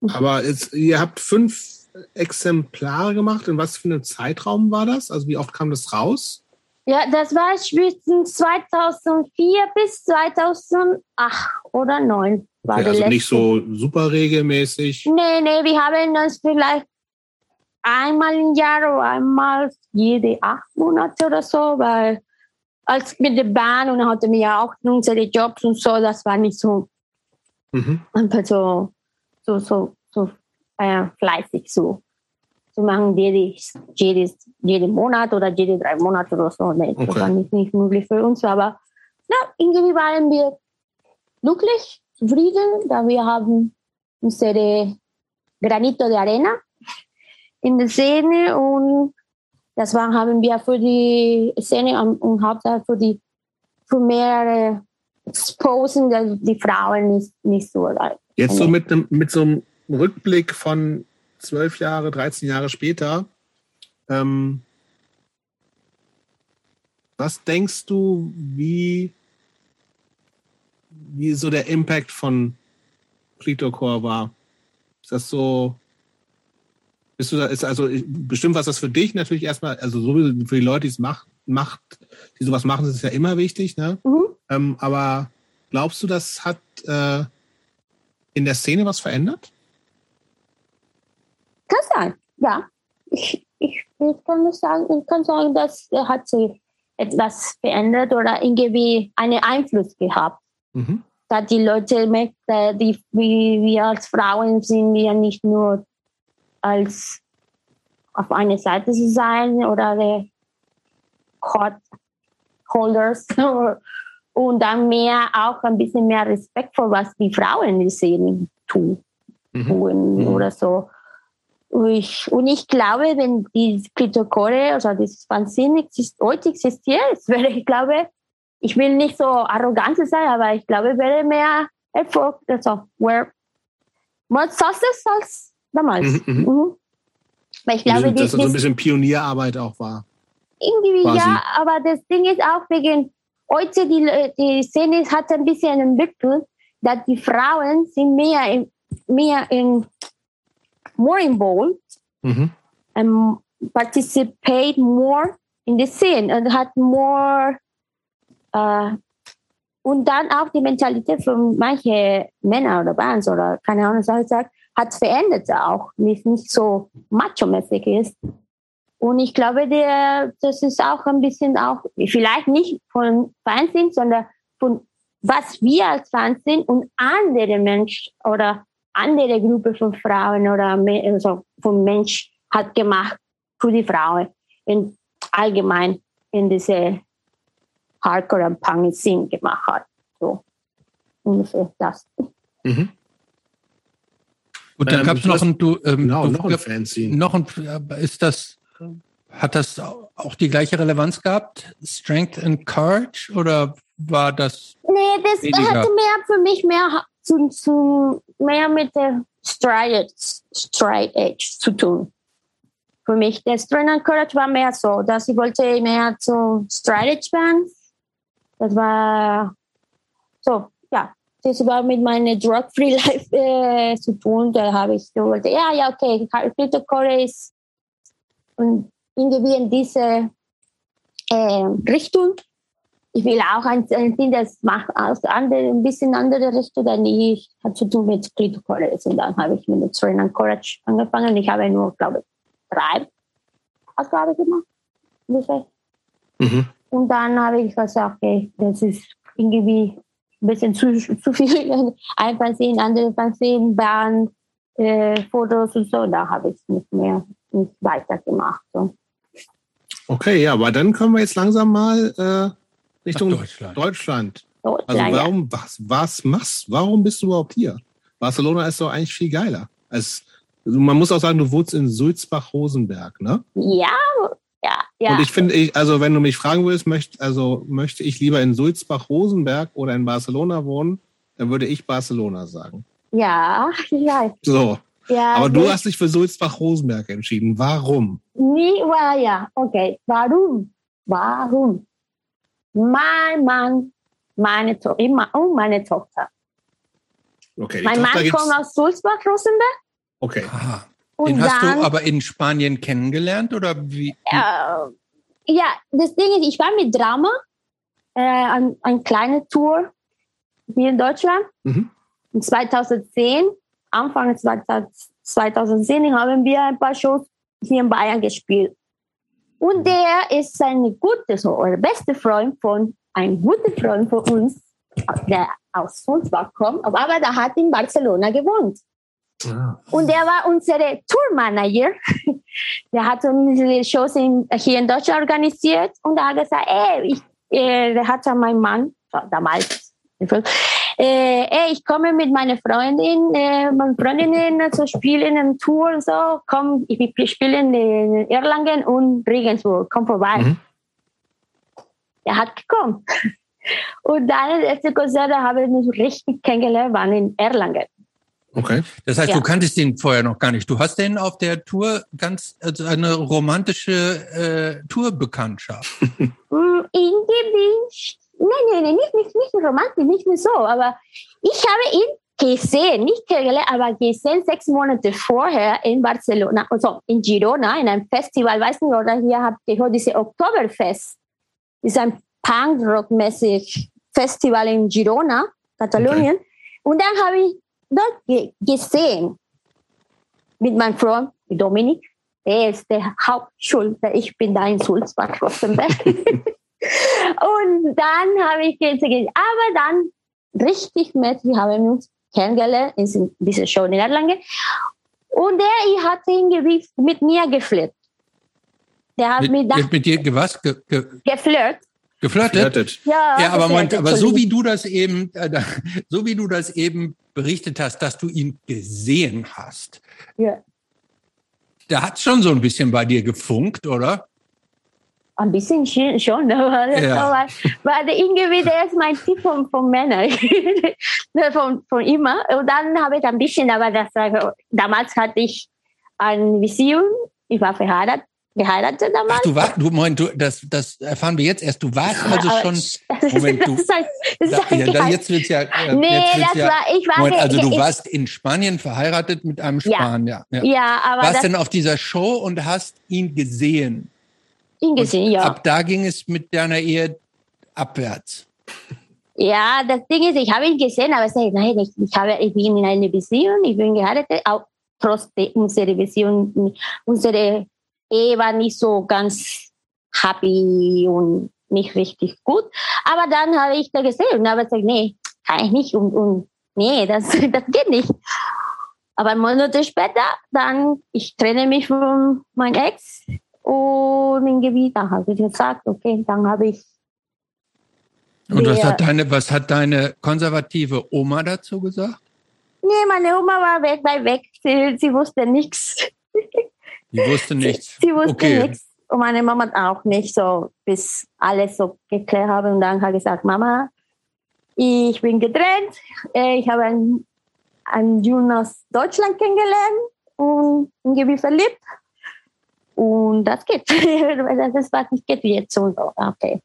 ja. Aber jetzt, ihr habt fünf Exemplare gemacht. In was für einem Zeitraum war das? Also wie oft kam das raus? Ja, das war zwischen 2004 bis 2008 oder 2009. Okay, also letzte. nicht so super regelmäßig. Nee, nee, wir haben uns vielleicht einmal im Jahr oder einmal jede acht Monate oder so, weil als mit der Bahn und dann hatten wir ja auch unsere Jobs und so, das war nicht so Mhm. einfach so, so, so, so äh, fleißig so zu machen, jedes, jedes, jeden Monat oder jede drei Monate oder so. Nee, das Okay. war nicht, nicht möglich für uns, aber na, irgendwie waren wir glücklich, zufrieden, da wir haben unsere Granito de Arena in der Szene und das war, haben wir für die Szene und- und hauptsächlich für die für mehr Exposen, dass die Frauen nicht, nicht so leid. Jetzt so mit, einem, mit so einem Rückblick von zwölf Jahre, 13 Jahre später. Ähm, was denkst du, wie, wie so der Impact von Clitocore war? Ist das so, bist du da, ist also bestimmt was das für dich natürlich erstmal, also sowieso für die Leute, die es macht, macht, die sowas machen, ist es ja immer wichtig, ne? Mhm. Ähm, aber glaubst du, das hat äh, in der Szene was verändert? Kann sein, ja. Ich, ich, ich kann nicht sagen, ich kann sagen, dass er hat sich etwas verändert oder irgendwie einen Einfluss gehabt. Mhm. dass die Leute merken, äh, die, wie wir als Frauen sind wir nicht nur als auf einer Seite zu sein oder die Hot Holders [LAUGHS] und dann mehr auch ein bisschen mehr Respekt vor was die Frauen Szene tun, Mhm. Mhm. oder so. Und ich, und ich glaube, wenn die Klitokore, also dieses exist, heute existiert, es wäre, ich glaube, ich will nicht so arrogant sein, aber ich glaube, wäre mehr Erfolg, also, where, more success als damals. Mhm, mhm. Mhm. Weil ich glaube, dass das so ein bisschen Pionierarbeit auch war. irgendwie quasi. ja, aber das Ding ist auch wegen, heute die, die Szene hat ein bisschen entwickelt, dass die Frauen sind mehr in, mehr in, more involved Mhm. and participate more in the scene and hat more äh, und dann auch die Mentalität von manche Männer oder Bands oder keine Ahnung, was ich sag, hat verändert auch, nicht, nicht so macho-mäßig ist. Und ich glaube, der, das ist auch ein bisschen auch, vielleicht nicht von Fans sind, sondern von was wir als Fans sind und andere Menschen oder andere Gruppe von Frauen oder also von Mensch hat gemacht für die Frauen in allgemein in diese Hardcore und Punk Scene gemacht hat. So ungefähr das. Und Mhm. dann Ähm, gab es noch ein, du, ähm, Genau, du, noch ein Fanzine. noch ein, ist das, hat das auch die gleiche Relevanz gehabt? Strength and Courage oder war das? Nee, das Weniger. hatte mehr für mich mehr zu, zu mehr mit der Stride, Stride Edge zu tun. Für mich, der Strength and Courage war mehr so, dass ich wollte mehr zu Stride Edge Bands. Das war so, ja, das war mit meiner Drug-Free Life äh, zu tun. Da habe ich so ja, ja, okay, Crypto ist und irgendwie in diese äh, Richtung ich will auch ein, ein Ding, das macht aus andere, ein bisschen andere Richtung, denn ich hat zu tun mit Clitoris. Und dann habe ich mit der Train and Courage angefangen. Ich habe nur, glaube ich, drei Ausgaben gemacht. Mhm. Und dann habe ich gesagt, okay, das ist irgendwie ein bisschen zu, zu viel. [LAUGHS] Einfach sehen, andere sehen, Band, äh, Fotos und so. Da habe ich nicht mehr nicht weitergemacht. So. Okay, ja, aber dann können wir jetzt langsam mal äh, Richtung Nach Deutschland. Deutschland. So, Also ja, ja. warum, was, was machst, warum bist du überhaupt hier? Barcelona ist doch eigentlich viel geiler. Es, also man muss auch sagen, du wohnst in Sulzbach-Rosenberg, ne? ja, ja, ja. Und ich finde, ich, also wenn du mich fragen würdest, möchte, also möchte ich lieber in Sulzbach-Rosenberg oder in Barcelona wohnen, dann würde ich Barcelona sagen. ja, [LAUGHS] ja. So. Ja, Aber du hast dich für Sulzbach-Rosenberg entschieden. Warum? Nie war ja. Okay. Warum? Warum? Mein Mann, meine Tochter und meine Tochter. Okay, mein Tochter Mann kommt aus Sulzbach-Rosenberg. Okay. Aha. Den hast dann, du aber in Spanien kennengelernt oder wie? Äh, ja, das Ding ist, ich war mit Drama, äh, ein, eine kleine Tour hier in Deutschland. Mhm. In 2010, Anfang 2010 haben wir ein paar Shows hier in Bayern gespielt. Und der ist ein guter, so, oder beste Freund von, ein guter Freund von uns, der aus Sulzbach kommt, aber der hat in Barcelona gewohnt. Ah. Und der war unser Tourmanager. [LAUGHS] Der hat unsere Shows in, hier in Deutschland organisiert und er hat gesagt, ey, ich, äh, der hat mein Mann, damals, äh, ey, ich komme mit meiner Freundin, äh, meine Freundinnen zu spielen eine Tour und so, komm, ich spiele in Erlangen und Regensburg, komm vorbei. Mhm. [LAUGHS] Er hat gekommen. Und dann, das erste Konzert, habe ich mich richtig kennengelernt, waren in Erlangen. Okay. Das heißt, ja. du kanntest ihn vorher noch gar nicht. Du hast den auf der Tour ganz also eine romantische äh, Tourbekanntschaft. [LAUGHS] Mm, irgendwie, nein, nein, nein, nicht, nicht, nicht romantisch, nicht mehr so. Aber ich habe ihn gesehen, nicht kennengelernt, aber gesehen sechs Monate vorher in Barcelona, also in Girona, in einem Festival, weiß nicht, oder hier habt ihr gehört, diese Oktoberfest. Das ist ein Punk-Rock-mäßig Festival in Girona, Katalonien. Okay. Und dann habe ich dort gesehen mit meinem Freund Dominik. Er ist der Hauptschuld, ich bin da in Sulzbach, Rosenberg. [LAUGHS] und dann habe ich gesehen, aber dann richtig mit, wir haben uns kennengelernt in dieser Show in Erlangen. Und der hat irgendwie mit mir geflirtet. Der hat mit, mit, mit dir was? Ge, ge, geflirt. Geflirtet? geflirtet. Ja, ja aber, man, aber so wie du das eben, äh, so wie du das eben berichtet hast, dass du ihn gesehen hast. Ja. Da hat schon so ein bisschen bei dir gefunkt, oder? Ein bisschen schon, [LAUGHS] aber ja. weil irgendwie der ist mein Typ von, von Männern, [LAUGHS] von, von immer. Und dann habe ich ein bisschen, aber das, damals hatte ich eine Vision, ich war verheiratet geheiratet damals. Ach, du warst, du, Moment, du, das, das erfahren wir jetzt erst. Du warst also schon, [LAUGHS] Moment, du, das das da, ja, da, jetzt wird's ja, äh, nee, das ja, war, ich war, Moment, also du ich, warst in Spanien verheiratet mit einem Spanier. Ja, ja. ja aber. Warst denn auf dieser Show und hast ihn gesehen? Ihn gesehen, und ja. Ab da ging es mit deiner Ehe abwärts. Ja, das Ding ist, ich habe ihn gesehen, aber ich sage, nein, ich, ich, habe, ich bin in einer Beziehung, ich bin geheiratet, auch trotz unserer Beziehung, unsere Ehe war nicht so ganz happy und nicht richtig gut. Aber dann habe ich da gesehen und habe gesagt, nee, kann ich nicht und, und nee, das, [LAUGHS] das geht nicht. Aber Monate später, dann, ich trenne mich von meinem Ex und irgendwie, dann habe ich gesagt, okay, dann habe ich. Und was hat deine, was hat deine konservative Oma dazu gesagt? Nee, meine Oma war weg, weit weg. Sie, sie wusste nichts. [LAUGHS] Die wusste nichts. Sie, sie wusste okay. nichts. Und meine Mama auch nicht, so bis alles so geklärt habe. Und dann hat gesagt, Mama, ich bin getrennt. Äh, ich habe einen, einen Jungen aus Deutschland kennengelernt und irgendwie verliebt. Und das geht. [LAUGHS] das ist was nicht geht jetzt. Und so, okay.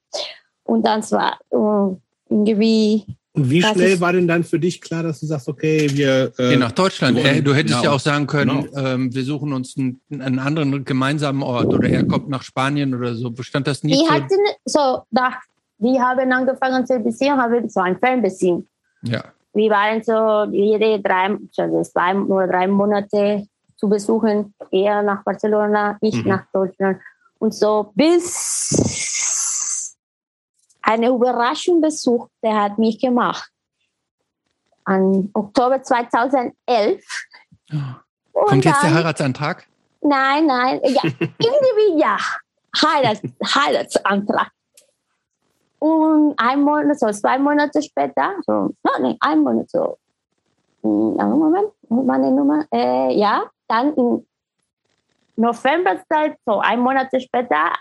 Und dann war uh, irgendwie und wie schnell war denn dann für dich klar, dass du sagst, okay, wir. Äh, Geh nach Deutschland. Äh, du hättest genau. ja auch sagen können, genau. ähm, wir suchen uns einen, einen, anderen gemeinsamen Ort oder er kommt nach Spanien oder so. Bestand das nicht? Die so? hatten so, da, die haben angefangen zu beziehen, haben so ein Fernbeziehung. Ja. Wir waren so jede drei, also zwei oder drei Monate zu besuchen, er nach Barcelona, ich mhm. nach Deutschland. Und so bis eine Überraschung besucht, der hat mich gemacht. An Oktober 2011. Oh. Kommt jetzt der Heiratsantrag? Nein, nein, ja, [LAUGHS] irgendwie ja. Heirat, Heiratsantrag. Und ein Monat, so zwei Monate später, so, nein, ein Monat, so, hm, Moment, meine Nummer, äh, ja, dann im Novemberzeit, so ein Monat später,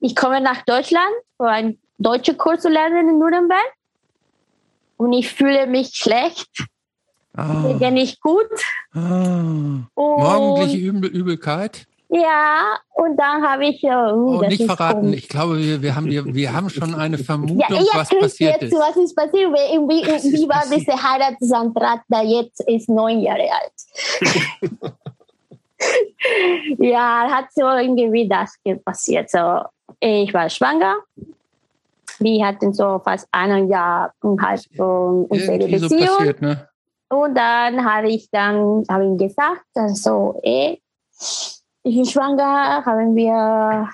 ich komme nach Deutschland für ein deutsche Kurs zu lernen in Nürnberg und ich fühle mich schlecht Ah. Geht nicht gut. Ah. Morgendliche Übel Übelkeit. Ja, und dann habe ich. Uh, oh, nicht verraten. Komisch. Ich glaube, wir, wir, haben, wir, wir haben schon eine Vermutung, ja, was passiert jetzt, ist. Was ist passiert? Wie, wie, wie war dieser Heiratsantrag, der jetzt ist neun Jahre alt? [LAUGHS] ja, hat so irgendwie das passiert. So, ich war schwanger. Wir hatten so fast ein Jahr und halb so unsere Beziehung. So passiert, ne? Und dann habe ich dann habe ihm gesagt, also, ey, ich bin schwanger, haben wir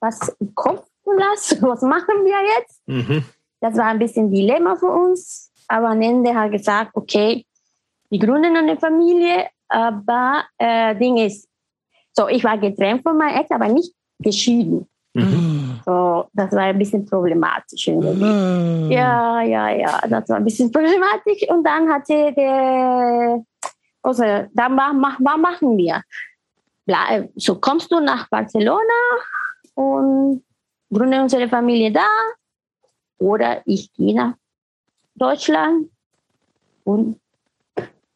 was im Kopf gelassen, [LAUGHS] was machen wir jetzt? Mhm. Das war ein bisschen Dilemma für uns, aber am Ende hat er gesagt, okay, wir gründen eine Familie, aber äh, Ding ist, so ich war getrennt von meinem Ex, aber nicht geschieden. Mhm. So, das war ein bisschen problematisch. Mhm. Ja, ja, ja, das war ein bisschen [LAUGHS] problematisch. Und dann hatte der, also, dann was, was machen wir? so kommst du nach Barcelona und gründe unsere Familie da oder ich gehe nach Deutschland und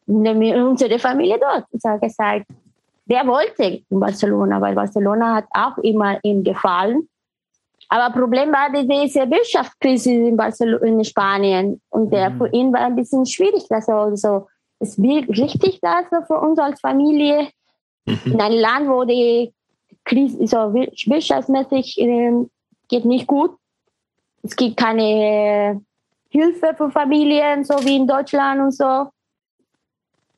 nehme unsere Familie dort. Ich habe gesagt, der wollte in Barcelona, weil Barcelona hat auch immer ihm gefallen. Aber Problem war diese Wirtschaftskrise in, Barcelona, in Spanien und der mhm. für ihn war ein bisschen schwierig. Also, also es wird richtig, also für uns als Familie Mhm. In einem Land, wo die Krise so wirtschaftsmäßig äh, geht nicht gut. Es gibt keine Hilfe für Familien, so wie in Deutschland und so.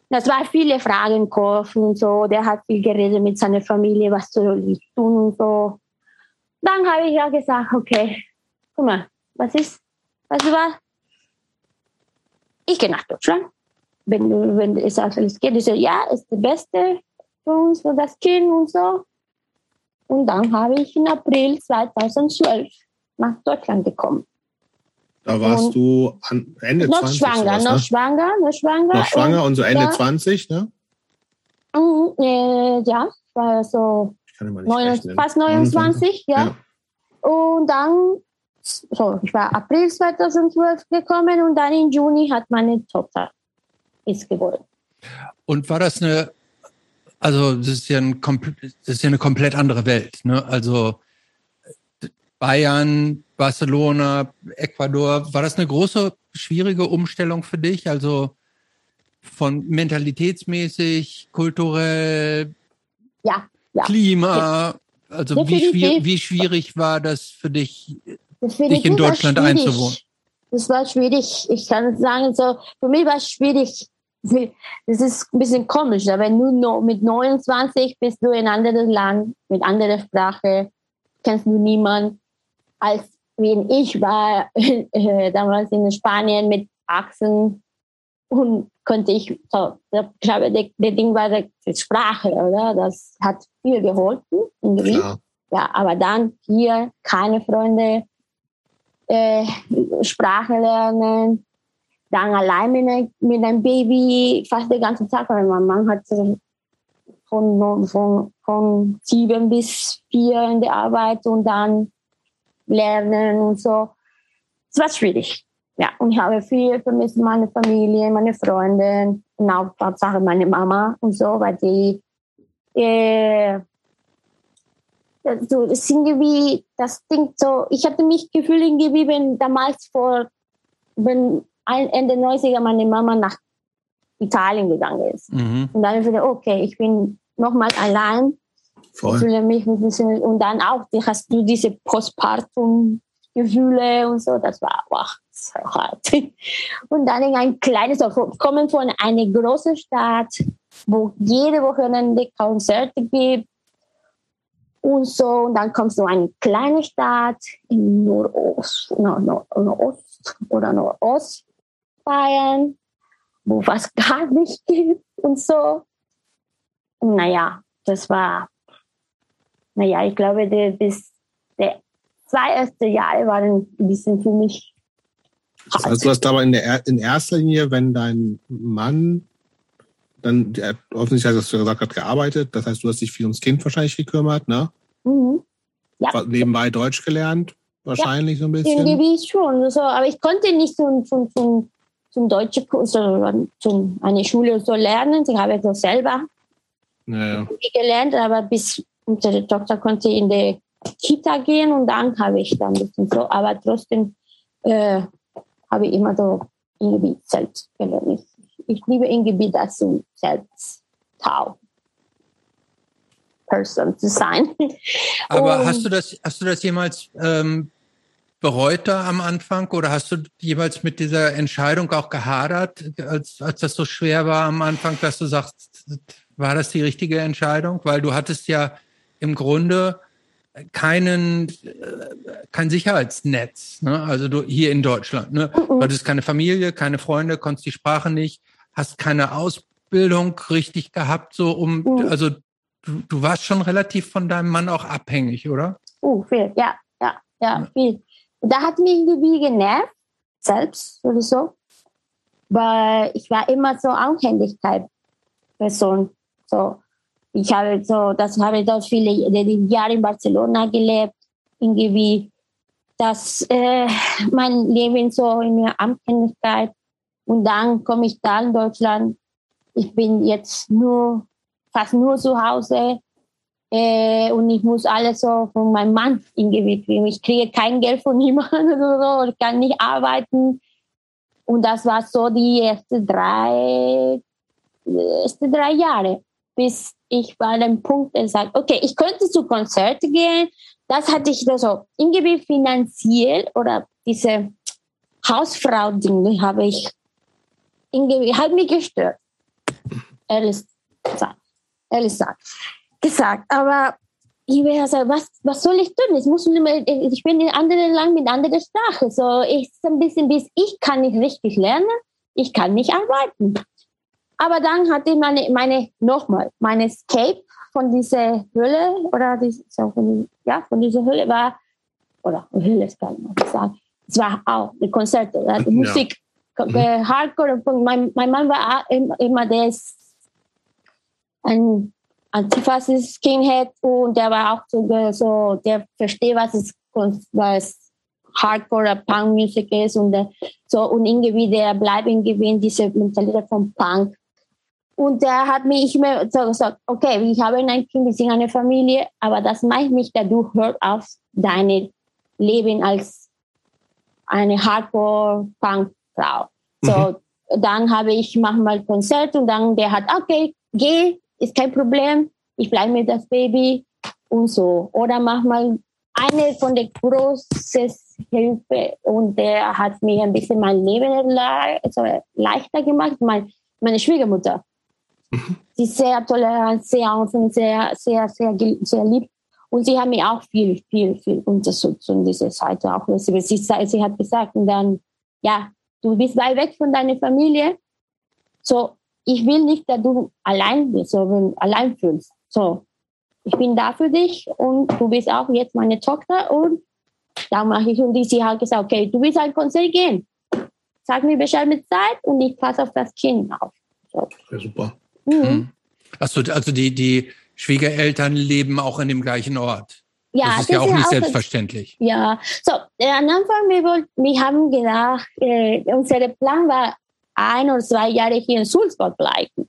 Das war viele Fragen Kopf und so. Der hat viel geredet mit seiner Familie, was soll ich tun und so. Dann habe ich ja gesagt, okay, guck mal, was ist, was war? Ich gehe nach Deutschland. Wenn, wenn es alles geht, ich so, ja, ist das Beste für uns, für das Kind und so. Und dann habe ich im April 2012 nach Deutschland gekommen. Da warst und du an Ende noch 20? Schwanger, noch ne? schwanger, noch schwanger. Noch schwanger und, und so Ende ja, 20, ne? Mhm, äh, ja, war so 29, fast 29, ja. ja. Und dann, so, ich war April 2012 gekommen und dann im Juni hat meine Tochter ist geboren. Und war das eine also das ist ja, ein, das ist ja eine komplett andere Welt. Ne? Also Bayern, Barcelona, Ecuador, war das eine große, schwierige Umstellung für dich? Also von mentalitätsmäßig, kulturell, ja, ja. Klima, also wie, schwierig, wie schwierig war das für dich, für dich in Deutschland einzuwohnen? Das war schwierig. Ich kann sagen, so, für mich war es schwierig, das ist ein bisschen komisch, aber nur mit 29 bist du in einem anderen Land, mit anderer Sprache, kennst du niemanden, als wenn ich war [LAUGHS] äh, damals in Spanien mit 18 und konnte ich, so, ich glaube, der, der Ding war die Sprache, oder? Das hat viel geholfen, irgendwie. Ja, aber dann hier keine Freunde, äh, Sprache lernen, dann allein mit, mit einem Baby fast den ganzen Tag, weil mein Mann hat von, von, von sieben bis vier in der Arbeit und dann lernen und so. Es war schwierig. Ja, und ich habe viel vermisst meine Familie, meine Freunde und auch Tatsache meine Mama und so, weil die äh, so, es sind irgendwie, das Ding so, ich hatte mich gefühlt irgendwie, wenn damals vor, wenn Ende 90er meine Mama nach Italien gegangen ist. Mhm. Und dann gedacht, okay, ich bin nochmal allein. Voll. Ich fühle mich ein bisschen, und dann auch hast du diese Postpartum-Gefühle und so, das war wow, so hart. Und dann in ein kleines, kommen von einer großen Stadt, wo jede Wochenende Konzerte gibt und so, und dann kommst du in eine kleine Stadt in Nordost, Nordost oder Nordost feiern, wo was [LAUGHS] gar nicht gibt und so. Naja, das war, naja, ich glaube, der, bis der zwei erste Jahre waren ein bisschen für mich. Hart. Das heißt, du hast aber in, der, in erster Linie, wenn dein Mann dann, der, offensichtlich hast du gesagt, hat gearbeitet, das heißt, du hast dich viel ums Kind wahrscheinlich gekümmert, ne? Mhm. Ja. Nebenbei Deutsch gelernt, wahrscheinlich ja, so ein bisschen. Irgendwie schon, so, aber ich konnte nicht so, so, so zum deutschen Kurs oder zum eine Schule so lernen. Ich habe so selber Ja, ja. gelernt, aber bis unsere Tochter konnte in die Kita gehen und dann habe ich dann ein bisschen so, aber trotzdem äh, habe ich immer so irgendwie selbst gelernt. Ich, ich liebe irgendwie das so selbst tau Person zu sein. [LAUGHS] Aber Und- hast du das, hast du das jemals ähm, bereut da am Anfang oder hast du jemals mit dieser Entscheidung auch gehadert, als, als das so schwer war am Anfang, dass du sagst, war das die richtige Entscheidung? Weil du hattest ja im Grunde keinen, äh, kein Sicherheitsnetz, ne? also du hier in Deutschland. Ne? Du hattest keine Familie, keine Freunde, konntest die Sprache nicht, hast keine Ausbildung richtig gehabt, so um, Mhm. also du, du warst schon relativ von deinem Mann auch abhängig, oder? Uh, viel, ja, ja, ja, viel. Da hat mich irgendwie genervt, selbst sowieso, weil ich war immer so Anhänglichkeit Person. So, ich habe so, das habe dort viele Jahre in Barcelona gelebt, irgendwie, dass äh, mein Leben so in der Anhänglichkeit und dann komme ich da in Deutschland. Ich bin jetzt nur fast nur zu Hause äh, und ich muss alles so von meinem Mann irgendwie kriegen. Ich kriege kein Geld von [LAUGHS] niemandem oder so, ich kann nicht arbeiten. Und das war so die ersten drei, ersten drei Jahre, bis ich bei dem Punkt gesagt, okay, ich könnte zu Konzerte gehen. Das hatte ich so irgendwie finanziell oder diese Hausfrau-Dinge habe ich irgendwie, hat mich gestört. Ehrlich gesagt. Gesagt aber ich wäre so, was, was soll ich tun? Ich, muss, ich bin in anderen Land mit anderer Sprache. So, ich ein bisschen bis ich kann nicht richtig lernen, ich kann nicht arbeiten. Aber dann hatte ich meine, meine nochmal, meine Escape von dieser Hölle oder die, so von, ja, von dieser Hölle war, oder Hölle, das kann man sagen. Es war auch [LAUGHS] die Konzerte, ja. Musik, äh, Hardcore. Mein, mein Mann war immer, der ein Antifasis Skinhead und der war auch so, so der versteht, was es was Hardcore Punk Music ist und der, so und irgendwie der bleibt irgendwie in diese Mentalität von Punk. Und der hat mich immer so gesagt, okay, ich habe ein Kind, wir sind eine Familie, aber das macht nicht, dass du hört auf deine Leben als eine Hardcore-Punk-Frau. So, dann habe ich manchmal Konzert und dann der hat, okay, geh, ist kein Problem, ich bleibe mit das Baby und so. Oder manchmal eine von der großen Hilfe und der hat mir ein bisschen mein Leben le also leichter gemacht, mein, meine Schwiegermutter. Sie ist sehr tolerant, sehr offen, sehr, sehr, sehr, sehr lieb. Und sie haben mir auch viel, viel, viel unterstützt und diese Seite auch. Sie, sie, sie hat gesagt, und dann, ja, du bist weit weg von deiner Familie. So, ich will nicht, dass du allein bist, so allein fühlst. So, ich bin da für dich und du bist auch jetzt meine Tochter und da mache ich und sie hat gesagt, okay, du willst ein Konzert gehen. Sag mir Bescheid mit Zeit und ich passe auf das Kind auf. So. Ja, super. Mhm. Achso, also die, die Schwiegereltern leben auch in dem gleichen Ort. Ja, das ist ja auch nicht das- selbstverständlich. Ja, so, äh, am Anfang, wir, wollten, wir haben gedacht, äh, unser Plan war, ein oder zwei Jahre hier in Sulzburg bleiben.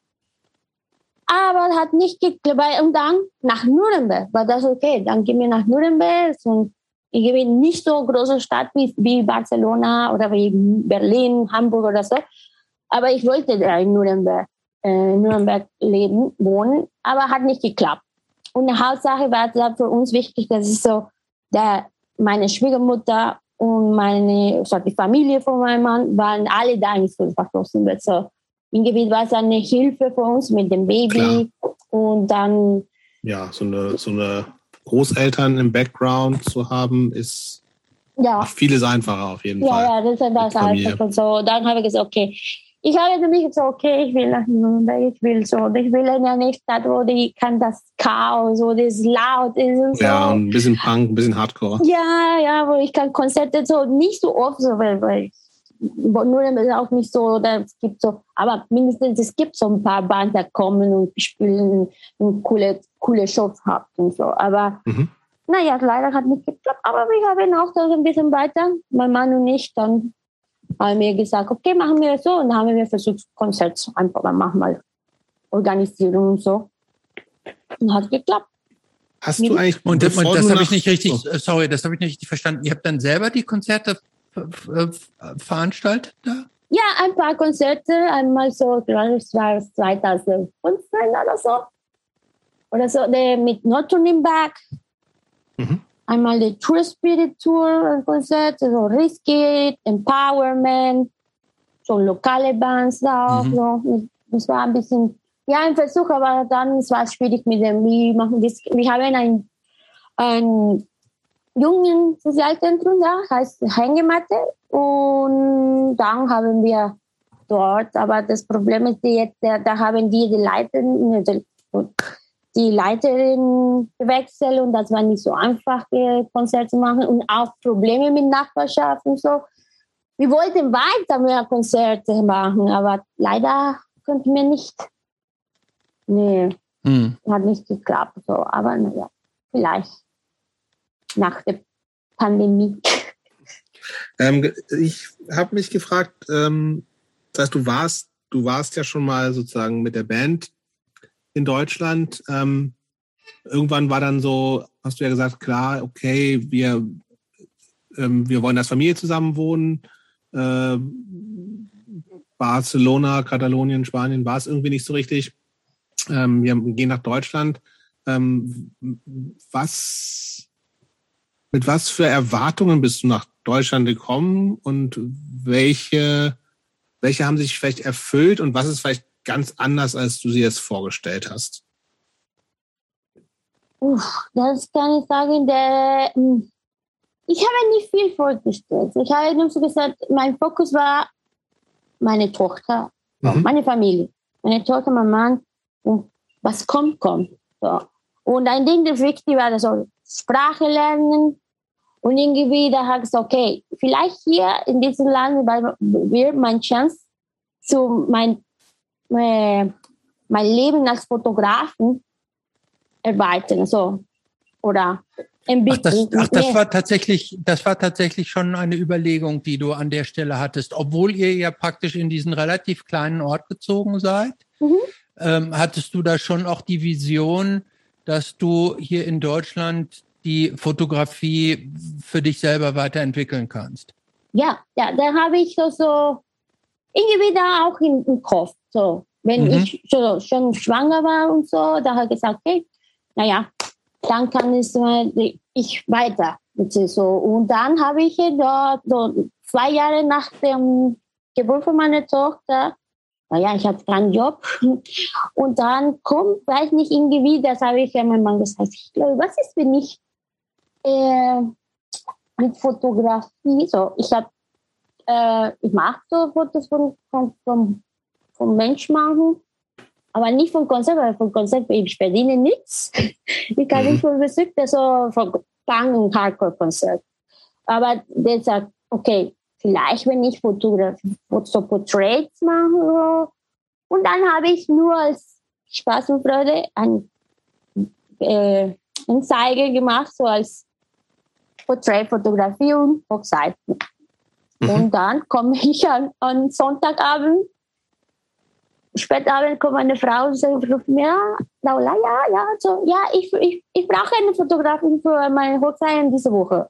Aber hat nicht geklappt. Und dann nach Nürnberg war das okay. Dann gehen wir nach Nürnberg. Und ich bin nicht so große Stadt wie, wie Barcelona oder wie Berlin, Hamburg oder so. Aber ich wollte da in Nürnberg, äh, Nürnberg leben, wohnen. Aber hat nicht geklappt. Und die Hauptsache war es für uns wichtig, dass es so, der, meine Schwiegermutter und meine, so die Familie von meinem Mann waren alle da in Sulzbach Rosenberg. So, im Gebiet war es eine Hilfe für uns mit dem Baby. Und dann, Ja, so eine, so eine Großeltern im Background zu haben, ist ja, vieles einfacher auf jeden ja, Fall. ja, das ist das einfach. So, dann habe ich gesagt, okay. Ich habe mich gesagt, okay, ich will nach Nürnberg, ich will so, ich will in eine Stadt, wo die kann das Chaos, wo das laut ist und so. Ja, ein bisschen Punk, ein bisschen Hardcore. Ja, ja, wo ich kann Konzerte so nicht so oft so, weil, weil Nürnberg ist auch nicht so, da es gibt so, aber mindestens es gibt so ein paar Bands, die kommen und spielen und coole, coole Shows haben und so. Aber Mhm. naja, leider hat nicht geklappt, aber wir haben auch da ein bisschen weiter, mein Mann und ich, dann haben wir gesagt, okay, machen wir so. Und dann haben wir versucht, Konzert einfach mal mal organisieren und so. Und hat geklappt. Hast du eigentlich und das, das habe ich nicht richtig, oh. sorry, das habe ich nicht richtig verstanden. Ihr habt dann selber die Konzerte veranstaltet da? Ja, ein paar Konzerte, einmal so, ich glaube, es war 2015 oder so. Oder so, mit Notturning Back. Mhm. Einmal die True Spirit Tour Konzert, so Risky, Empowerment, so lokale Bands da auch. Mhm. So. Das war ein bisschen, ja, ein Versuch, aber dann war es schwierig mit dem, wie machen das. Wir haben ein, ein jungen Sozialzentrum da, heißt Hängematte. Und dann haben wir dort, aber das Problem ist jetzt, da haben die die Leiterin, die Leiterin gewechselt und das war nicht so einfach, Konzerte zu machen und auch Probleme mit Nachbarschaft und so. Wir wollten weiter mehr Konzerte machen, aber leider konnten wir nicht. Nee, hm. hat nicht geklappt. So. Aber naja, vielleicht nach der Pandemie. [LAUGHS] Ähm, ich habe mich gefragt, ähm, das heißt, du warst, du warst ja schon mal sozusagen mit der Band in Deutschland. Ähm, irgendwann war dann so, hast du ja gesagt, klar, okay, wir, ähm, wir wollen als Familie zusammen wohnen. Äh, Barcelona, Katalonien, Spanien war es irgendwie nicht so richtig. Ähm, wir gehen nach Deutschland. Ähm, was mit was für Erwartungen bist du nach Deutschland gekommen und welche, welche haben sich vielleicht erfüllt und was ist vielleicht ganz anders, als du sie jetzt vorgestellt hast? Uff, das kann ich sagen. Der, hm, ich habe nicht viel vorgestellt. Ich habe nur so gesagt, mein Fokus war meine Tochter, mhm. meine Familie, meine Tochter, mein Mann und was kommt, kommt. So. Und ein Ding, das wichtig war, das Sprache lernen. Und irgendwie da habe ich gesagt, okay, vielleicht hier in diesem Land wird meine Chance zu mein, mein Leben als Fotografen erweitern, so. Oder entwickeln. Ach, das, ach, das war tatsächlich, das war tatsächlich schon eine Überlegung, die du an der Stelle hattest, obwohl ihr ja praktisch in diesen relativ kleinen Ort gezogen seid. Mhm. Ähm, hattest du da schon auch die Vision, dass du hier in Deutschland die Fotografie für dich selber weiterentwickeln kannst? Ja, ja, da habe ich so, so irgendwie da auch im, im Kopf. So, wenn mhm. ich so, schon schwanger war und so, da habe ich gesagt, hey, naja, dann kann ich, ich weiter. So. Und dann habe ich dort so zwei Jahre nach dem Geburt von meiner Tochter naja, ich hatte keinen Job. [LAUGHS] Und dann kommt, weiß nicht, irgendwie, das habe ich ja meinem Mann gesagt, ich glaube, was ist, wenn ich äh, mit Fotografie, so, ich habe, äh, ich mache so Fotos von, von, von, von Menschen machen, aber nicht von Konzert, weil von Konzert, ich verdiene nichts. [LAUGHS] Ich kann nicht mhm. von Besuch, so von Punk- und Hardcore-Konzert. Aber der sagt, okay, vielleicht, wenn ich Fotografie, so Portraits mache. Und dann habe ich nur als Spaß und Freude ein, äh, Anzeige gemacht, so als Porträtfotografie und Hochzeiten. Mhm. Und dann komme ich an, an Sonntagabend, spätabend kommt eine Frau und sagt mir, Laula, ja, ja, so, ja, ich, ich, ich brauche eine Fotografin für meine Hochzeit diese Woche.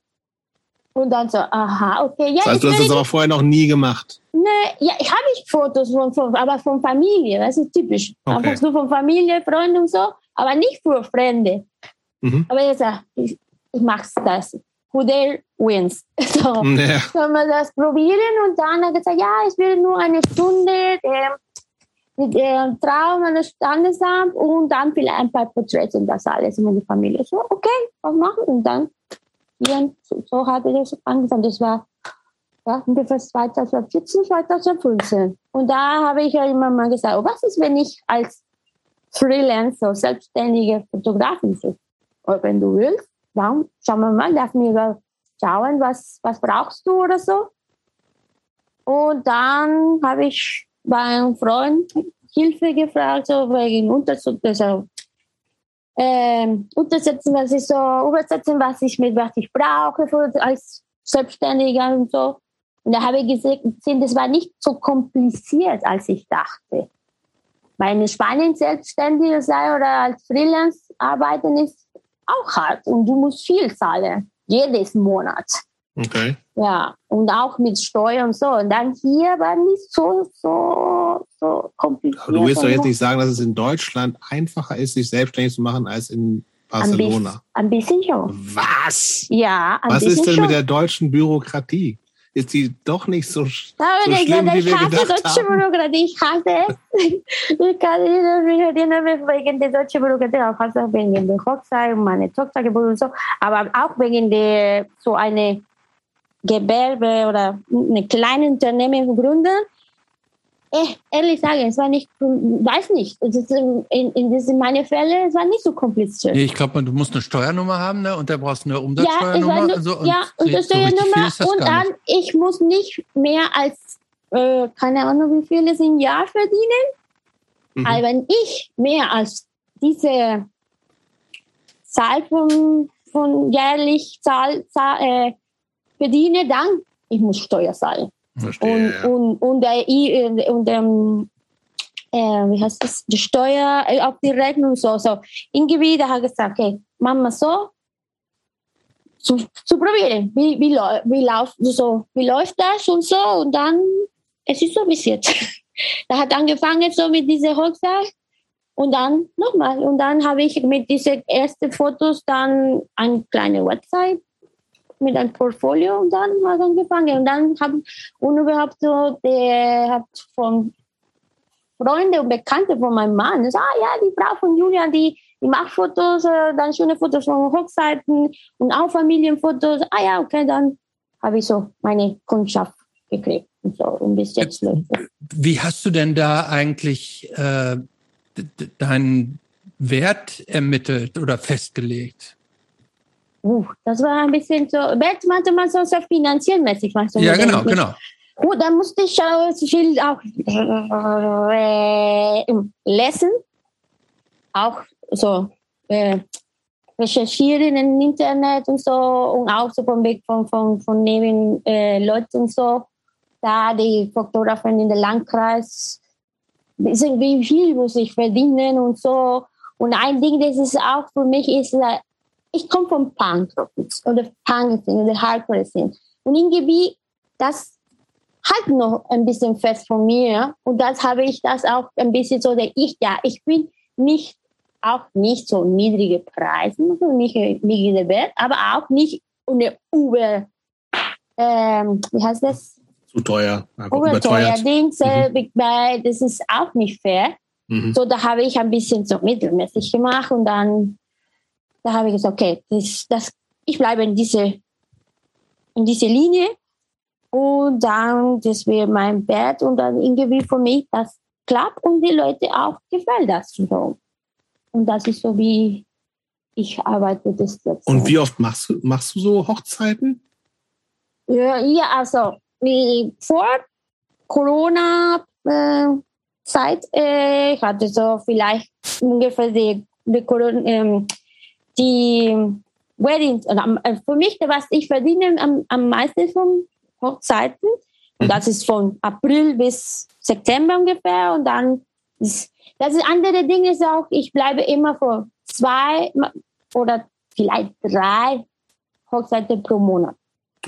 Und dann so, aha, okay. Ja, das heißt, du hast das aber vorher noch nie gemacht? Nee, ja, ich habe ich Fotos, von, von, aber von Familie, das ist typisch. Okay. Einfach nur von Familie, Freunden und so, aber nicht für Fremde. Mhm. Aber ich sage, ich, ich mache das. Who there wins. [LAUGHS] So, ja. sollen wir das probieren? Und dann hat er gesagt, ja, ich will nur eine Stunde der, der Traum eines Standesamt und dann vielleicht ein paar Porträts und das alles in meine Familie. So, okay, was machen? Und dann studieren. So, so habe ich das angefangen. Das war ja, ungefähr 2014, 2015. Und da habe ich ja immer mal gesagt, oh, was ist, wenn ich als Freelancer, selbstständige Fotografin bin? Oder wenn du willst, dann schauen wir mal, darf mir schauen, was, was brauchst du oder so. Und dann habe ich bei einem Freund Hilfe gefragt, so wegen also ähm, untersetzen, was ich so übersetzen, was ich mit was ich brauche für, als Selbstständiger und so. Und da habe ich gesehen, das war nicht so kompliziert, als ich dachte. Weil in Spanien selbstständig sein oder als Freelance arbeiten ist auch hart und du musst viel zahlen, jedes Monat. Okay. Ja, und auch mit Steuern und so. Und dann hier war nicht so, so, so kompliziert. Aber du willst doch jetzt nicht sagen, dass es in Deutschland einfacher ist, sich selbstständig zu machen, als in Barcelona. Ein bisschen, ein bisschen schon. Was? Ja, ein Was ist denn schon. mit der deutschen Bürokratie? Ist die doch nicht so, so schlimm, ich, wie wir hasse gedacht deutsche haben? Bürokratie. Ich hasse es. [LAUGHS] ich kann nicht wegen der deutschen Bürokratie, auch wegen der Hochzeit und meine Tochter geboren und so, aber auch wegen der so eine Gewerbe oder eine kleine Unternehmen gründen eh, ehrlich sagen, es war nicht, weiß nicht, in, in, in meinen Fällen, es war nicht so kompliziert. Nee, ich glaube, du musst eine Steuernummer haben ne? und da brauchst du eine Umsatzsteuernummer. Ja, nur, und, so, und ja, und eine Steuernummer so und dann, ich muss nicht mehr als, äh, keine Ahnung, wie viel es im Jahr verdienen. Mhm. Aber wenn ich mehr als diese Zahl von, von jährlich Zahl, Zahl äh, verdiene, dann ich muss Steuer zahlen. Verstehe, und, und, und, der, äh, und ähm, äh, wie heißt das, die Steuer äh, auf die Rechnung so. so. Irgendwie, da hat gesagt, okay, machen wir so, zu, zu probieren, wie, wie, wie, lauf, so, wie läuft das und so. Und dann, es ist so bis jetzt. [LAUGHS] da hat angefangen so mit dieser Hochzeit und dann nochmal. Und dann habe ich mit diesen ersten Fotos dann eine kleine Website mit einem Portfolio und dann hat angefangen. Und dann haben und überhaupt so, der hat von Freunde und Bekannte von meinem Mann, das, ah ja, die Frau von Julia, die, die macht Fotos, äh, dann schöne Fotos von Hochzeiten und auch Familienfotos. Ah ja, okay, dann habe ich so meine Kundschaft gekriegt. Und, so, und bis jetzt läuft Wie hast du denn da eigentlich äh, deinen Wert ermittelt oder festgelegt? Uh, das war ein bisschen so, Welt meinte man so, so finanziell mäßig. Ja, genau, genau. Gut, dann musste ich auch viel auch äh, lesen, auch so äh, recherchieren im Internet und so und auch so vom Weg von, von, von neben äh, Leuten und so. Da die Fotografen in der Landkreis, wie viel muss ich verdienen und so. Und ein Ding, das ist auch für mich ist, ich komme vom Punk oder Punk oder Hardcore Szene. Und irgendwie, das halt noch ein bisschen fest von mir. Und das habe ich das auch ein bisschen so, der ich, ja, ich bin nicht, auch nicht so niedrige Preise, nicht niedrige Wert, aber auch nicht eine über, ähm, wie heißt das? Zu teuer. Überteuer Dings, mhm. Big Buy, das ist auch nicht fair. Mhm. So, da habe ich ein bisschen so mittelmäßig gemacht und dann da habe ich gesagt, okay, das, das, ich bleibe in diese, in diese Linie und dann, das wäre mein Bett und dann irgendwie für mich das klappt und die Leute auch gefällt das so. Und das ist so, wie ich arbeite das jetzt. Und wie oft machst du, machst du so Hochzeiten? Ja, ja also vor Corona äh, äh, ich hatte so vielleicht ungefähr die, die Corona, ähm, die Weddings, äh, für mich, was ich verdiene am, am meisten von Hochzeiten, und das ist von April bis September ungefähr, und dann ist, das ist andere Dinge ist auch, ich bleibe immer vor zwei oder vielleicht drei Hochzeiten pro Monat.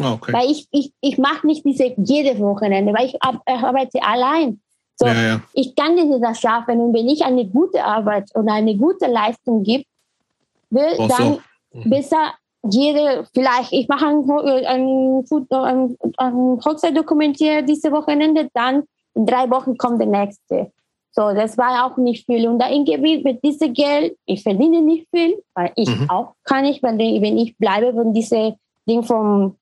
Ah, okay. Weil ich, ich, ich mache nicht diese jede Wochenende, weil ich arbeite allein. So, ja, ja. Ich kann das schaffen und wenn ich eine gute Arbeit oder eine gute Leistung gebe, will Ach dann so. besser jede, vielleicht, ich mache ein, ein, ein, ein Hochzeit dokumentiere diese Wochenende, dann in drei Wochen kommt der nächste. So, das war auch nicht viel. Und da irgendwie mit diesem Geld, ich verdiene nicht viel, weil ich mhm. auch kann nicht, weil wenn ich bleibe von diesem Ding vom,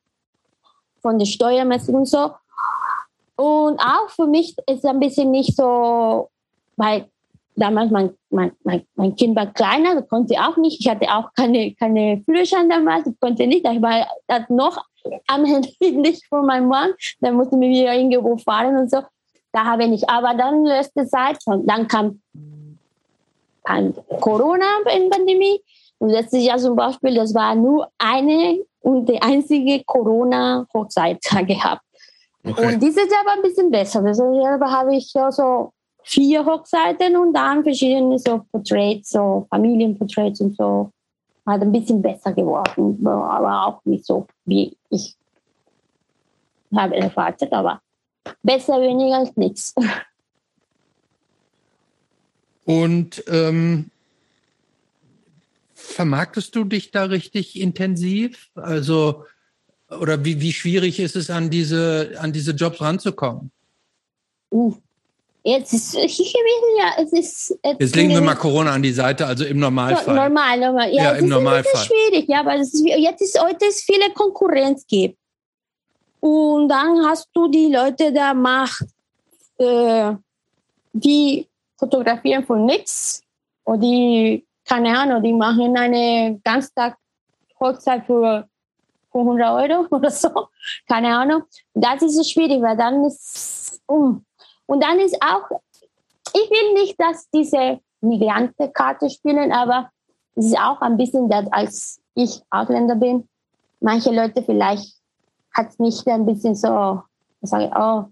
von der Steuermessung und so. Und auch für mich ist es ein bisschen nicht so, weil damals mein, mein, mein, mein Kind war kleiner, konnte auch nicht. Ich hatte auch keine, keine Führerschein damals, ich konnte nicht. Ich war noch am Handy nicht [LAUGHS] von meinem Mann. Dann musste ich wieder irgendwo fahren und so. Da habe ich nicht. Aber dann letzte Zeit, dann kam Corona-Pandemie. Und letztes Jahr zum Beispiel, das war nur eine und die einzige Corona-Hochzeit gehabt. Okay. Und dieses Jahr war ein bisschen besser. Also Jahr habe ich ja so vier Hochzeiten und dann verschiedene so Portraits, so Familienportraits und so. Halt ein bisschen besser geworden, aber auch nicht so, wie ich habe erwartet, aber besser weniger als nichts. Und ähm, vermarktest du dich da richtig intensiv? Also, oder wie, wie schwierig ist es, an diese, an diese Jobs ranzukommen? Uh, Jetzt ist, ja, es ist. Jetzt legen wir mal Corona an die Seite, also im Normalfall. Normal, normal. Ja, ja im Normalfall. Ist schwierig, ja, weil es ist, jetzt ist heute ist viele Konkurrenz gibt. Und dann hast du die Leute, da macht, äh, die fotografieren von nichts. Und die, keine Ahnung, die machen eine Ganztag Hochzeit für 500 Euro [LAUGHS] oder so. Keine Ahnung. Das ist schwierig, weil dann ist, um, und dann ist auch, ich will nicht, dass diese Migrantenkarte spielen, aber es ist auch ein bisschen, dass als ich Ausländer bin, manche Leute vielleicht hat mich ein bisschen so, ich sage, oh,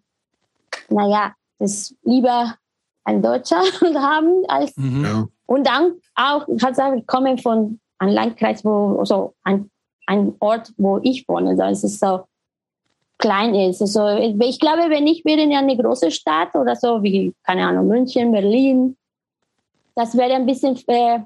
naja, das ist lieber ein Deutscher [LAUGHS] haben als, mhm. und dann auch, hat gesagt, kommen von einem Landkreis, wo, so ein, ein Ort, wo ich wohne, also es ist so, klein ist. Also ich glaube, wenn ich wäre in eine große Stadt oder so, wie, keine Ahnung, München, Berlin, das wäre ein bisschen äh,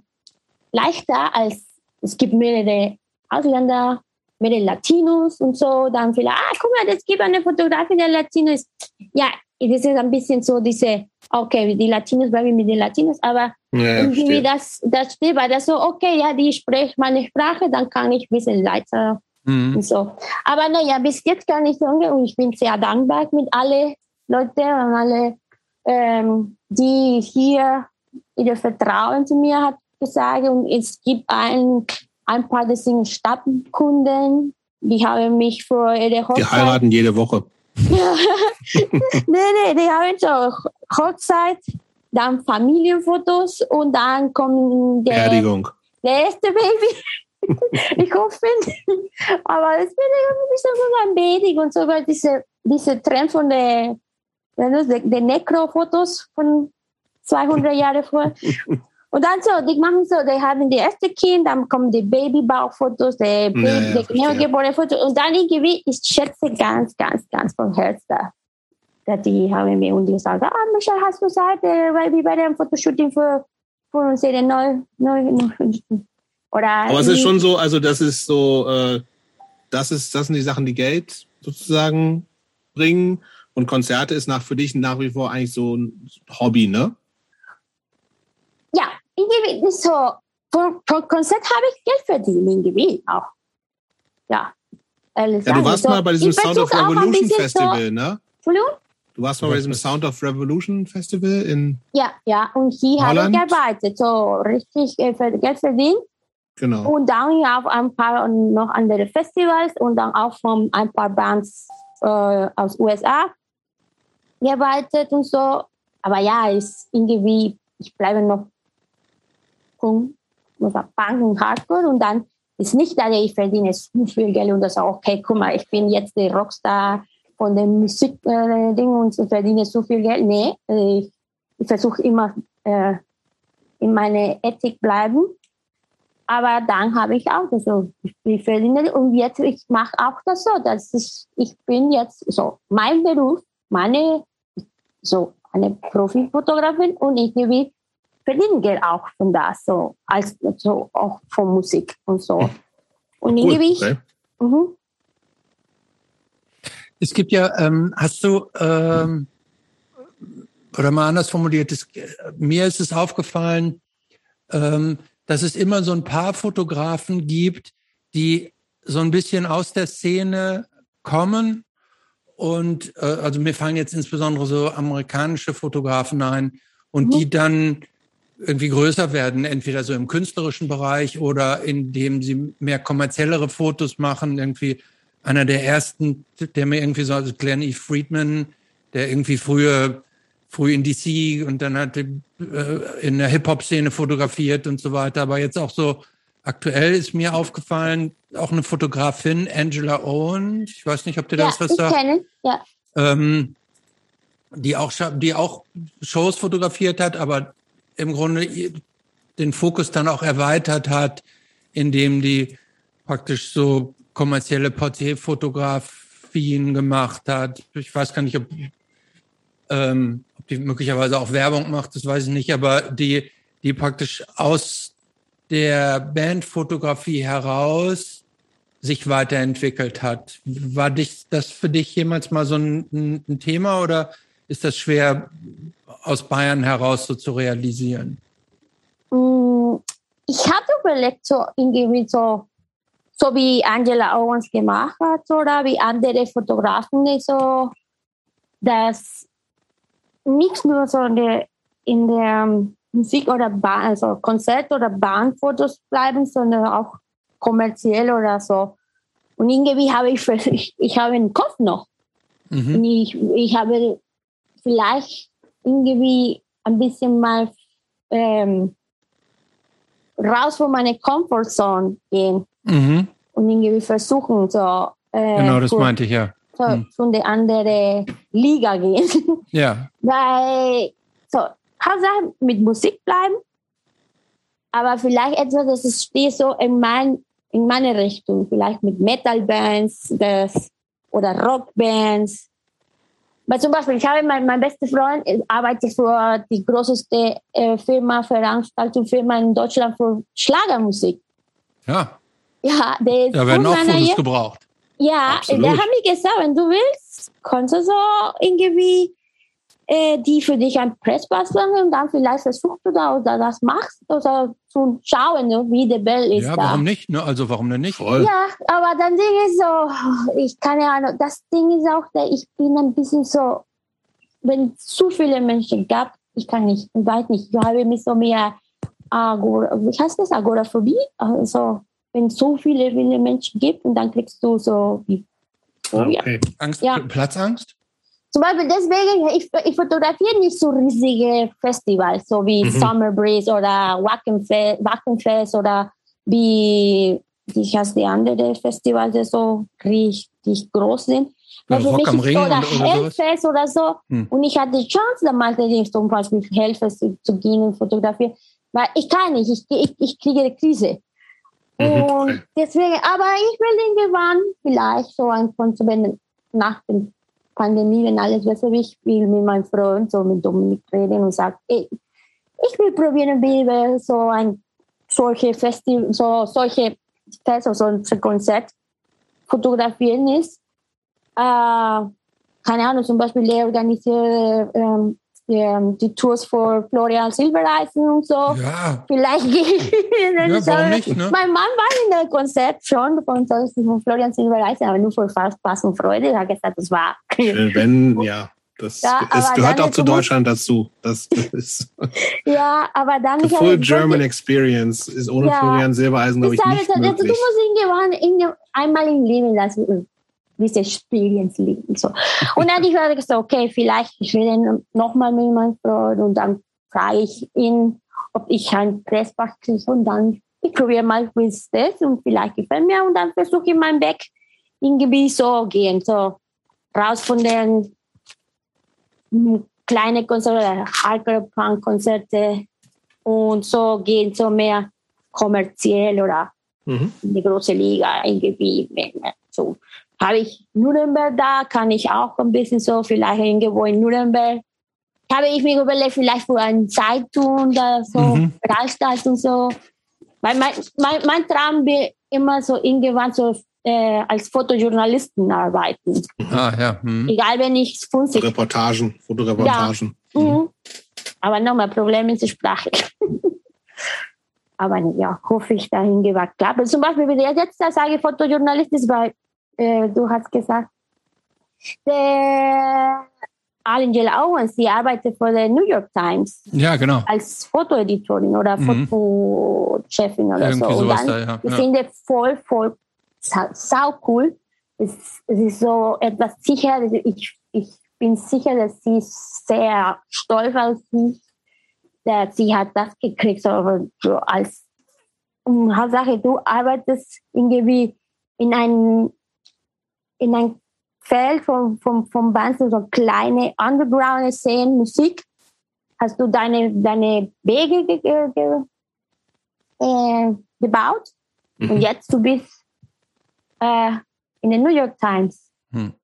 leichter, als es gibt mehrere Ausländer, mehrere Latinos und so, dann vielleicht, ah, guck mal, es gibt eine Fotografin der Latinos. Ja, das ist ein bisschen so diese, okay, die Latinos bleiben mit den Latinos, aber ja, irgendwie das, das steht, weil das so, okay, ja, die spricht meine Sprache, dann kann ich ein bisschen leichter Mhm. So. Aber naja, bis jetzt kann ich sagen, und ich bin sehr dankbar mit allen Leuten und alle, ähm, die hier ihr Vertrauen zu mir hat gesagt. Und es gibt ein, ein paar, das sind Stammkunden, die haben mich vor ihrer Hochzeit. Die heiraten jede Woche. [LAUGHS] Nee, nee, die haben so Hochzeit, dann Familienfotos und dann kommt der, Beerdigung. der erste Baby. Ich hoffe nicht. Aber es bin ein bisschen wenig und sogar diese, diese Trend von der, der, der Necro-Fotos von 200 Jahren vor. Und dann so, die machen so, die haben die erste Kind, dann kommen die Babybauchfotos, die, ja, ja, die neugeborene Fotos und dann irgendwie, ich schätze ganz, ganz, ganz vom Herz da. Dass die haben mir und die sagen, ah, Michelle, hast du Zeit, weil wir bei dem Fotoshooting für, für unsere neue, neue, oder Aber es ist schon so, also das ist so, äh, das ist, das sind die Sachen, die Geld sozusagen bringen. Und Konzerte ist nach für dich nach wie vor eigentlich so ein Hobby, ne? Ja, irgendwie so. Für, für Konzert habe ich Geld verdient, irgendwie auch. Ja. Ja, du warst so, mal bei diesem Sound of Revolution Festival, so, ne? Entschuldigung? Du warst mal bei diesem Sound of Revolution Festival in Ja, ja, und hier habe ich gearbeitet, so richtig Geld verdient. Genau. Und dann ja auf ein paar noch andere Festivals und dann auch von ein paar Bands äh, aus USA gearbeitet und so. Aber ja, ist irgendwie, ich bleibe noch Punk und Hardcore und dann ist nicht, dass ich verdiene so viel Geld und das auch, okay, guck mal, ich bin jetzt der Rockstar von dem Musikding äh, und verdiene so viel Geld. Nee, ich, ich versuche immer äh, in meine Ethik bleiben aber dann habe ich auch so, ich verdiene und jetzt ich mache auch das so, dass ich, ich bin jetzt so mein Beruf, meine so eine Profifotografin und ich will verdiene Geld auch von das so als so auch von Musik und so und cool. irgendwie okay. mhm. es gibt ja ähm, hast du ähm, oder mal anders formuliert es, mir ist es aufgefallen ähm, dass es immer so ein paar Fotografen gibt, die so ein bisschen aus der Szene kommen. Und äh, also mir fallen jetzt insbesondere so amerikanische Fotografen ein und mhm. die dann irgendwie größer werden, entweder so im künstlerischen Bereich oder indem sie mehr kommerziellere Fotos machen. Irgendwie einer der ersten, der mir irgendwie so, also Glenn E. Friedman, der irgendwie früher früh in DC und dann hat äh, in der Hip-Hop-Szene fotografiert und so weiter. Aber jetzt auch so aktuell ist mir aufgefallen, auch eine Fotografin, Angela Owen. Ich weiß nicht, ob dir ja, das was sagt. Kenne. Ja. ähm, die auch, die auch Shows fotografiert hat, aber im Grunde den Fokus dann auch erweitert hat, indem die praktisch so kommerzielle Porträtfotografien gemacht hat. Ich weiß gar nicht, ob, ähm, ob die möglicherweise auch Werbung macht, das weiß ich nicht, aber die, die praktisch aus der Bandfotografie heraus sich weiterentwickelt hat. War dich, das für dich jemals mal so ein, ein Thema oder ist das schwer aus Bayern heraus so zu realisieren? Mm, ich habe überlegt, so irgendwie so, so wie Angela Owens gemacht hat oder wie andere Fotografen, so, dass nicht nur so in der, in der Musik oder Bahn, also Konzert oder Bahnfotos bleiben, sondern auch kommerziell oder so. Und irgendwie habe ich, [LAUGHS] ich, ich habe einen Kopf noch. Mhm. Und ich, ich habe vielleicht irgendwie ein bisschen mal ähm, raus von meiner Comfortzone gehen mhm. und irgendwie versuchen, so. Äh, genau, das meinte ich ja. So. Von der anderen Liga gehen. [LAUGHS] Ja. Weil, so, Hauptsache mit Musik bleiben, aber vielleicht etwas, das ist, steht so in, mein, in meine Richtung, vielleicht mit Metal-Bands oder Rock-Bands weil zum Beispiel, ich habe mein, mein bester Freund arbeitet für die größte äh, Firma, Veranstaltungsfirma in Deutschland für Schlagermusik. Ja. Ja, der ist Da werden auch Fotos gebraucht. Ja, Absolut. der hat mir gesagt, wenn du willst, kannst du so irgendwie äh, die für dich ein Presspass machen und dann vielleicht versuchst du da oder das machst oder zu schauen, ne, wie der Bell ist. Ja, da. warum nicht? Ne? Also warum denn nicht? Voll. Ja, aber dann Ding ist so, ich keine Ahnung, das Ding ist auch, ich bin ein bisschen so, wenn es zu viele Menschen gab, ich kann nicht, ich weiß nicht, ich habe mich so mehr Agora, wie heißt das, Agoraphobie? Also, wenn es so viele, viele Menschen gibt und dann kriegst du so wie Phobie. Okay. Angst, ja. Platzangst? Zum Beispiel deswegen, ich, ich fotografiere nicht so riesige Festivals, so wie mhm. Summer Breeze oder Wackenfest, oder wie, wie heißt die andere Festivals, die so richtig groß sind. Ja, also Rock am Ring oder, oder Hellfest oder so. Hm. Und ich hatte die Chance, damals zum Beispiel Hellfest zu, zu gehen und fotografieren. Weil ich kann nicht, ich, ich, ich kriege eine Krise. Mhm. Und deswegen, aber ich will irgendwann vielleicht so ein Konsument nach dem Pandemie, wenn alles besser ist, ich will mit meinem Freund, so mit Dominik reden und sagen, ey, ich will probieren, wie so ein solche Festival, so solche Fest, so ein Konzert fotografieren ist. Äh, keine Ahnung, zum Beispiel, der organisiert ähm, die, die Tours für Florian Silbereisen und so. Ja. Vielleicht gehen. ja, warum nicht, ne? Mein Mann war in der Konzert schon von, von Florian Silbereisen, aber nur für Spaß und Freude. Er hat gesagt, das war. [LAUGHS] Wenn, ja. Das ja, es gehört auch zu Deutschland dazu. Das ist [LAUGHS] ja, aber dann The full German Experience ist ohne ja, Florian Silbereisen glaube ich, ich nicht möglich. Du musst ihn einmal im Leben lassen diese Experience So. Und dann ich habe gesagt, okay, vielleicht ich will nochmal mit meinem Freund und dann frage ich ihn, ob ich ein Pressbach kriege und dann ich probiere mal, wie es das und vielleicht gefällt mir und dann versuche ich meinen Weg irgendwie so gehen, so raus von den kleinen Konzerten, Hardcore-Punk-Konzerte und so gehen so mehr kommerziell oder mhm. in die große Liga irgendwie so habe ich Nürnberg da, kann ich auch ein bisschen so, vielleicht irgendwo in Nürnberg. Habe ich mir überlegt, vielleicht für eine Zeitung oder so, mhm. und so. Weil mein, mein, mein Traum will immer so irgendwann so äh, als Fotojournalisten arbeiten. Ah, ja. Mhm. Egal, wenn ich 50. Reportagen, Fotoreportagen. Ja. Mhm. mhm. Aber nochmal, Problem ist die Sprache. [LAUGHS] Aber ja, hoffe ich dahin gewagt. Aber zum Beispiel, wenn ich jetzt sage, Fotojournalist ist, weil äh, du hast gesagt, der Angela Owens, die arbeitet für die New York Times. Ja, genau. Als Fotoeditorin oder mhm. Fotochefin oder Irgendwie so. Und dann, da, ja. Ich ja. finde voll, voll sau, sau cool. Es, es, ist so etwas sicher. Ich, ich bin sicher, dass sie sehr stolz auf sich, dass sie hat das gekriegt, so, so als Hauptsache, du arbeitest irgendwie in einem in ein Feld von, von, von Bands, so kleine Underground-Szenen, Musik, hast du deine, deine Wege ge, ge, ge, äh, gebaut mhm. und jetzt du bist äh, in der New York Times. Mhm.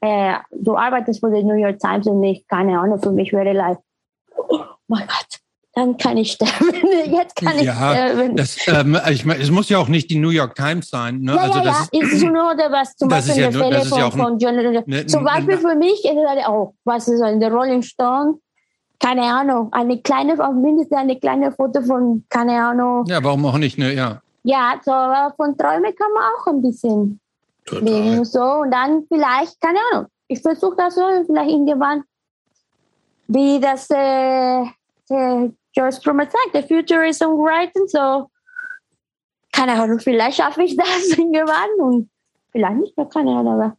Äh, du arbeitest für die New York Times und nicht, keine Ahnung, für mich wäre live. Oh mein Gott, dann kann ich sterben. [LAUGHS] Jetzt kann ich sterben. Das, ähm, ich meine, es muss ja auch nicht die New York Times sein. Ne? Ja, also ja, das ja. Ist, ist nur was zum Beispiel in der Fälle von, ja von Journal. Ne, zum Beispiel ne, für mich ist es oh, was ist in der Rolling Stone? Keine Ahnung, eine kleine, mindestens eine kleine Foto von, keine Ahnung. Ja, warum auch nicht, ne? Ja. Ja, so von Träumen kann man auch ein bisschen Total. leben. So, und dann vielleicht, keine Ahnung, ich versuche das so, vielleicht irgendwann, wie das äh, äh, George Truman sagt, the future is songwriting, so keine Ahnung, vielleicht schaffe ich das [LAUGHS] irgendwann und vielleicht nicht keine Ahnung, aber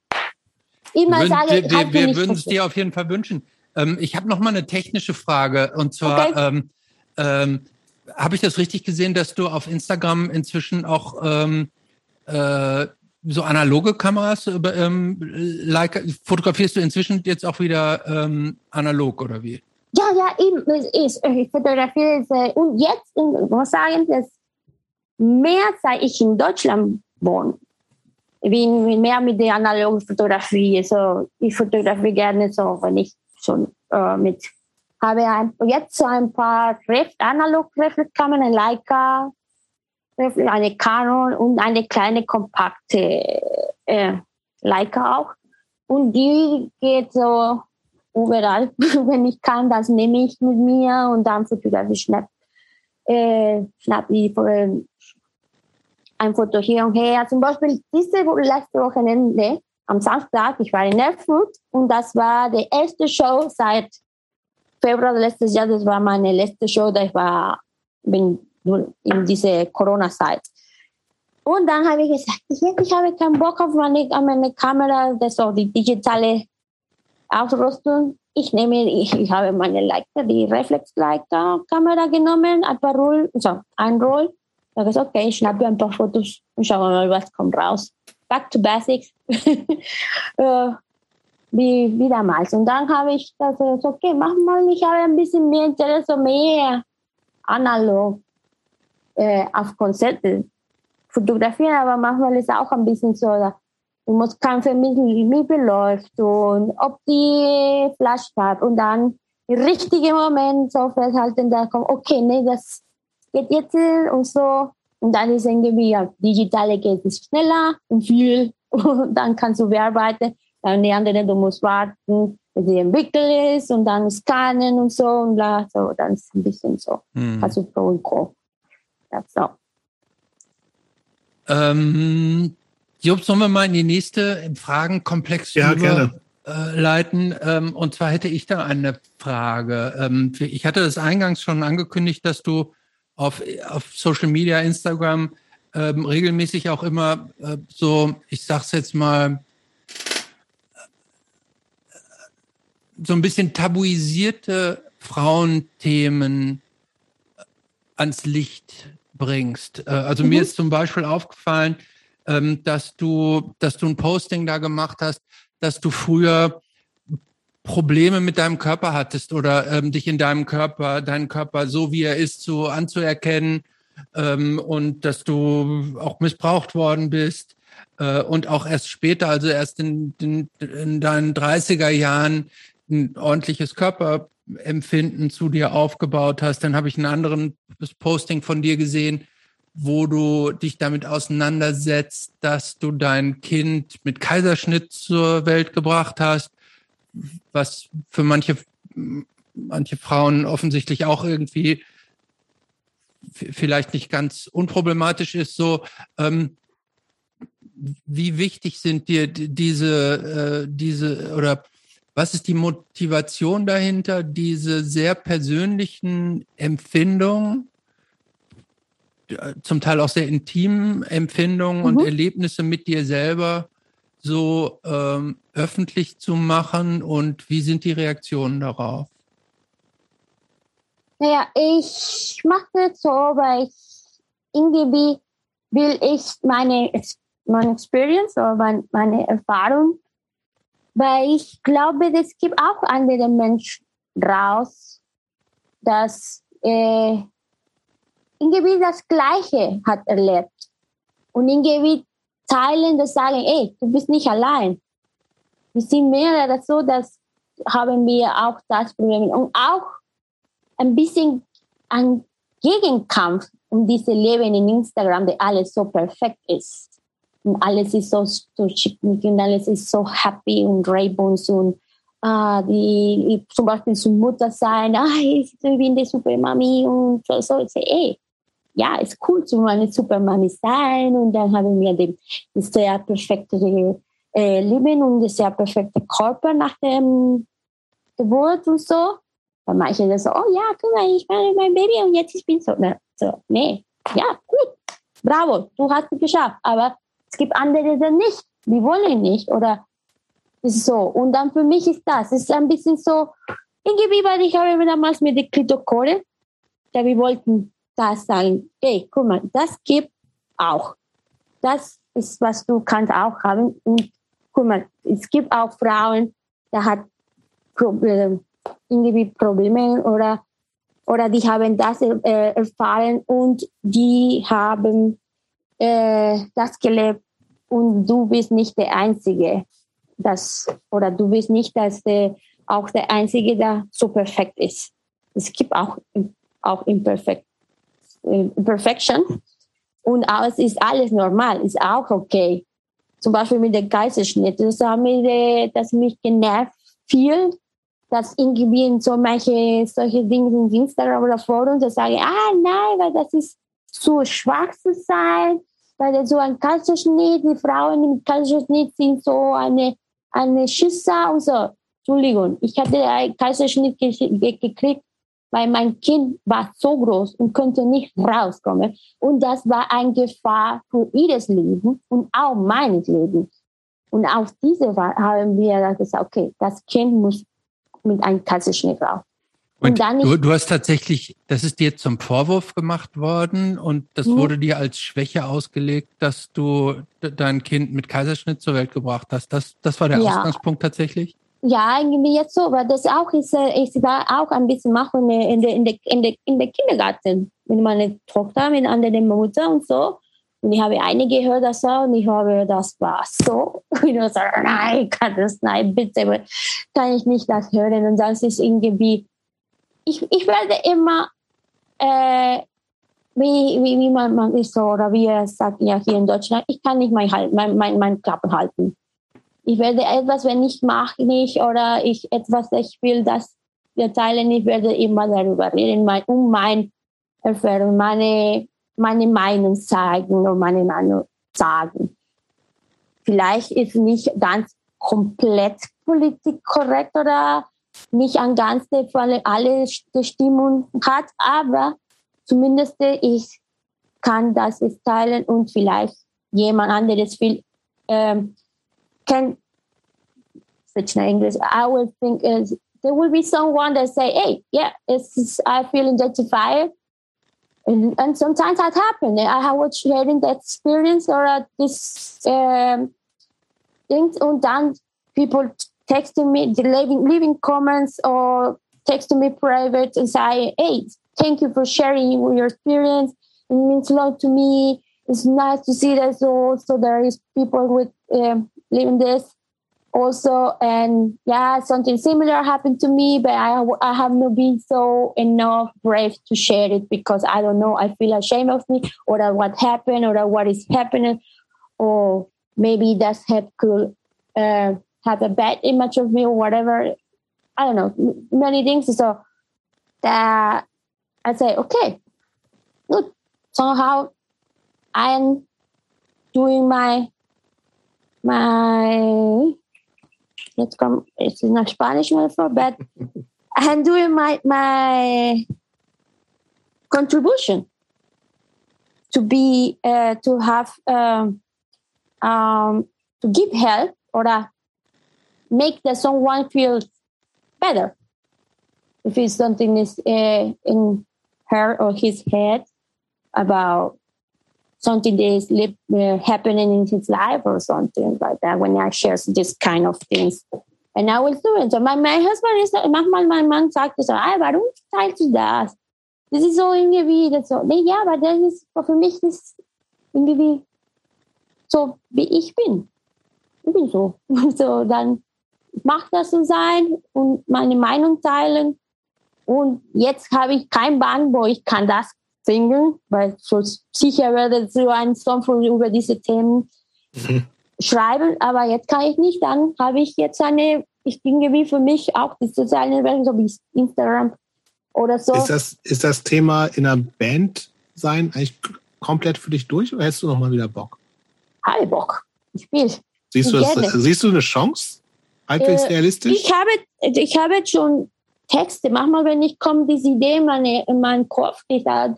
immer sage, wir, wir, wir würden es dir auf jeden Fall wünschen. Ähm, ich habe noch mal eine technische Frage und zwar okay. ähm, ähm, habe ich das richtig gesehen, dass du auf Instagram inzwischen auch ähm, äh, so analoge Kameras ähm, like, fotografierst du inzwischen jetzt auch wieder ähm, analog oder wie? Ja, ja, eben, ich, ich fotografiere äh, und jetzt, muss sagen, dass mehr seit ich in Deutschland wohne. Ich bin mehr mit der analogen Fotografie. So, ich fotografiere gerne so, wenn ich schon äh, mit habe ein, jetzt so ein paar Ref, analog Reflexkameras, Leica, eine Canon und eine kleine kompakte äh, Leica auch. Und die geht so überall. [LAUGHS] Wenn ich kann, das nehme ich mit mir und dann fotografiere ich schnapp, äh, schnapp ich äh, ein Foto hier und her. Zum Beispiel diese letzte Wochenende am Samstag, ich war in Erfurt und das war die erste Show seit Februar letztes Jahr. Das war meine letzte Show, da ich war bin in diese Corona-Zeit. Und dann habe ich gesagt, ich habe keinen Bock auf meine, meine Kamera, das ist auch die digitale Ausrüstung. Ich nehme, ich, ich habe meine Leica, die Reflex-Leica-Kamera genommen, ein paar Roll, so, ein Roll. Da habe ich gesagt, okay, ich schnappe ein paar Fotos und schauen wir mal, was kommt raus. Back to basics. uh, [LAUGHS] wie, wie damals. Und dann habe ich gesagt, okay, mach mal, ich habe ein bisschen mehr Interesse, mehr analog äh, auf Konzerte fotografieren, aber manchmal ist auch ein bisschen so, Du musst wie Miete läuft und ob die Flasche hat und dann im richtigen Moment so festhalten, da kommt, okay, nee, das geht jetzt und so. Und dann ist irgendwie, ja, digitale geht es schneller und viel [LAUGHS] und dann kannst du bearbeiten. Dann die andere, du musst warten, bis sie entwickelt ist und dann scannen und so und bla, so, dann ist ein bisschen so. Hm. Also Pro und Co. That's so. Ähm, Job, sollen wir mal in die nächste Fragenkomplex ja, gerne. Äh, leiten? Ähm, und zwar hätte ich da eine Frage. Ähm, ich hatte das eingangs schon angekündigt, dass du auf, auf Social Media, Instagram ähm, regelmäßig auch immer äh, so, ich sag's jetzt mal, so ein bisschen tabuisierte Frauenthemen ans Licht bringst. Äh, also mhm. mir ist zum Beispiel aufgefallen, ähm, dass du, dass du ein Posting da gemacht hast, dass du früher Probleme mit deinem Körper hattest oder ähm, dich in deinem Körper, deinen Körper so wie er ist, so anzuerkennen ähm, und dass du auch missbraucht worden bist äh, und auch erst später, also erst in, in, in deinen 30er Jahren ein ordentliches Körperempfinden zu dir aufgebaut hast. Dann habe ich einen anderen Posting von dir gesehen, wo du dich damit auseinandersetzt, dass du dein Kind mit Kaiserschnitt zur Welt gebracht hast, was für manche, manche Frauen offensichtlich auch irgendwie vielleicht nicht ganz unproblematisch ist. So, ähm, wie wichtig sind dir diese, äh, diese oder was ist die Motivation dahinter, diese sehr persönlichen Empfindungen zum Teil auch sehr intimen Empfindungen mhm. und Erlebnisse mit dir selber so ähm, öffentlich zu machen und wie sind die Reaktionen darauf? Naja, ich mache das so, weil ich irgendwie will ich meine, meine Experience oder meine Erfahrung weil ich glaube, es gibt auch andere Menschen raus, dass äh, irgendwie das Gleiche hat erlebt und irgendwie teilen, das sagen, ey, du bist nicht allein. Wir sind mehrere so, dass haben wir auch das Problem und auch ein bisschen ein Gegenkampf um diese Leben in Instagram, der alles so perfekt ist. Und alles ist so, so schick und alles ist so happy und Rainbows und ah, die zum Beispiel zur Mutter sein, ah, ich bin die Supermami und so, so. Ich sage, ey, ja, ist cool, zu eine Supermami sein und dann haben wir den, das sehr perfekte äh, Leben und das sehr perfekte Körper nach dem Geburt und so. Bei manchen das so, oh ja, guck mal, ich bin mein Baby und jetzt ich bin so. Ne, so, nee, ja, gut, bravo, du hast es geschafft. Aber es gibt andere, die nicht, die wollen nicht oder so. Und dann für mich ist das, ist ein bisschen so, irgendwie, weil ich habe damals mit der Klitokore, ja, wir wollten das sagen, hey, guck mal, das gibt auch. Das ist, was du kannst auch haben. Und guck mal, es gibt auch Frauen, die hat Probleme, irgendwie Probleme oder, oder die haben das äh, erfahren und die haben äh, das gelebt und du bist nicht der Einzige, das, oder du bist nicht dass der, auch der Einzige, der so perfekt ist. Es gibt auch, auch Imperfekt, Imperfection und es ist alles normal, ist auch okay. Zum Beispiel mit dem Kaiserschnitt, das, haben wir, das mich genervt viel, dass irgendwie so manche solche Dinge in Instagram oder Foren, da sage ah nein, weil das ist zu schwach zu sein, weil so ein Kaiserschnitt, die Frauen im Kaiserschnitt sind so eine, eine Schisser und so. Entschuldigung, ich hatte einen Kaiserschnitt gekriegt, weil mein Kind war so groß und konnte nicht rauskommen. Und das war eine Gefahr für ihres Leben und auch meines Lebens. Und aus dieser Wahl haben wir gesagt, okay, das Kind muss mit einem Kaiserschnitt raus. Und, und dann du, du hast tatsächlich, das ist dir zum Vorwurf gemacht worden und das mhm. wurde dir als Schwäche ausgelegt, dass du dein Kind mit Kaiserschnitt zur Welt gebracht hast. Das, das war der ja. Ausgangspunkt tatsächlich? Ja, irgendwie jetzt so, aber das auch ist, äh, ich war auch ein bisschen machen in der, in der, in der, in der Kindergarten mit meiner Tochter, mit anderen Mutter und so. Und ich habe einige gehört, das auch, und ich habe, das war so. [LAUGHS] Und ich so, nein, kann das, nein, bitte, kann ich nicht das hören. Und das ist irgendwie, ich, ich werde immer, äh, wie, wie, wie man, man ist so, oder wie er sagt ja hier in Deutschland, ich kann nicht mein, mein, mein, mein Klappen halten ich werde etwas, wenn ich mache nicht oder ich etwas, ich will, das teilen, ich werde immer darüber reden, mein, um mein Erfahrung, meine, meine Meinung zeigen und meine Meinung sagen. Vielleicht ist nicht ganz komplett politisch korrekt oder nicht an ganz der Fall alle Stimmung hat, aber zumindest ich kann das teilen und vielleicht jemand anderes will ähm, can switch to English, I would think is there will be someone that say, "Hey, yeah, it's I feel identified," and, and sometimes that happens. I have was sharing that experience or uh, this um, things, and then people texting me, leaving leaving comments or texting me private and say, "Hey, thank you for sharing your experience. It means a lot to me. It's nice to see that also there is people with um, living this also. And yeah something similar happened to me but i, I have not been so enough brave to share it because i don't know. I feel ashamed of me or that what happened or that what is happening or maybe that's have could uh, have a bad image of me or whatever. I don't know. Many things. So that i say okay somehow i'm doing my my let's come it's not Spanish for but [LAUGHS] I'm doing my my contribution to be uh, to have um, um, to give help or uh, make the someone feel better. If it's something is uh, in her or his head about something that is uh, happening in his life or something like that when I share this kind of things. And I will do it. So my, my husband is, manchmal mein Mann sagt so, ah, warum teilst du das? Das ist so irgendwie, das so, nee, ja, aber das ist, für mich ist irgendwie so, wie ich bin. Ich bin so. [LAUGHS] So, dann mach das so sein und meine Meinung teilen. Und jetzt habe ich kein Band, wo ich kann das singen, weil so sicher werde so ein Song von, über diese Themen mhm. schreiben, aber jetzt kann ich nicht. Dann habe ich jetzt eine, ich denke wie für mich auch die sozialen Netzwerke, so wie Instagram oder so. Ist das, ist das Thema in einer Band sein eigentlich komplett für dich durch oder hättest du noch mal wieder Bock? Habe Bock. Ich spiele. Siehst, du das, siehst du eine Chance? Halbwegs äh, realistisch? Ich habe, ich habe schon Texte. Manchmal, wenn ich komme, diese Idee in, meine, in meinen Kopf, ich habe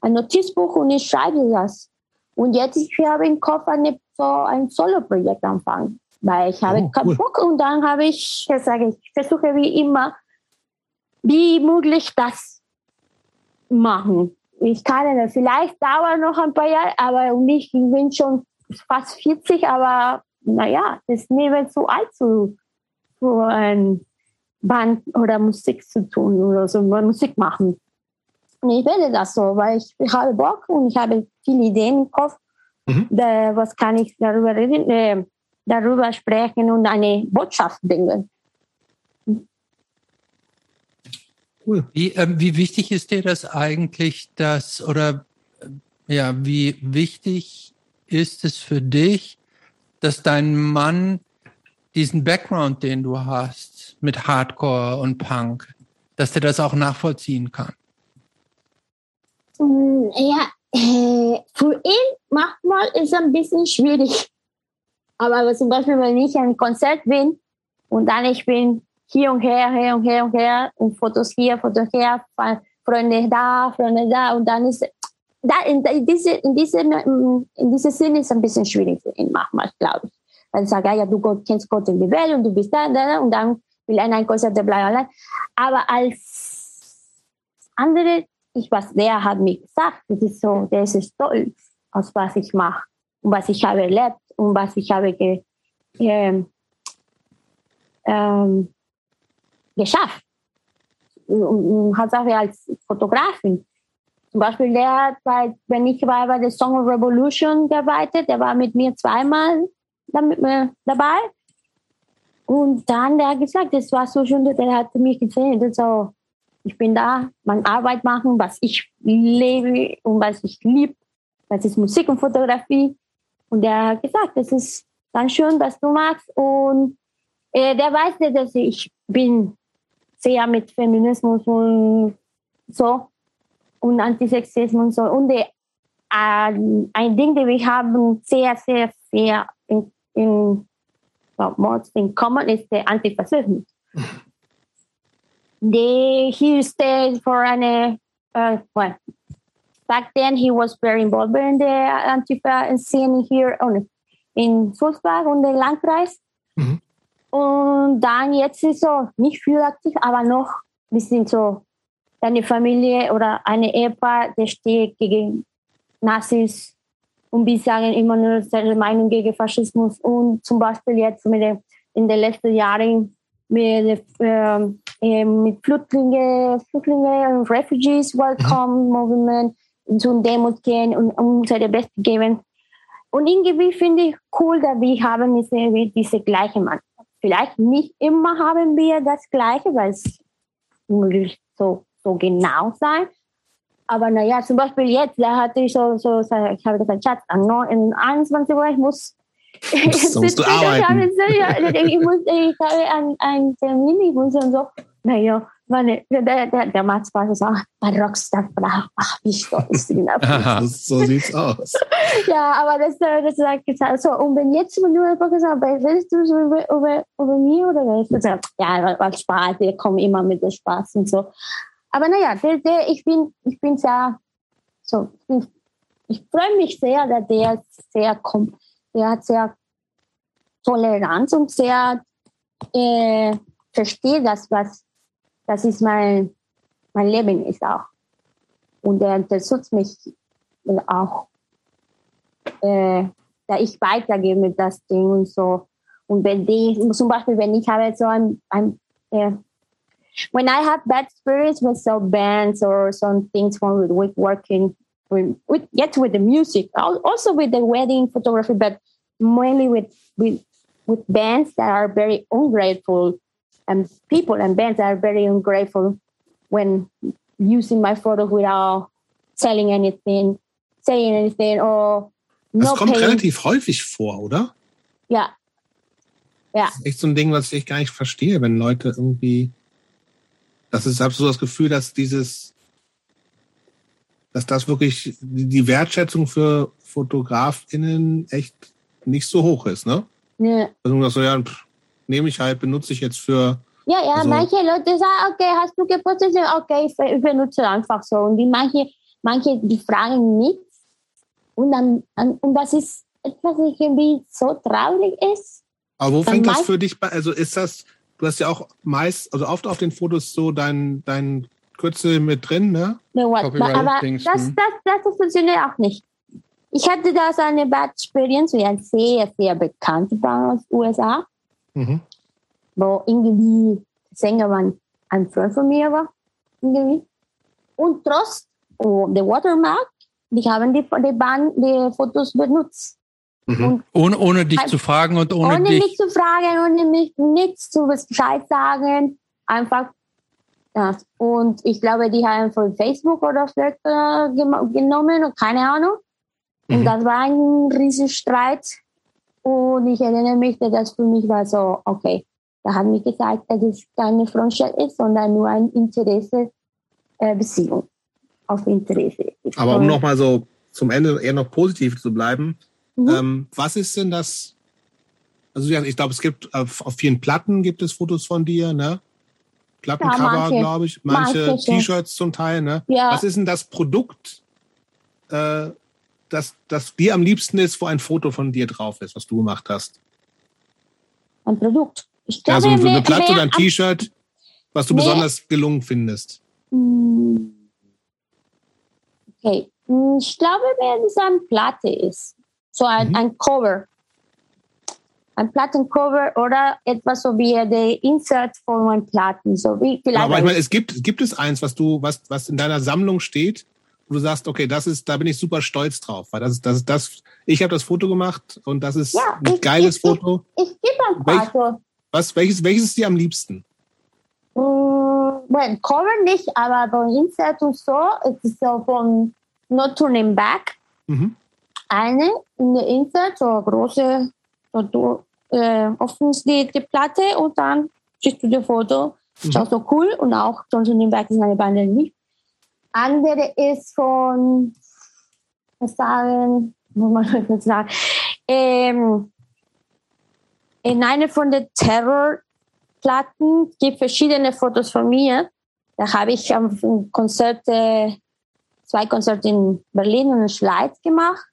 ein Notizbuch und ich schreibe das. Und jetzt ich habe im Kopf eine, so ein Solo-Projekt anfangen, weil ich habe oh, keinen cool. Bock und dann habe ich gesagt, ich versuche wie immer, wie möglich das machen. Ich kann es, vielleicht dauert noch ein paar Jahre, aber ich bin schon fast 40, aber naja, das ist nicht mehr zu alt zu, zu ein Band oder Musik zu tun oder so, Musik machen. Und ich werde das so, weil ich, ich habe Bock und ich habe viele Ideen im Kopf. Mhm. Da, was kann ich darüber reden, äh, darüber sprechen und eine Botschaft bringen. Cool. Wie, äh, wie wichtig ist dir das eigentlich, dass, oder ja, wie wichtig ist es für dich, dass dein Mann diesen Background, den du hast mit Hardcore und Punk, dass der das auch nachvollziehen kann? Mm, ja, äh, für ihn manchmal ist es ein bisschen schwierig. Aber zum Beispiel, wenn ich ein Konzert bin und dann ich bin hier und her, her und her und her und Fotos hier, Fotos her, Freunde da, Freunde da und dann ist da in, diese in diese in diese Sinne ist ein bisschen schwierig für ihn manchmal, glaube ich. Weil sagt, ja, du kennst Gott in die Welt und du bist da, da und dann will er ein Konzert bleiben allein. Aber als andere, ich was der hat mir gesagt, das ist so, der ist stolz aus was ich mache und was ich habe erlebt und was ich habe ge, ähm, ähm, geschafft. Und, und hat auch als Fotografin. Zum Beispiel der hat bei, wenn ich war bei der Song of Revolution gearbeitet, der war mit mir zweimal damit mir dabei. Und dann der hat gesagt, das war so schön, der hat mich gesehen, das so, ich bin da, meine Arbeit machen, was ich lebe und was ich liebe. Das ist Musik und Fotografie. Und der hat gesagt, das ist ganz schön, was du machst. Und äh, der weiß, dass ich bin sehr mit Feminismus und so und Antisexismus und so. Und äh, ein Ding, das wir haben sehr, sehr, sehr in in well, most in common is the anti-fascism. they he stayed for an uh, well back then he was very involved in the antifa scene here on in Sulzbach und den Landkreis. Mhm. Und dann jetzt ist so nicht viel aktiv, aber noch wir sind so eine Familie oder eine Ehepaar, der steht gegen Nazis und wir sagen immer nur seine Meinung gegen Faschismus und zum Beispiel jetzt mit der, in den letzten Jahren mit, äh, mit Flüchtlinge, Flüchtlinge und Refugees Welcome mhm. Movement zu Demos gehen und unsere Beste geben. Und irgendwie finde ich cool, dass wir haben diese, diese gleiche Mann. Vielleicht nicht immer haben wir das Gleiche, weil es möglich so, so genau sein. Aber naja, zum Beispiel jetzt, da hatte ich so, so ich habe gesagt, Schatz, an 21 Uhr, ich muss [LAUGHS] so musst du arbeiten. Ich, habe, ich, muss, ich habe einen, Termin, ich muss und so. Naja, meine, der, der, der Max war so, bei Rockstar, ach, wie stolz bin ich. [LAUGHS] so sieht's aus. [LAUGHS] ja, aber das, das sagt gesagt, so, und wenn jetzt du einfach gesagt willst du so über, über, über mich oder du sagen, ja, weil Spaß, wir kommen immer mit dem Spaß und so. Aber naja, der, der, ich bin, ich bin sehr, so, ich, ich freue mich sehr, dass der sehr kommt. Der hat sehr Toleranz und sehr äh, versteht das, was, das ist mein, mein Leben ist auch. Und er unterstützt mich auch äh, da ich weitergebe mit das Ding und so. Und wenn die, zum Beispiel, wenn ich habe so ein, ein äh, when I have bad spirits with some bands or some things when with, with working with, with yet with the music, also with the wedding photography, but mainly with with with bands that are very ungrateful and people and bands that are very ungrateful when using my photos without selling anything, saying anything or Das no kommt paying. relativ häufig vor, oder? Ja. Ja. Das ist echt so ein Ding, was ich gar nicht verstehe, wenn Leute irgendwie. Das ist, habe so das Gefühl, dass dieses, dass das wirklich die Wertschätzung für FotografInnen echt nicht so hoch ist, ne? Nee. Also das so, ja, nehme ich halt, benutze ich jetzt für. Ja, ja, also, manche Leute sagen, okay, hast du gepostet? Okay, ich benutze einfach so. Und die manche, manche, die fragen nichts. Und dann, und das ist etwas, was irgendwie so traurig ist. Aber wo fängt das für dich bei, also ist das, du hast ja auch meist, also oft auf den Fotos so dein, dein Kürzel mit drin, ne? No, what, aber das, das, das, das funktioniert auch nicht. Ich hatte da so eine Bad Experience, wie ein sehr, sehr bekannter Band aus den USA, mhm. wo irgendwie Sänger waren, ein Freund von mir war. Irgendwie. Und trotz oh, der Watermark, die haben die, die, Band, die Fotos benutzt. Mhm. ohne, ohne dich halt, zu fragen und ohne, ohne dich. mich zu fragen, ohne mich nichts zu Bescheid sagen. Einfach das. Und ich glaube, die haben von Facebook oder äh, genommen und keine Ahnung. Und mhm. das war ein Riesenstreit. Und ich erinnere mich, dass das für mich war so, okay, da hat mir gesagt, dass es keine Freundschaft ist, sondern nur ein Interesse, äh, Beziehung auf Interesse. Aber um nochmal so zum Ende eher noch positiv zu bleiben, mhm. ähm, was ist denn das? Also ich glaube, es gibt auf, auf, vielen Platten gibt es Fotos von dir, ne? Plattencover, ja, glaube ich, manche T-Shirts zum Teil, ne? Ja. Was ist denn das Produkt, äh, das, das dir am liebsten ist, wo ein Foto von dir drauf ist, was du gemacht hast? Ein Produkt. Ich glaube, ja, so eine Platte oder ein T-Shirt, was du nee. besonders gelungen findest. Hm. Okay. Hm, ich glaube, wenn es eine Platte ist, so ein, mhm. ein Cover, ein Plattencover oder etwas so wie der Insert von meinen Platten, so wie vielleicht. Aber ich meine, es gibt, gibt es eins, was du, was, was in deiner Sammlung steht, wo du sagst, okay, das ist, da bin ich super stolz drauf, weil das ist, das ist das, ich habe das Foto gemacht und das ist ja, ein ich, geiles ich, Foto. Ich, ich gebe ein Welch, Foto. Was, welches, welches ist dir am liebsten? Mm, well, Cover nicht, aber so Insert und so, es ist so von Not Turning Back. Mhm. Eine in der Insert, so eine große, so äh, öffnest die, die Platte und dann siehst du das Foto. Mhm. Ist auch so cool und auch Turning Back ist eine Bande nicht andere ist von, was sagen, muss man [LAUGHS] jetzt sagen, ähm, in einer von den Terrorplatten gibt verschiedene Fotos von mir. Da habe ich am Konzert, äh, zwei Konzerte in Berlin und in Schleiz gemacht.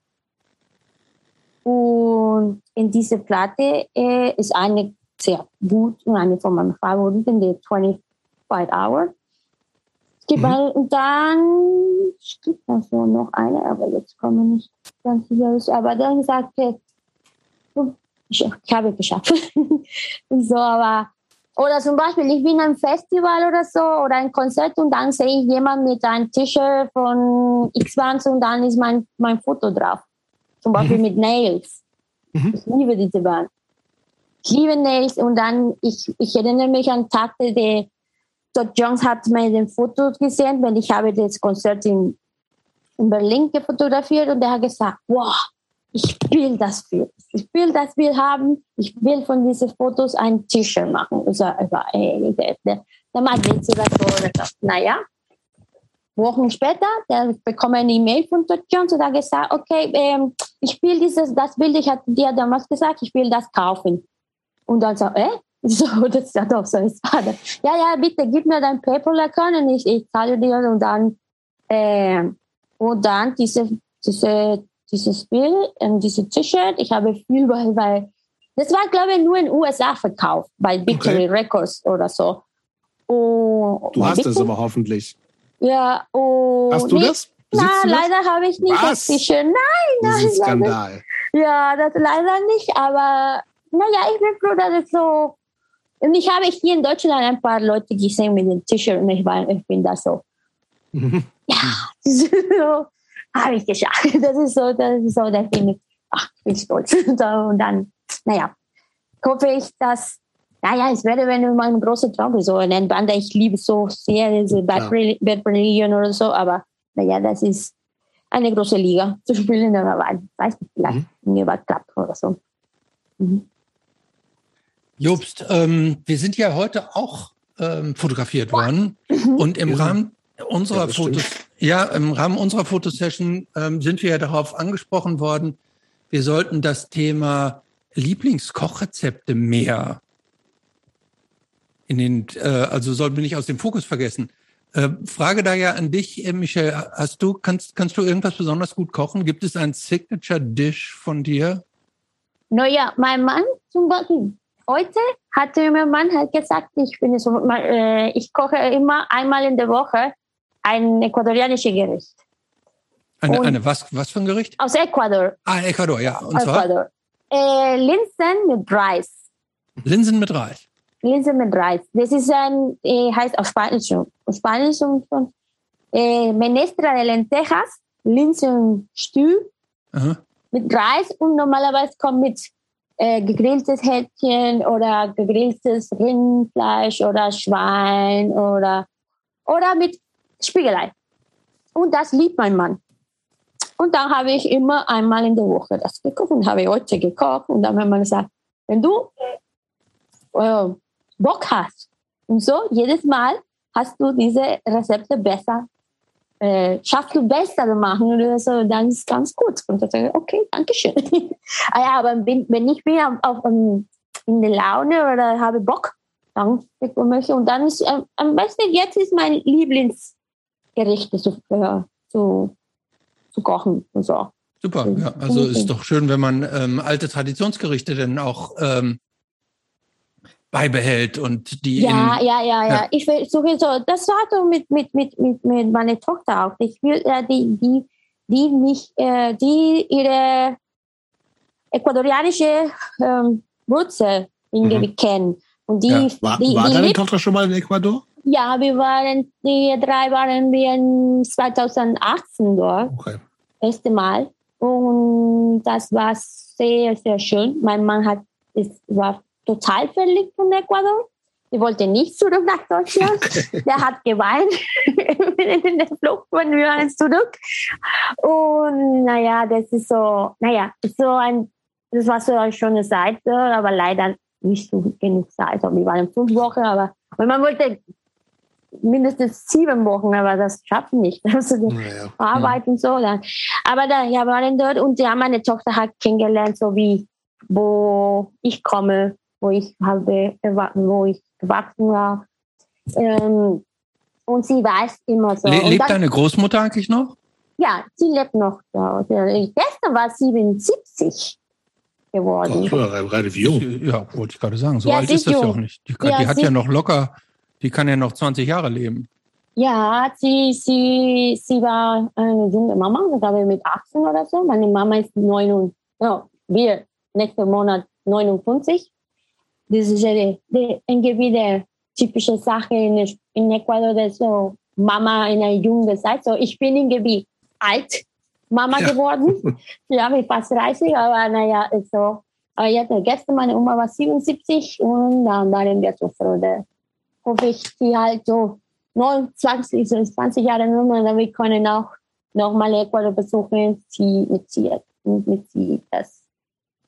Und in dieser Platte äh, ist eine sehr gut und eine von meinen Favoriten, die 25 Hour. Es gibt mhm. mal, und dann es gibt noch so noch eine, aber jetzt komme ich nicht ganz sicher. Aber dann sagte ich, ich habe geschafft. [LAUGHS] so, aber oder zum Beispiel, ich bin am Festival oder so oder ein Konzert und dann sehe ich jemand mit einem T-Shirt von X-Bands und dann ist mein, mein Foto drauf. Zum Beispiel mhm. mit Nails. Mhm. Ich liebe diese Band. Ich liebe Nails und dann, ich, ich erinnere mich an Tage, die Todd Jones hat mir den Foto gesehen, weil ich habe das Konzert in, in Berlin gefotografiert und er hat gesagt, wow, ich will das Bild. Ich will das Bild haben. Ich will von diesen Fotos ein T-Shirt machen. Und so, ey, der, der, der macht jetzt oder so. Naja, Wochen später, der bekomme eine E-Mail von Todd Jones und hat gesagt, okay, ähm, ich will dieses, das Bild, ich hatte dir damals gesagt, ich will das kaufen. Und dann so, äh, [LAUGHS] So, das ist ja doch so ist. Ja, ja, bitte gib mir dein PayPal-Account und ich, ich zahle dir und dann, äh, und dann diese, diese, dieses Bild und diese T-Shirt. Ich habe viel, weil, weil das war, glaube ich, nur in den USA verkauft, bei Victory okay. Records oder so. Und, du hast es aber hoffentlich. Ja, und. Hast du nee, das? Na, leider habe ich nicht Was? das T-Shirt. Nein, Das nein, ist ein Skandal. Ja, das leider nicht, aber naja, ich bin froh, dass es so. Und ich habe hier in Deutschland ein paar Leute gesehen mit dem T-Shirt und ich, war, ich bin da so, Mhm. ja, [LAUGHS] das ist so, habe ich geschafft. Das ist so, das ist so der Film. Ach, ich bin stolz. [LAUGHS] Und dann, naja, hoffe ich, dass, naja, es wäre wenn mein großer Traum so eine Band, ich liebe so sehr, diese Bad, Ja. Bad Religion oder so, aber naja, das ist eine große Liga zu spielen, aber weiß nicht, vielleicht Mhm. was klappt oder so. Mhm. Jobst, ähm, wir sind ja heute auch ähm, fotografiert worden und im Ja. Rahmen unserer Ja. Fotos, ja, im Rahmen unserer Fotosession ähm, sind wir ja darauf angesprochen worden, wir sollten das Thema Lieblingskochrezepte mehr in den, äh, also sollten wir nicht aus dem Fokus vergessen. Äh, Frage da ja an dich, äh, Michel, hast du, kannst, kannst du irgendwas besonders gut kochen? Gibt es ein Signature Dish von dir? Naja, mein Mann zum Beispiel, heute hatte mein Mann halt gesagt, ich bin so, äh, ich koche immer einmal in der Woche ein ecuadorianisches Gericht. Eine, Und- eine was, was für ein Gericht? Aus Ecuador. Ah, Ecuador, ja. Und zwar Ecuador. Äh, Linsen mit Reis. Linsen mit Reis. Linsen mit Reis. Das ist ein, äh, heißt auf Spanisch, Spanisch und, und, äh, Menestra de Lentejas, Linsenstü mit Reis und normalerweise kommt mit äh, gegrilltes Hähnchen oder gegrilltes Rindfleisch oder Schwein oder, oder mit Spiegelei. Und das liebt mein Mann. Und dann habe ich immer einmal in der Woche das gekocht und habe heute gekocht. Und dann hat man gesagt, wenn du äh, Bock hast und so, jedes Mal hast du diese Rezepte besser, äh, schaffst du besser zu machen oder so, dann ist ganz gut. Und dann sage ich, okay, danke schön. [LAUGHS] ah ja, aber wenn, wenn ich bin auf, um, in der Laune oder habe Bock, dann ich. Und dann ist äh, am besten jetzt ist mein Lieblingsgericht zu, äh, zu, zu kochen und so. Super, ja. Also ist doch schön, wenn man ähm, alte Traditionsgerichte dann auch ähm, beibehält und die Ja, in, ja, ja, ja. ja. Ich versuche so, das war so mit, mit, mit, mit, mit meiner Tochter auch. Ich will, äh, die, die, die mich, äh, die ihre ecuadorianische ähm, Wurzel irgendwie Mhm. kennen. Und die, Ja. War, die, war die deine lebt- Tochter schon mal in Ecuador? ja, wir waren, die drei waren wir in 2018 dort, Okay. erste Mal. Und das war sehr, sehr schön. Mein Mann hat, es war total verliebt von Ecuador. Sie wollte nicht zurück nach Deutschland. [LAUGHS] Der hat geweint [LAUGHS] in der Flucht, wenn wir waren zurück. Und naja, das ist so, naja, so ein, das war so eine schöne Zeit, aber leider nicht so genug Zeit. Also wir waren fünf Wochen, aber weil man wollte mindestens sieben Wochen, aber das schaffen nicht. [LAUGHS] Also Naja. Arbeit und so. Dann. Aber da ja, waren dort und ja, meine Tochter hat kennengelernt, so wie wo ich komme, wo ich habe, wo ich gewachsen war. Ähm, und sie weiß immer so. Le lebt dann, deine Großmutter eigentlich noch? ja, sie lebt noch da. Gestern war 77 geworden. Oh, relativ jung. Ja, wollte ich gerade sagen. So Ja, alt sie ist das ja jung. auch nicht. Die, kann, Ja, die hat sie- ja noch locker, die kann ja noch 20 Jahre leben. Ja, sie, sie, sie war eine junge Mama, ich glaube mit 18 oder so. Meine Mama ist 9, ja, wir nächsten Monat 59. Das ist eine, die, irgendwie die typische Sache in, in Ecuador, dass so Mama in einer jungen Zeit, so ich bin irgendwie alt Mama [LAUGHS] Ja. geworden. ja, mit fast 30, aber naja, ist so. Aber jetzt, gestern meine Oma war 77 und dann waren wir so froh, dass hoffe ich, die halt so 29, so 20 Jahre Nummer, dann wir können auch nochmal Ecuador besuchen, sie mit sie, mit sie das.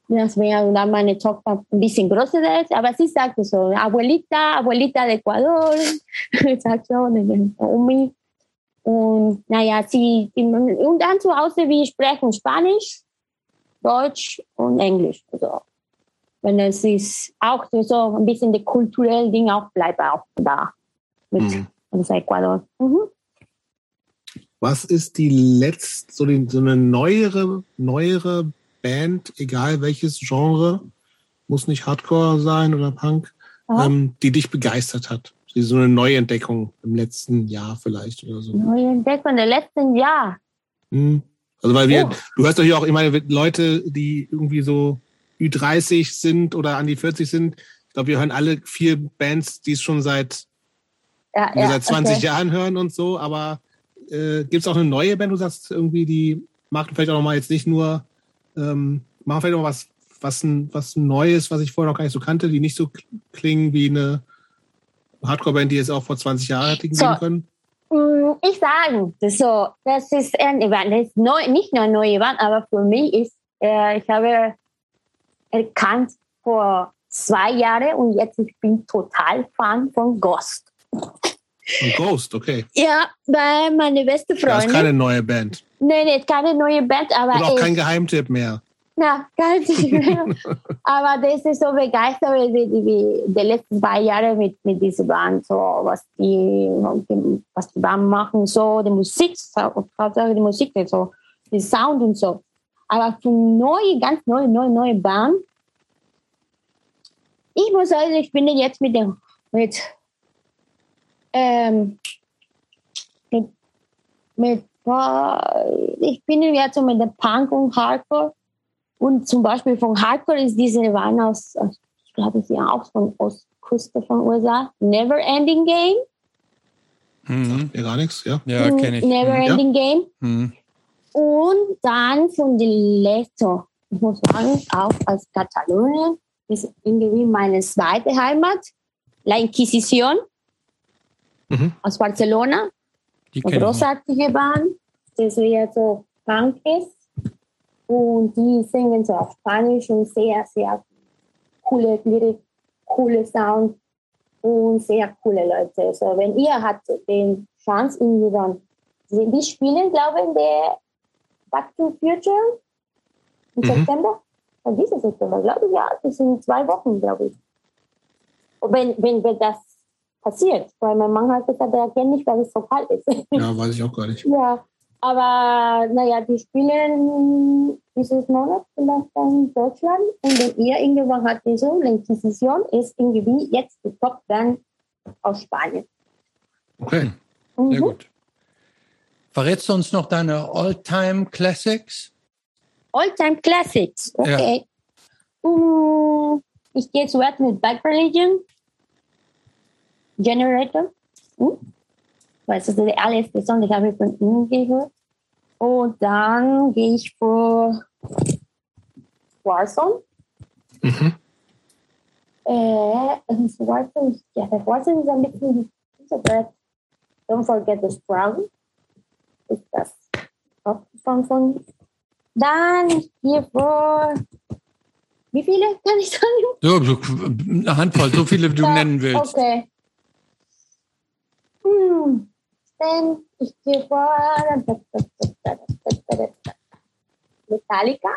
Das wäre dann meine Tochter ein bisschen größer ist, aber sie sagt so, Abuelita, Abuelita de Ecuador, sagt so, Omi. Und naja, sie, und dann zu Hause, wir sprechen Spanisch, Deutsch und Englisch. Also, wenn es ist auch so ein bisschen die kulturelle Ding auch bleibt auch da mit Mhm. Ecuador. Mhm. Was ist die letzte, so, die, so eine neuere, neuere Band, egal welches Genre, muss nicht Hardcore sein oder Punk, ähm, die dich begeistert hat? So eine Neuentdeckung im letzten Jahr vielleicht oder so. Neue Entdeckung im letzten Jahr. Mhm. Also weil wir, oh. du hörst doch hier auch immer Leute, die irgendwie so Ü30 sind oder an die 40 sind. Ich glaube, wir hören alle vier Bands, die es schon seit, ja, ja, seit 20 okay. Jahren hören und so. Aber äh, gibt es auch eine neue Band, du sagst irgendwie, die macht vielleicht auch noch mal jetzt nicht nur, ähm, machen vielleicht auch was, was, ein, was Neues, was ich vorher noch gar nicht so kannte, die nicht so klingen wie eine Hardcore-Band, die jetzt auch vor 20 Jahren hätte gehen so. können? Mm, ich sage das so, das ist ein Event, das ist neu, nicht nur ein neues Event, aber für mich ist, äh, ich habe erkannt vor zwei Jahren und jetzt ich bin total Fan von Ghost. Von Ghost, okay. Ja, weil meine beste Freundin. Das ist keine neue Band. Nee, nee, keine neue Band, aber. Und auch kein Geheimtipp mehr. Ja, gar nicht mehr. [LAUGHS] aber das ist so begeistert, wie, wie die letzten zwei Jahre mit, mit dieser Band, so was die, was die Band machen, so die Musik, Hauptsache die Musik, so die Sound und so. Aber für neue, ganz neue, neue, neue Band, ich muss sagen, ich bin jetzt mit dem, mit, ähm, mit, mit, ich bin jetzt so mit dem Punk und Hardcore und zum Beispiel von Hardcore ist diese Wein aus, ich glaube, sie auch von Ostküste von USA, Never Ending Game. Mhm. Ja, gar nichts, ja. Ja, kenne ich. Never mhm. Ending ja. Game. Mhm. Und dann von Diletto, ich muss sagen, auch aus Katalonien, ist irgendwie meine zweite Heimat, La Inquisition mhm. aus Barcelona. Die Eine großartige Band, das wieder so Punk ist. Und die singen so auf Spanisch und sehr, sehr coole Lyrik, coole Sound und sehr coole Leute. So, wenn ihr habt den Chance in dann, die spielen, glaube ich, in der Back to Future im mhm. September. Und dieses September, glaube ich, ja, das sind zwei Wochen, glaube ich. Und wenn, wenn, wenn das passiert, weil mein Mann hat gesagt, er kennt nicht, weil es so kalt ist. Ja, weiß ich auch gar nicht. [LAUGHS] Ja, aber naja, die spielen dieses Monat vielleicht in Deutschland und wenn ihr irgendwann hat diese Inquisition ist irgendwie jetzt die Top dann aus Spanien. Okay, mhm. sehr gut. Verrätst du uns noch deine All-Time Classics? All-Time Classics, okay. Ja. Uh, ich gehe zuerst mit Bad Religion, Generator. Uh, weil das ist der allererste Song, den habe ich von ihm gehört. Und dann gehe ich vor Warzone. Mhm. Äh, Warzone, ja, Warzone ist ein bisschen aber Don't Forget the Struggle. Ist das Hauptsong von. Dann ich gehe vor. Wie viele kann ich sagen? So, eine Handvoll, so viele wie du nennen willst. Okay. Hm. Dann ich gehe vor. Metallica,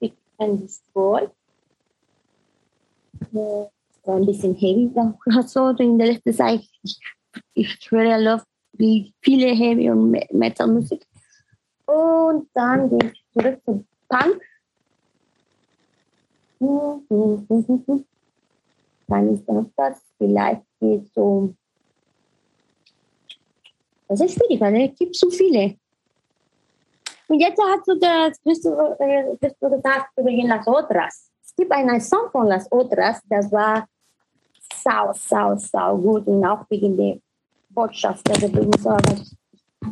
Big and Destroy. Äh, ein bisschen heavy so in der letzten Zeit. Ich, ich höre love, viele Heavy und Metal Musik. Und dann gehe ich zurück zu Punk. Dann ist das. Vielleicht geht um. Das ist schwierig, weil es gibt so viele. Und jetzt hast du das, bist du, äh, bist du gesagt, übrigens Las Otras. Es gibt einen Song von Las Otras, das war sau, sau, sau gut und auch wegen der Botschaft, der übrigens so,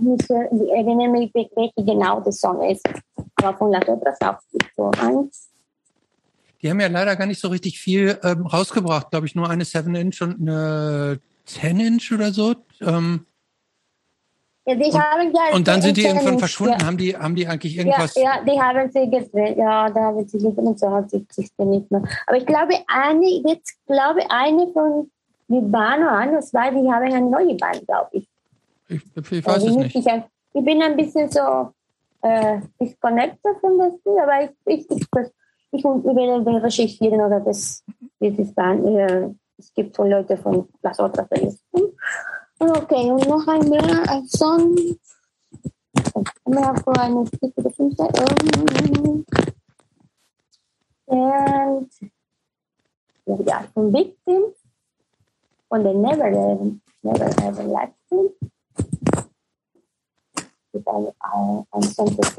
ich erinnere mich, welche genau der Song ist. Aber von Las Otras auch so eins. Die haben ja leider gar nicht so richtig viel ähm, rausgebracht, glaube ich, nur eine 7-Inch und eine 10-Inch oder so. Ähm, ja, und, und dann sind die irgendwann verschwunden. Ja. Haben, die, haben die eigentlich irgendwas? Ja, ja die haben sie gedreht. Ja, da haben sie gedreht. So hat sich nicht mehr. Aber ich glaube, eine, jetzt glaube eine von die Bahn oder eine, zwei, die haben eine neue Bahn, glaube ich. Ich, ich weiß es nicht. Ich, ich bin ein bisschen so äh, disconnected von das Spiel, aber ich, ich, ich, ich, ich will recherchieren oder das, dieses Bahn. Äh, es gibt so Leute von Las Otras. Okay, und noch ein mehr als Song. Mehr für eine Musik oder fünfte. Und ja, von Victim von der Never Ever, Never Ever Live Team. mit einem ein Sentence.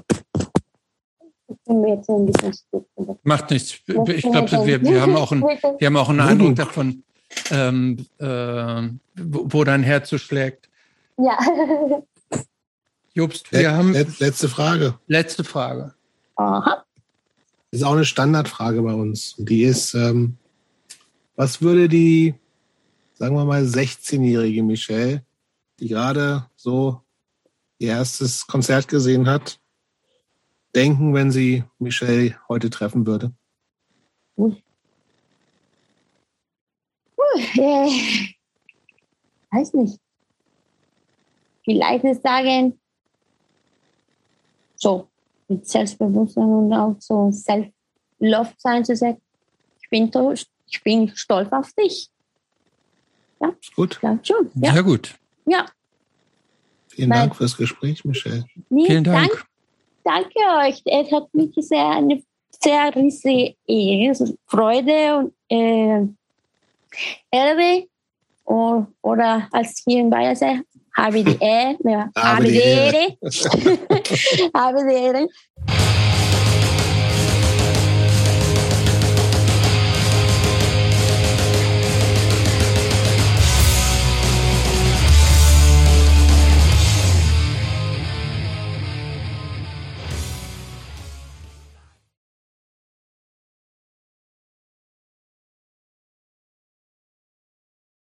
Ich bin mir jetzt ein bisschen stützen. Macht nichts. Ich glaube, wir, wir, haben auch ein, wir haben auch einen Eindruck davon, ähm, äh, wo, wo dein Herz so schlägt. Ja. Jobst, wir haben. Letzte Frage. Letzte Frage. Aha. Das ist auch eine Standardfrage bei uns. Die ist, ähm, was würde die, sagen wir mal, 16-jährige Michelle, die gerade so ihr erstes Konzert gesehen hat, denken, wenn sie Michelle heute treffen würde? Ui. Äh, weiß nicht. Vielleicht ist sagen, so mit Selbstbewusstsein und auch so Self-Love sein zu sagen, ich bin, ich bin stolz auf dich. Ja, gut. Ja, schon. Ja. Sehr gut. Ja. Vielen Dank fürs Gespräch, Michelle. Nee, Vielen Dank. Dank, danke euch. Es hat mich sehr eine sehr riesige Ehre, Freude und äh, Ehre. Oder als hier in Bayern sagt, habe die Ehre. [LAUGHS] Habe die Ehre. [LAUGHS] habe die Ehre.